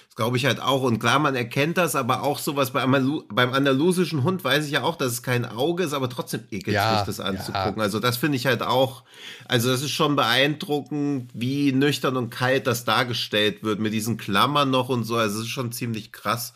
Das glaube ich halt auch. Und klar, man erkennt das, aber auch sowas bei beim andalusischen Hund weiß ich ja auch, dass es kein Auge ist, aber trotzdem ekelt ja, mich das anzugucken. Ja. Also das finde ich halt auch, also das ist schon beeindruckend, wie nüchtern und kalt das dargestellt wird mit diesen Klammern noch und so. Also es ist schon ziemlich krass.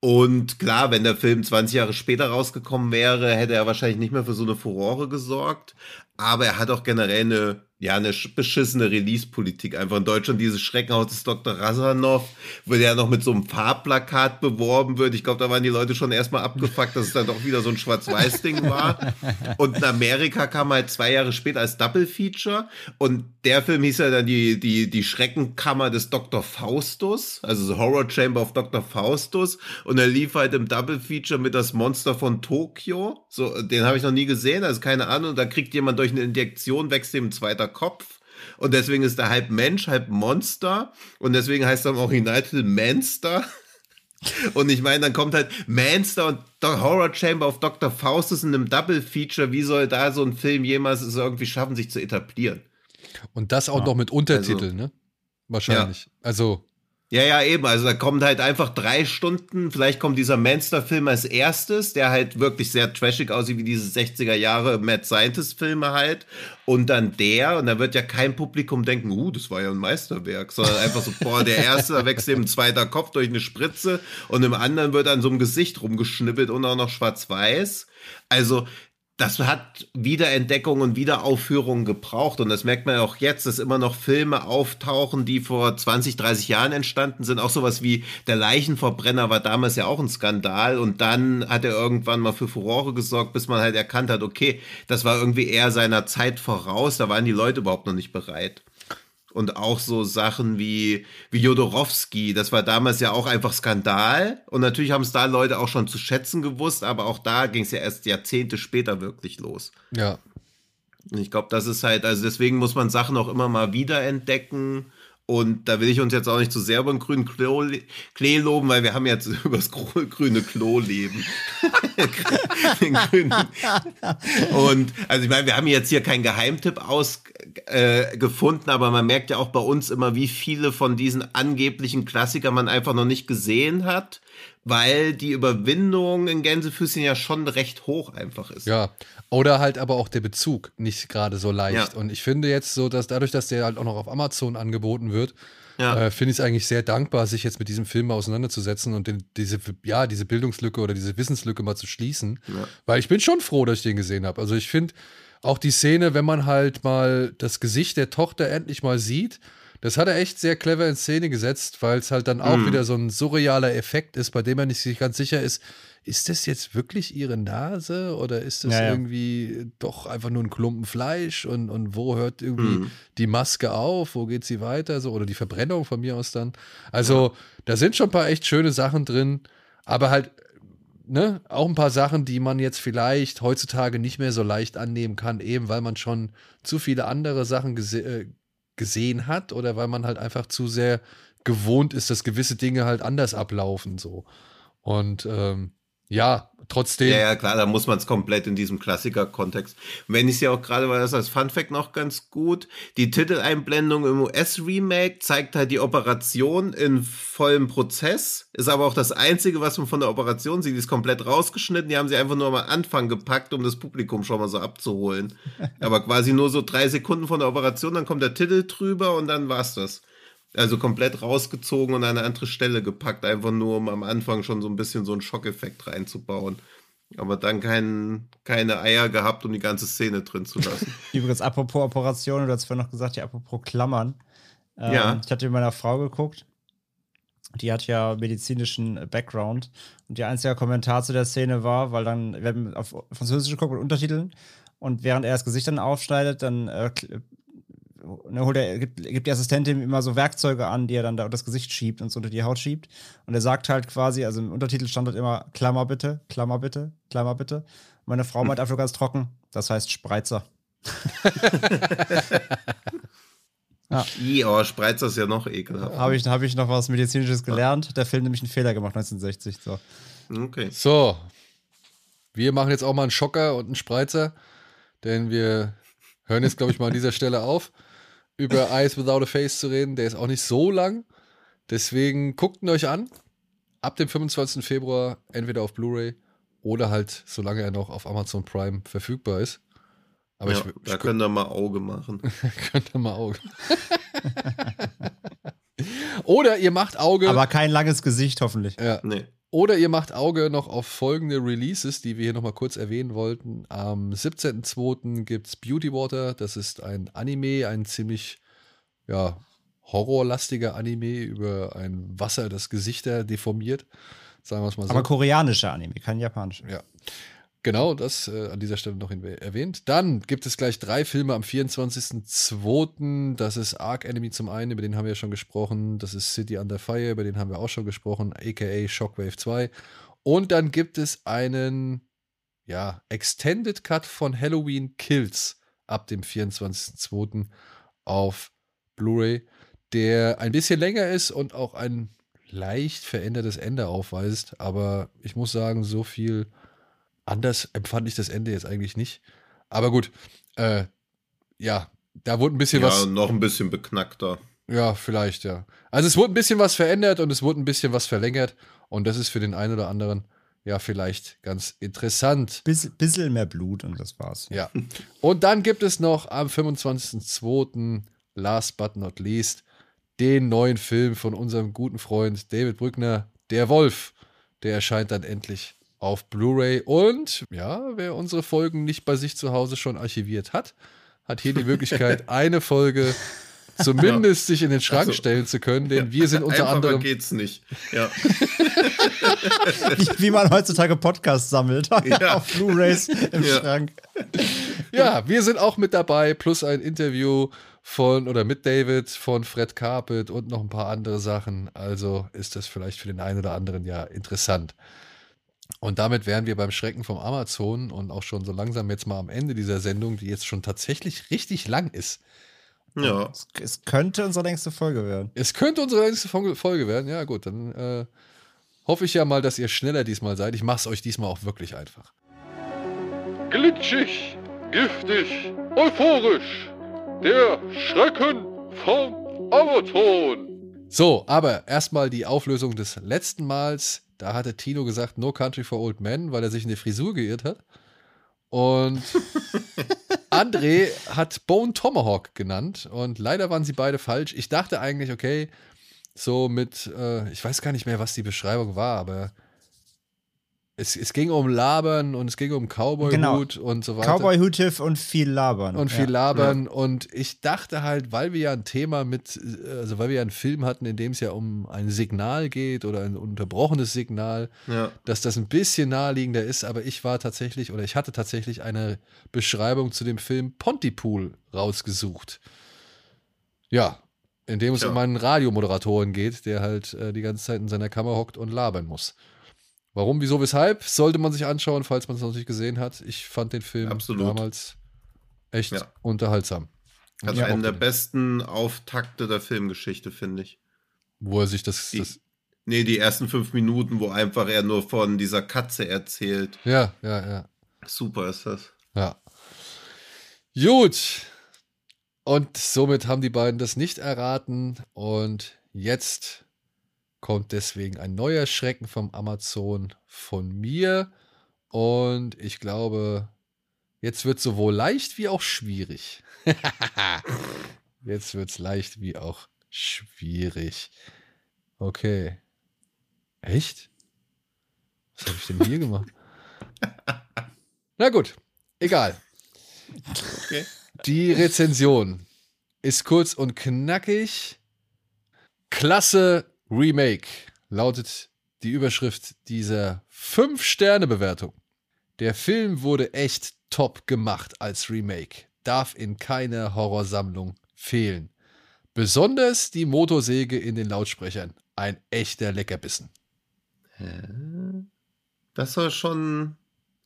Und klar, wenn der Film 20 Jahre später rausgekommen wäre, hätte er wahrscheinlich nicht mehr für so eine Furore gesorgt. Aber er hat auch generell eine ja, eine beschissene Release-Politik. Einfach in Deutschland dieses Schreckenhaus des Dr. Razanov, wo der ja noch mit so einem Farbplakat beworben wird. Ich glaube, da waren die Leute schon erstmal abgefuckt, dass es dann doch wieder so ein Schwarz-Weiß-Ding war. Und in Amerika kam halt zwei Jahre später als Double-Feature. Und der Film hieß ja dann die, die, die Schreckenkammer des Dr. Faustus, also The Horror Chamber of Dr. Faustus. Und er lief halt im Double-Feature mit das Monster von Tokio. So, den habe ich noch nie gesehen, also keine Ahnung. Da kriegt jemand durch eine Injektion, wächst ihm ein zweiter Kopf. Und deswegen ist er halb Mensch, halb Monster. Und deswegen heißt er im Originaltitel Manster. Und ich meine, dann kommt halt Manster und The Horror Chamber of Dr. Faustus in einem Double Feature. Wie soll da so ein Film jemals es irgendwie schaffen, sich zu etablieren? Und das auch ja. noch mit Untertiteln, also, ne? Wahrscheinlich. Ja. Also ja, ja, eben. Also da kommt halt einfach drei Stunden. Vielleicht kommt dieser Manster-Film als erstes, der halt wirklich sehr trashig aussieht, wie diese 60er Jahre Mad Scientist-Filme halt. Und dann der, und da wird ja kein Publikum denken, uh, das war ja ein Meisterwerk, sondern einfach so, boah, der erste, da wächst eben ein zweiter Kopf durch eine Spritze und im anderen wird an so einem Gesicht rumgeschnippelt und auch noch schwarz-weiß. Also das hat Wiederentdeckung und Wiederaufführung gebraucht. Und das merkt man ja auch jetzt, dass immer noch Filme auftauchen, die vor 20, 30 Jahren entstanden sind. Auch sowas wie Der Leichenverbrenner war damals ja auch ein Skandal. Und dann hat er irgendwann mal für Furore gesorgt, bis man halt erkannt hat, okay, das war irgendwie eher seiner Zeit voraus. Da waren die Leute überhaupt noch nicht bereit und auch so Sachen wie, wie Jodorowski, das war damals ja auch einfach Skandal. Und natürlich haben es da Leute auch schon zu schätzen gewusst, aber auch da ging es ja erst Jahrzehnte später wirklich los. Ja. Und ich glaube, das ist halt, also deswegen muss man Sachen auch immer mal wieder entdecken und da will ich uns jetzt auch nicht zu sehr über den grünen Klo, Klee loben, weil wir haben jetzt über das grüne Klo leben. und also ich meine, wir haben jetzt hier keinen Geheimtipp ausgefunden, äh, aber man merkt ja auch bei uns immer, wie viele von diesen angeblichen Klassikern man einfach noch nicht gesehen hat weil die Überwindung in Gänsefüßchen ja schon recht hoch einfach ist. Ja, oder halt aber auch der Bezug nicht gerade so leicht. Ja. Und ich finde jetzt so, dass dadurch, dass der halt auch noch auf Amazon angeboten wird, ja. äh, finde ich es eigentlich sehr dankbar, sich jetzt mit diesem Film auseinanderzusetzen und den, diese, ja, diese Bildungslücke oder diese Wissenslücke mal zu schließen. Ja. Weil ich bin schon froh, dass ich den gesehen habe. Also ich finde auch die Szene, wenn man halt mal das Gesicht der Tochter endlich mal sieht, das hat er echt sehr clever in Szene gesetzt, weil es halt dann auch mhm. wieder so ein surrealer Effekt ist, bei dem er nicht sich ganz sicher ist, ist das jetzt wirklich ihre Nase oder ist das ja, ja. irgendwie doch einfach nur ein Klumpen Fleisch und, und wo hört irgendwie mhm. die Maske auf, wo geht sie weiter, so oder die Verbrennung von mir aus dann. Also ja. da sind schon ein paar echt schöne Sachen drin, aber halt ne, auch ein paar Sachen, die man jetzt vielleicht heutzutage nicht mehr so leicht annehmen kann, eben weil man schon zu viele andere Sachen gese äh, gesehen hat oder weil man halt einfach zu sehr gewohnt ist, dass gewisse Dinge halt anders ablaufen so. Und ähm, ja, trotzdem. Ja, ja, klar, da muss man es komplett in diesem Klassiker-Kontext. Wenn ich es ja auch gerade, weil das als Funfact noch ganz gut, die Titeleinblendung im US-Remake zeigt halt die Operation in vollem Prozess, ist aber auch das Einzige, was man von der Operation sieht, die ist komplett rausgeschnitten, die haben sie einfach nur am Anfang gepackt, um das Publikum schon mal so abzuholen. aber quasi nur so drei Sekunden von der Operation, dann kommt der Titel drüber und dann war's das. Also komplett rausgezogen und an eine andere Stelle gepackt, einfach nur um am Anfang schon so ein bisschen so einen Schockeffekt reinzubauen. Aber dann kein, keine Eier gehabt, um die ganze Szene drin zu lassen. Übrigens, apropos Operation, du hast vorhin noch gesagt, ja, apropos Klammern. Ähm, ja. Ich hatte mit meiner Frau geguckt. Die hat ja medizinischen Background. Und der einzige Kommentar zu der Szene war, weil dann, wir haben auf Französisch geguckt mit Untertiteln. Und während er das Gesicht dann aufschneidet, dann äh, ne, holt er, gibt, gibt die Assistentin immer so Werkzeuge an, die er dann da das Gesicht schiebt und so unter die Haut schiebt. Und er sagt halt quasi, also im Untertitel stand halt immer Klammer bitte, Klammer bitte, Klammer bitte. Meine Frau meint einfach ganz trocken, das heißt Spreizer. I, aber Spreizer ist ja noch ekelhaft. Habe ich, hab ich noch was Medizinisches gelernt. Der Film nämlich einen Fehler gemacht 1960. So. Okay. So, wir machen jetzt auch mal einen Schocker und einen Spreizer, denn wir hören jetzt, glaube ich, mal an dieser Stelle auf, über Eyes Without a Face zu reden. Der ist auch nicht so lang. Deswegen guckt ihn euch an. Ab dem 25. Februar entweder auf Blu-ray oder halt, solange er noch auf Amazon Prime verfügbar ist. Aber ja, ich, da ich könnt ihr mal Auge machen. könnt ihr mal Auge. oder ihr macht Auge. Aber kein langes Gesicht, hoffentlich. ja, Nee. Oder ihr macht Auge noch auf folgende Releases, die wir hier nochmal kurz erwähnen wollten. Am 17.02. gibt es Beauty Water. Das ist ein Anime, ein ziemlich ja, horrorlastiger Anime über ein Wasser, das Gesichter deformiert. Sagen wir es mal so. Aber koreanischer Anime, kein japanischer. Ja. Genau, das äh, an dieser Stelle noch erwähnt. Dann gibt es gleich drei Filme am 24.02. Das ist Arc Enemy zum einen, über den haben wir ja schon gesprochen. Das ist City Under Fire, über den haben wir auch schon gesprochen, aka Shockwave 2. Und dann gibt es einen, ja, Extended Cut von Halloween Kills ab dem 24.02. auf Blu-ray, der ein bisschen länger ist und auch ein leicht verändertes Ende aufweist. Aber ich muss sagen, so viel anders empfand ich das Ende jetzt eigentlich nicht. Aber gut, äh, ja, da wurde ein bisschen Ja, was. noch ein bisschen beknackter. Ja, vielleicht, ja. Also es wurde ein bisschen was verändert und es wurde ein bisschen was verlängert. Und das ist für den einen oder anderen ja vielleicht ganz interessant. Biss, bisschen mehr Blut und das war's. Ja. Und dann gibt es noch am 25.02. last but not least den neuen Film von unserem guten Freund David Brückner, Der Wolf. Der erscheint dann endlich auf Blu-ray. Und ja, wer unsere Folgen nicht bei sich zu Hause schon archiviert hat, hat hier die Möglichkeit, eine Folge zumindest sich in den Schrank Ach so. stellen zu können, denn wir sind unter Einfacher anderem geht's nicht. Ja. Wie, wie man heutzutage Podcasts sammelt. Ja. Auf Blu-Rays im Ja. Schrank. Ja, wir sind auch mit dabei, plus ein Interview von oder mit David von Fred Carpet und noch ein paar andere Sachen. Also ist das vielleicht für den einen oder anderen ja interessant. Und damit wären wir beim Schrecken vom Amazon und auch schon so langsam jetzt mal am Ende dieser Sendung, die jetzt schon tatsächlich richtig lang ist. ja. Es, es könnte unsere längste Folge werden. Es könnte unsere Fol- Folge werden. Ja, gut, dann äh, hoffe ich ja mal, dass ihr schneller diesmal seid. Ich mache es euch diesmal auch wirklich einfach. Glitschig, giftig, euphorisch. Der Schrecken vom Amazon. So, aber erstmal die Auflösung des letzten Mals. Da hatte Tino gesagt, No Country for Old Men, weil er sich in die Frisur geirrt hat. Und André hat Bone Tomahawk genannt. Und leider waren sie beide falsch. Ich dachte eigentlich, okay, so mit, äh, ich weiß gar nicht mehr, was die Beschreibung war, aber es, es ging um Labern und es ging um Cowboy-Hut Genau. und so weiter. Cowboy Hutif und viel labern. Und viel ja. labern. Und ich dachte halt, weil wir ja ein Thema mit, also weil wir ja einen Film hatten, in dem es ja um ein Signal geht oder ein unterbrochenes Signal, ja. dass das ein bisschen naheliegender ist. Aber ich war tatsächlich, oder ich hatte tatsächlich eine Beschreibung zu dem Film Pontypool rausgesucht. Ja, in dem es um einen Radiomoderatoren geht, der halt äh, die ganze Zeit in seiner Kammer hockt und labern muss. Warum, wieso, weshalb, sollte man sich anschauen, falls man es noch nicht gesehen hat. Ich fand den Film Absolut. damals echt Ja. unterhaltsam. Also ich einen der besten Auftakte der Filmgeschichte, finde ich. Wo er sich das, Die, das nee, die ersten fünf Minuten, wo einfach er nur von dieser Katze erzählt. ja, ja, ja, Super ist das. ja. Gut. Und somit haben die beiden das nicht erraten. Und jetzt kommt deswegen ein neuer Schrecken vom Amazon von mir. Und ich glaube, jetzt wird sowohl leicht wie auch schwierig. jetzt wird es leicht wie auch schwierig. Okay. Echt? Was habe ich denn hier gemacht? Na gut, egal. Okay. Die Rezension ist kurz und knackig. Klasse Remake lautet die Überschrift dieser 5-Sterne-Bewertung. Der Film wurde echt top gemacht als Remake. Darf in keiner Horrorsammlung fehlen. Besonders die Motorsäge in den Lautsprechern. Ein echter Leckerbissen. Das soll schon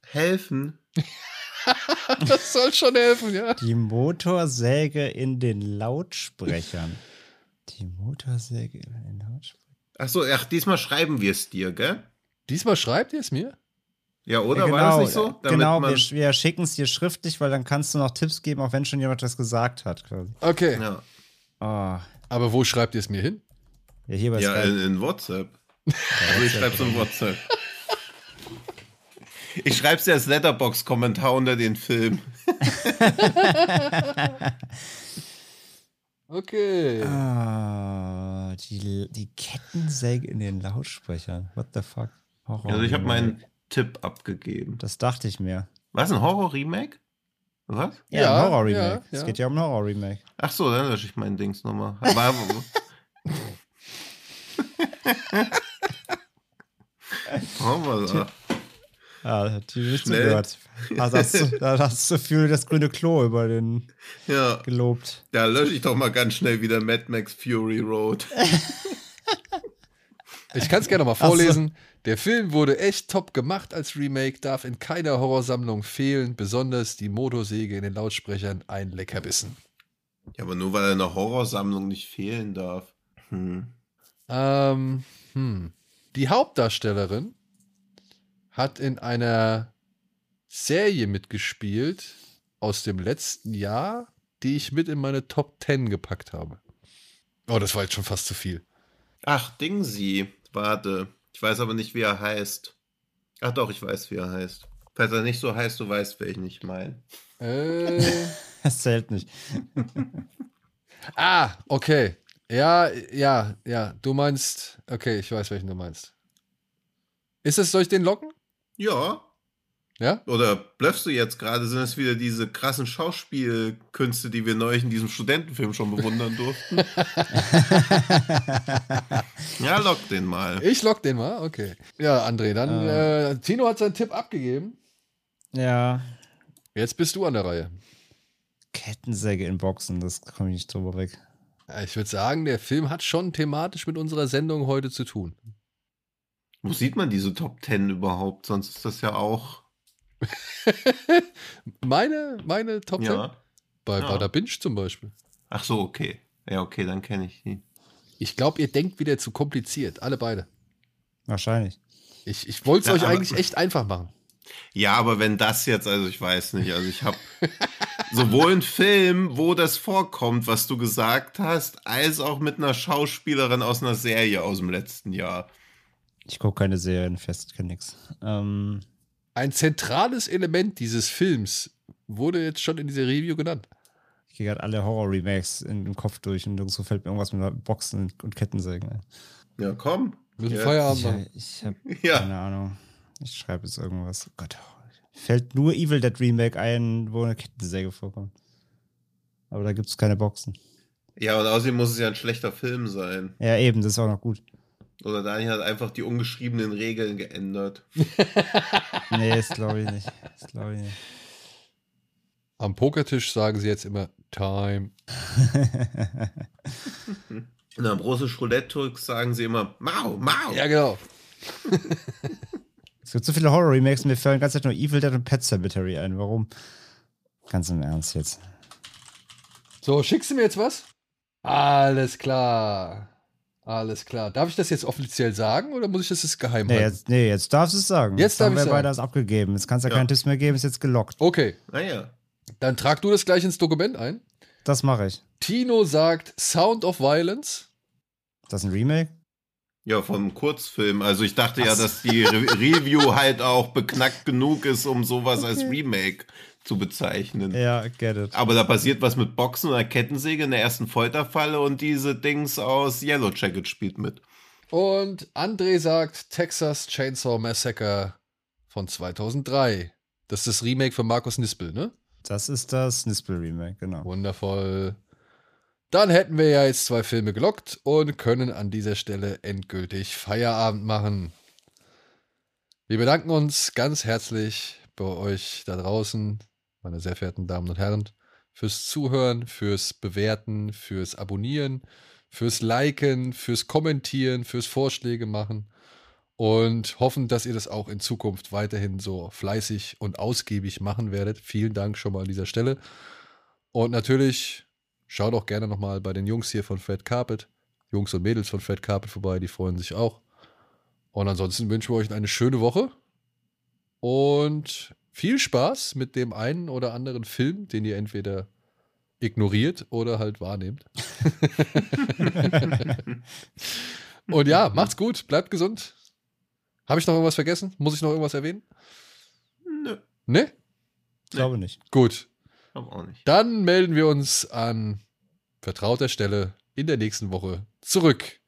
helfen. das soll schon helfen, ja. Die Motorsäge in den Lautsprechern. Die Motorsäge in den Lautsprechern. Achso, ach, diesmal schreiben wir es dir, gell? Diesmal schreibt ihr es mir? Ja, oder? Ja, War das nicht so? Damit genau, man, wir, wir schicken es dir schriftlich, weil dann kannst du noch Tipps geben, auch wenn schon jemand was gesagt hat. Quasi. Okay. ja, Oh, Aber wo schreibt ihr es mir hin? ja, hier bei ja in, in WhatsApp. Also ich schreib's in WhatsApp. Ich schreib's dir als Letterbox-Kommentar unter den Film. Okay. Ah, die, die Kettensäge in den Lautsprechern. What the fuck? Horror Also ich habe meinen Tipp abgegeben. Das dachte ich mir. Was, ein Horror-Remake? Was? Ja, Ja, ein Horror-Remake. ja, Es ja. geht ja um ein Horror-Remake. Ach so, dann lösche ich mein Dings nochmal. Aber, Horror. Ja, die nicht Schnell. zugehört. Da hast, du, da hast du viel das grüne Klo über den Ja, gelobt. da lösche ich doch mal ganz schnell wieder Mad Max Fury Road. Ich kann es gerne mal vorlesen. Der Film wurde echt top gemacht als Remake, darf in keiner Horrorsammlung fehlen, besonders die Motorsäge in den Lautsprechern ein Leckerbissen. Ja, aber nur weil er in der Horrorsammlung nicht fehlen darf. Hm. Ähm, hm. Die Hauptdarstellerin hat in einer Serie mitgespielt aus dem letzten Jahr, die ich mit in meine Top 10 gepackt habe. Oh, das war jetzt schon fast zu viel. Ach, Dingsy. Warte. Ich weiß aber nicht, wie er heißt. Ach doch, ich weiß, wie er heißt. Falls er nicht so heißt, du weißt, welchen ich meine. Äh, Das zählt nicht. ah, okay. Ja, ja, ja. Du meinst, okay, ich weiß, welchen du meinst. Ist es, soll ich den locken? Ja. Ja? Oder blöffst du jetzt gerade? Sind es wieder diese krassen Schauspielkünste, die wir neulich in diesem Studentenfilm schon bewundern durften? ja, lock den mal. Ich lock den mal, okay. Ja, André, dann, äh, Tino hat seinen Tipp abgegeben. Ja. Jetzt bist du an der Reihe. Kettensäge in Boxen, das komme ich nicht drüber weg. Ich würde sagen, der Film hat schon thematisch mit unserer Sendung heute zu tun. Wo sieht man diese Top Ten überhaupt? Sonst ist das ja auch. Meine, meine Top 10? Ja. Bei Ja. Bada Binge zum Beispiel. Ach so, okay. Ja, okay, dann kenne ich die. Ich glaube, ihr denkt wieder zu kompliziert, alle beide. Wahrscheinlich. Ich, ich wollte es Ja, euch aber- eigentlich echt einfach machen. Ja, aber wenn das jetzt, also ich weiß nicht, also ich habe sowohl einen Film, wo das vorkommt, was du gesagt hast, als auch mit einer Schauspielerin aus einer Serie aus dem letzten Jahr. Ich gucke keine Serien fest, kenne nix. Ähm, Ein zentrales Element dieses Films wurde jetzt schon in dieser Review genannt. ich gehe gerade alle Horror-Remakes in den Kopf durch und so fällt mir irgendwas mit Boxen und Kettensägen ein. Ja, komm. Müssen Ja. Feierabend Ich, machen. ich habe Ja. keine Ahnung. Ich schreibe jetzt irgendwas. Oh Gott. Fällt nur Evil Dead Remake ein, wo eine Kettensäge vorkommt. Aber da gibt es keine Boxen. Ja, und außerdem muss es ja ein schlechter Film sein. Ja, eben, das ist auch noch gut. Oder Daniel hat einfach die ungeschriebenen Regeln geändert. Nee, das glaube ich nicht. Das glaube ich nicht. Am Pokertisch sagen sie jetzt immer Time. Und am russisch Roulette sagen sie immer Mau, Mau. Ja, genau. Es gibt so viele Horror-Remakes und mir fallen die ganze Zeit nur Evil Dead und Pet Cemetery ein. Warum? Ganz im Ernst jetzt. So, schickst du mir jetzt was? Alles klar. Alles klar. Darf ich das jetzt offiziell sagen oder muss ich das jetzt geheim Nee, halten? jetzt, nee, jetzt darfst du es sagen. Jetzt darf haben ich wir sagen. beide das abgegeben. Jetzt kannst du ja Ja. keinen Tipps mehr geben, ist jetzt gelockt. Okay, Naja. dann trag du das gleich ins Dokument ein. Das mache ich. Tino sagt Sound of Violence. Ist das ein Remake? Ja, vom Kurzfilm. Also ich dachte ja, dass die Re Review halt auch beknackt genug ist, um sowas als Remake zu bezeichnen. Ja, get it. Aber da passiert was mit Boxen und einer Kettensäge in der ersten Folterfalle und diese Dings aus Yellow Jacket spielt mit. Und André sagt Texas Chainsaw Massacre von 2003. Das ist das Remake von Markus Nispel, ne? Das ist das Nispel-Remake, genau. Wundervoll. Dann hätten wir ja jetzt zwei Filme gelockt und können an dieser Stelle endgültig Feierabend machen. Wir bedanken uns ganz herzlich bei euch da draußen, meine sehr verehrten Damen und Herren, fürs Zuhören, fürs Bewerten, fürs Abonnieren, fürs Liken, fürs Kommentieren, fürs Vorschläge machen. und hoffen, dass ihr das auch in Zukunft weiterhin so fleißig und ausgiebig machen werdet. Vielen Dank schon mal an dieser Stelle. Und natürlich schaut auch gerne nochmal bei den Jungs hier von Fred Carpet, Jungs und Mädels von Fred Carpet vorbei, die freuen sich auch. Und ansonsten wünschen wir euch eine schöne Woche und viel Spaß mit dem einen oder anderen Film, den ihr entweder ignoriert oder halt wahrnehmt. und ja, macht's gut, bleibt gesund. Habe ich noch irgendwas vergessen? Muss ich noch irgendwas erwähnen? Nö, Ne? Ich glaube nicht. Gut. glaub auch nicht. Dann melden wir uns an vertrauter Stelle in der nächsten Woche zurück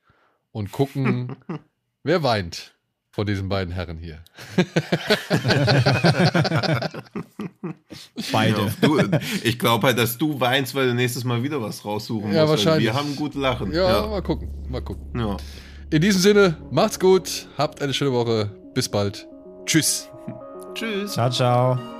und gucken, wer weint von diesen beiden Herren hier. Beide. Ja, du, ich glaube halt, dass du weinst, weil du nächstes Mal wieder was raussuchen Ja, musst. wahrscheinlich. Wir haben gut Lachen. Ja, Ja. mal gucken, mal gucken. ja. In diesem Sinne, macht's gut, habt eine schöne Woche, bis bald. Tschüss. Tschüss. Ciao, ciao.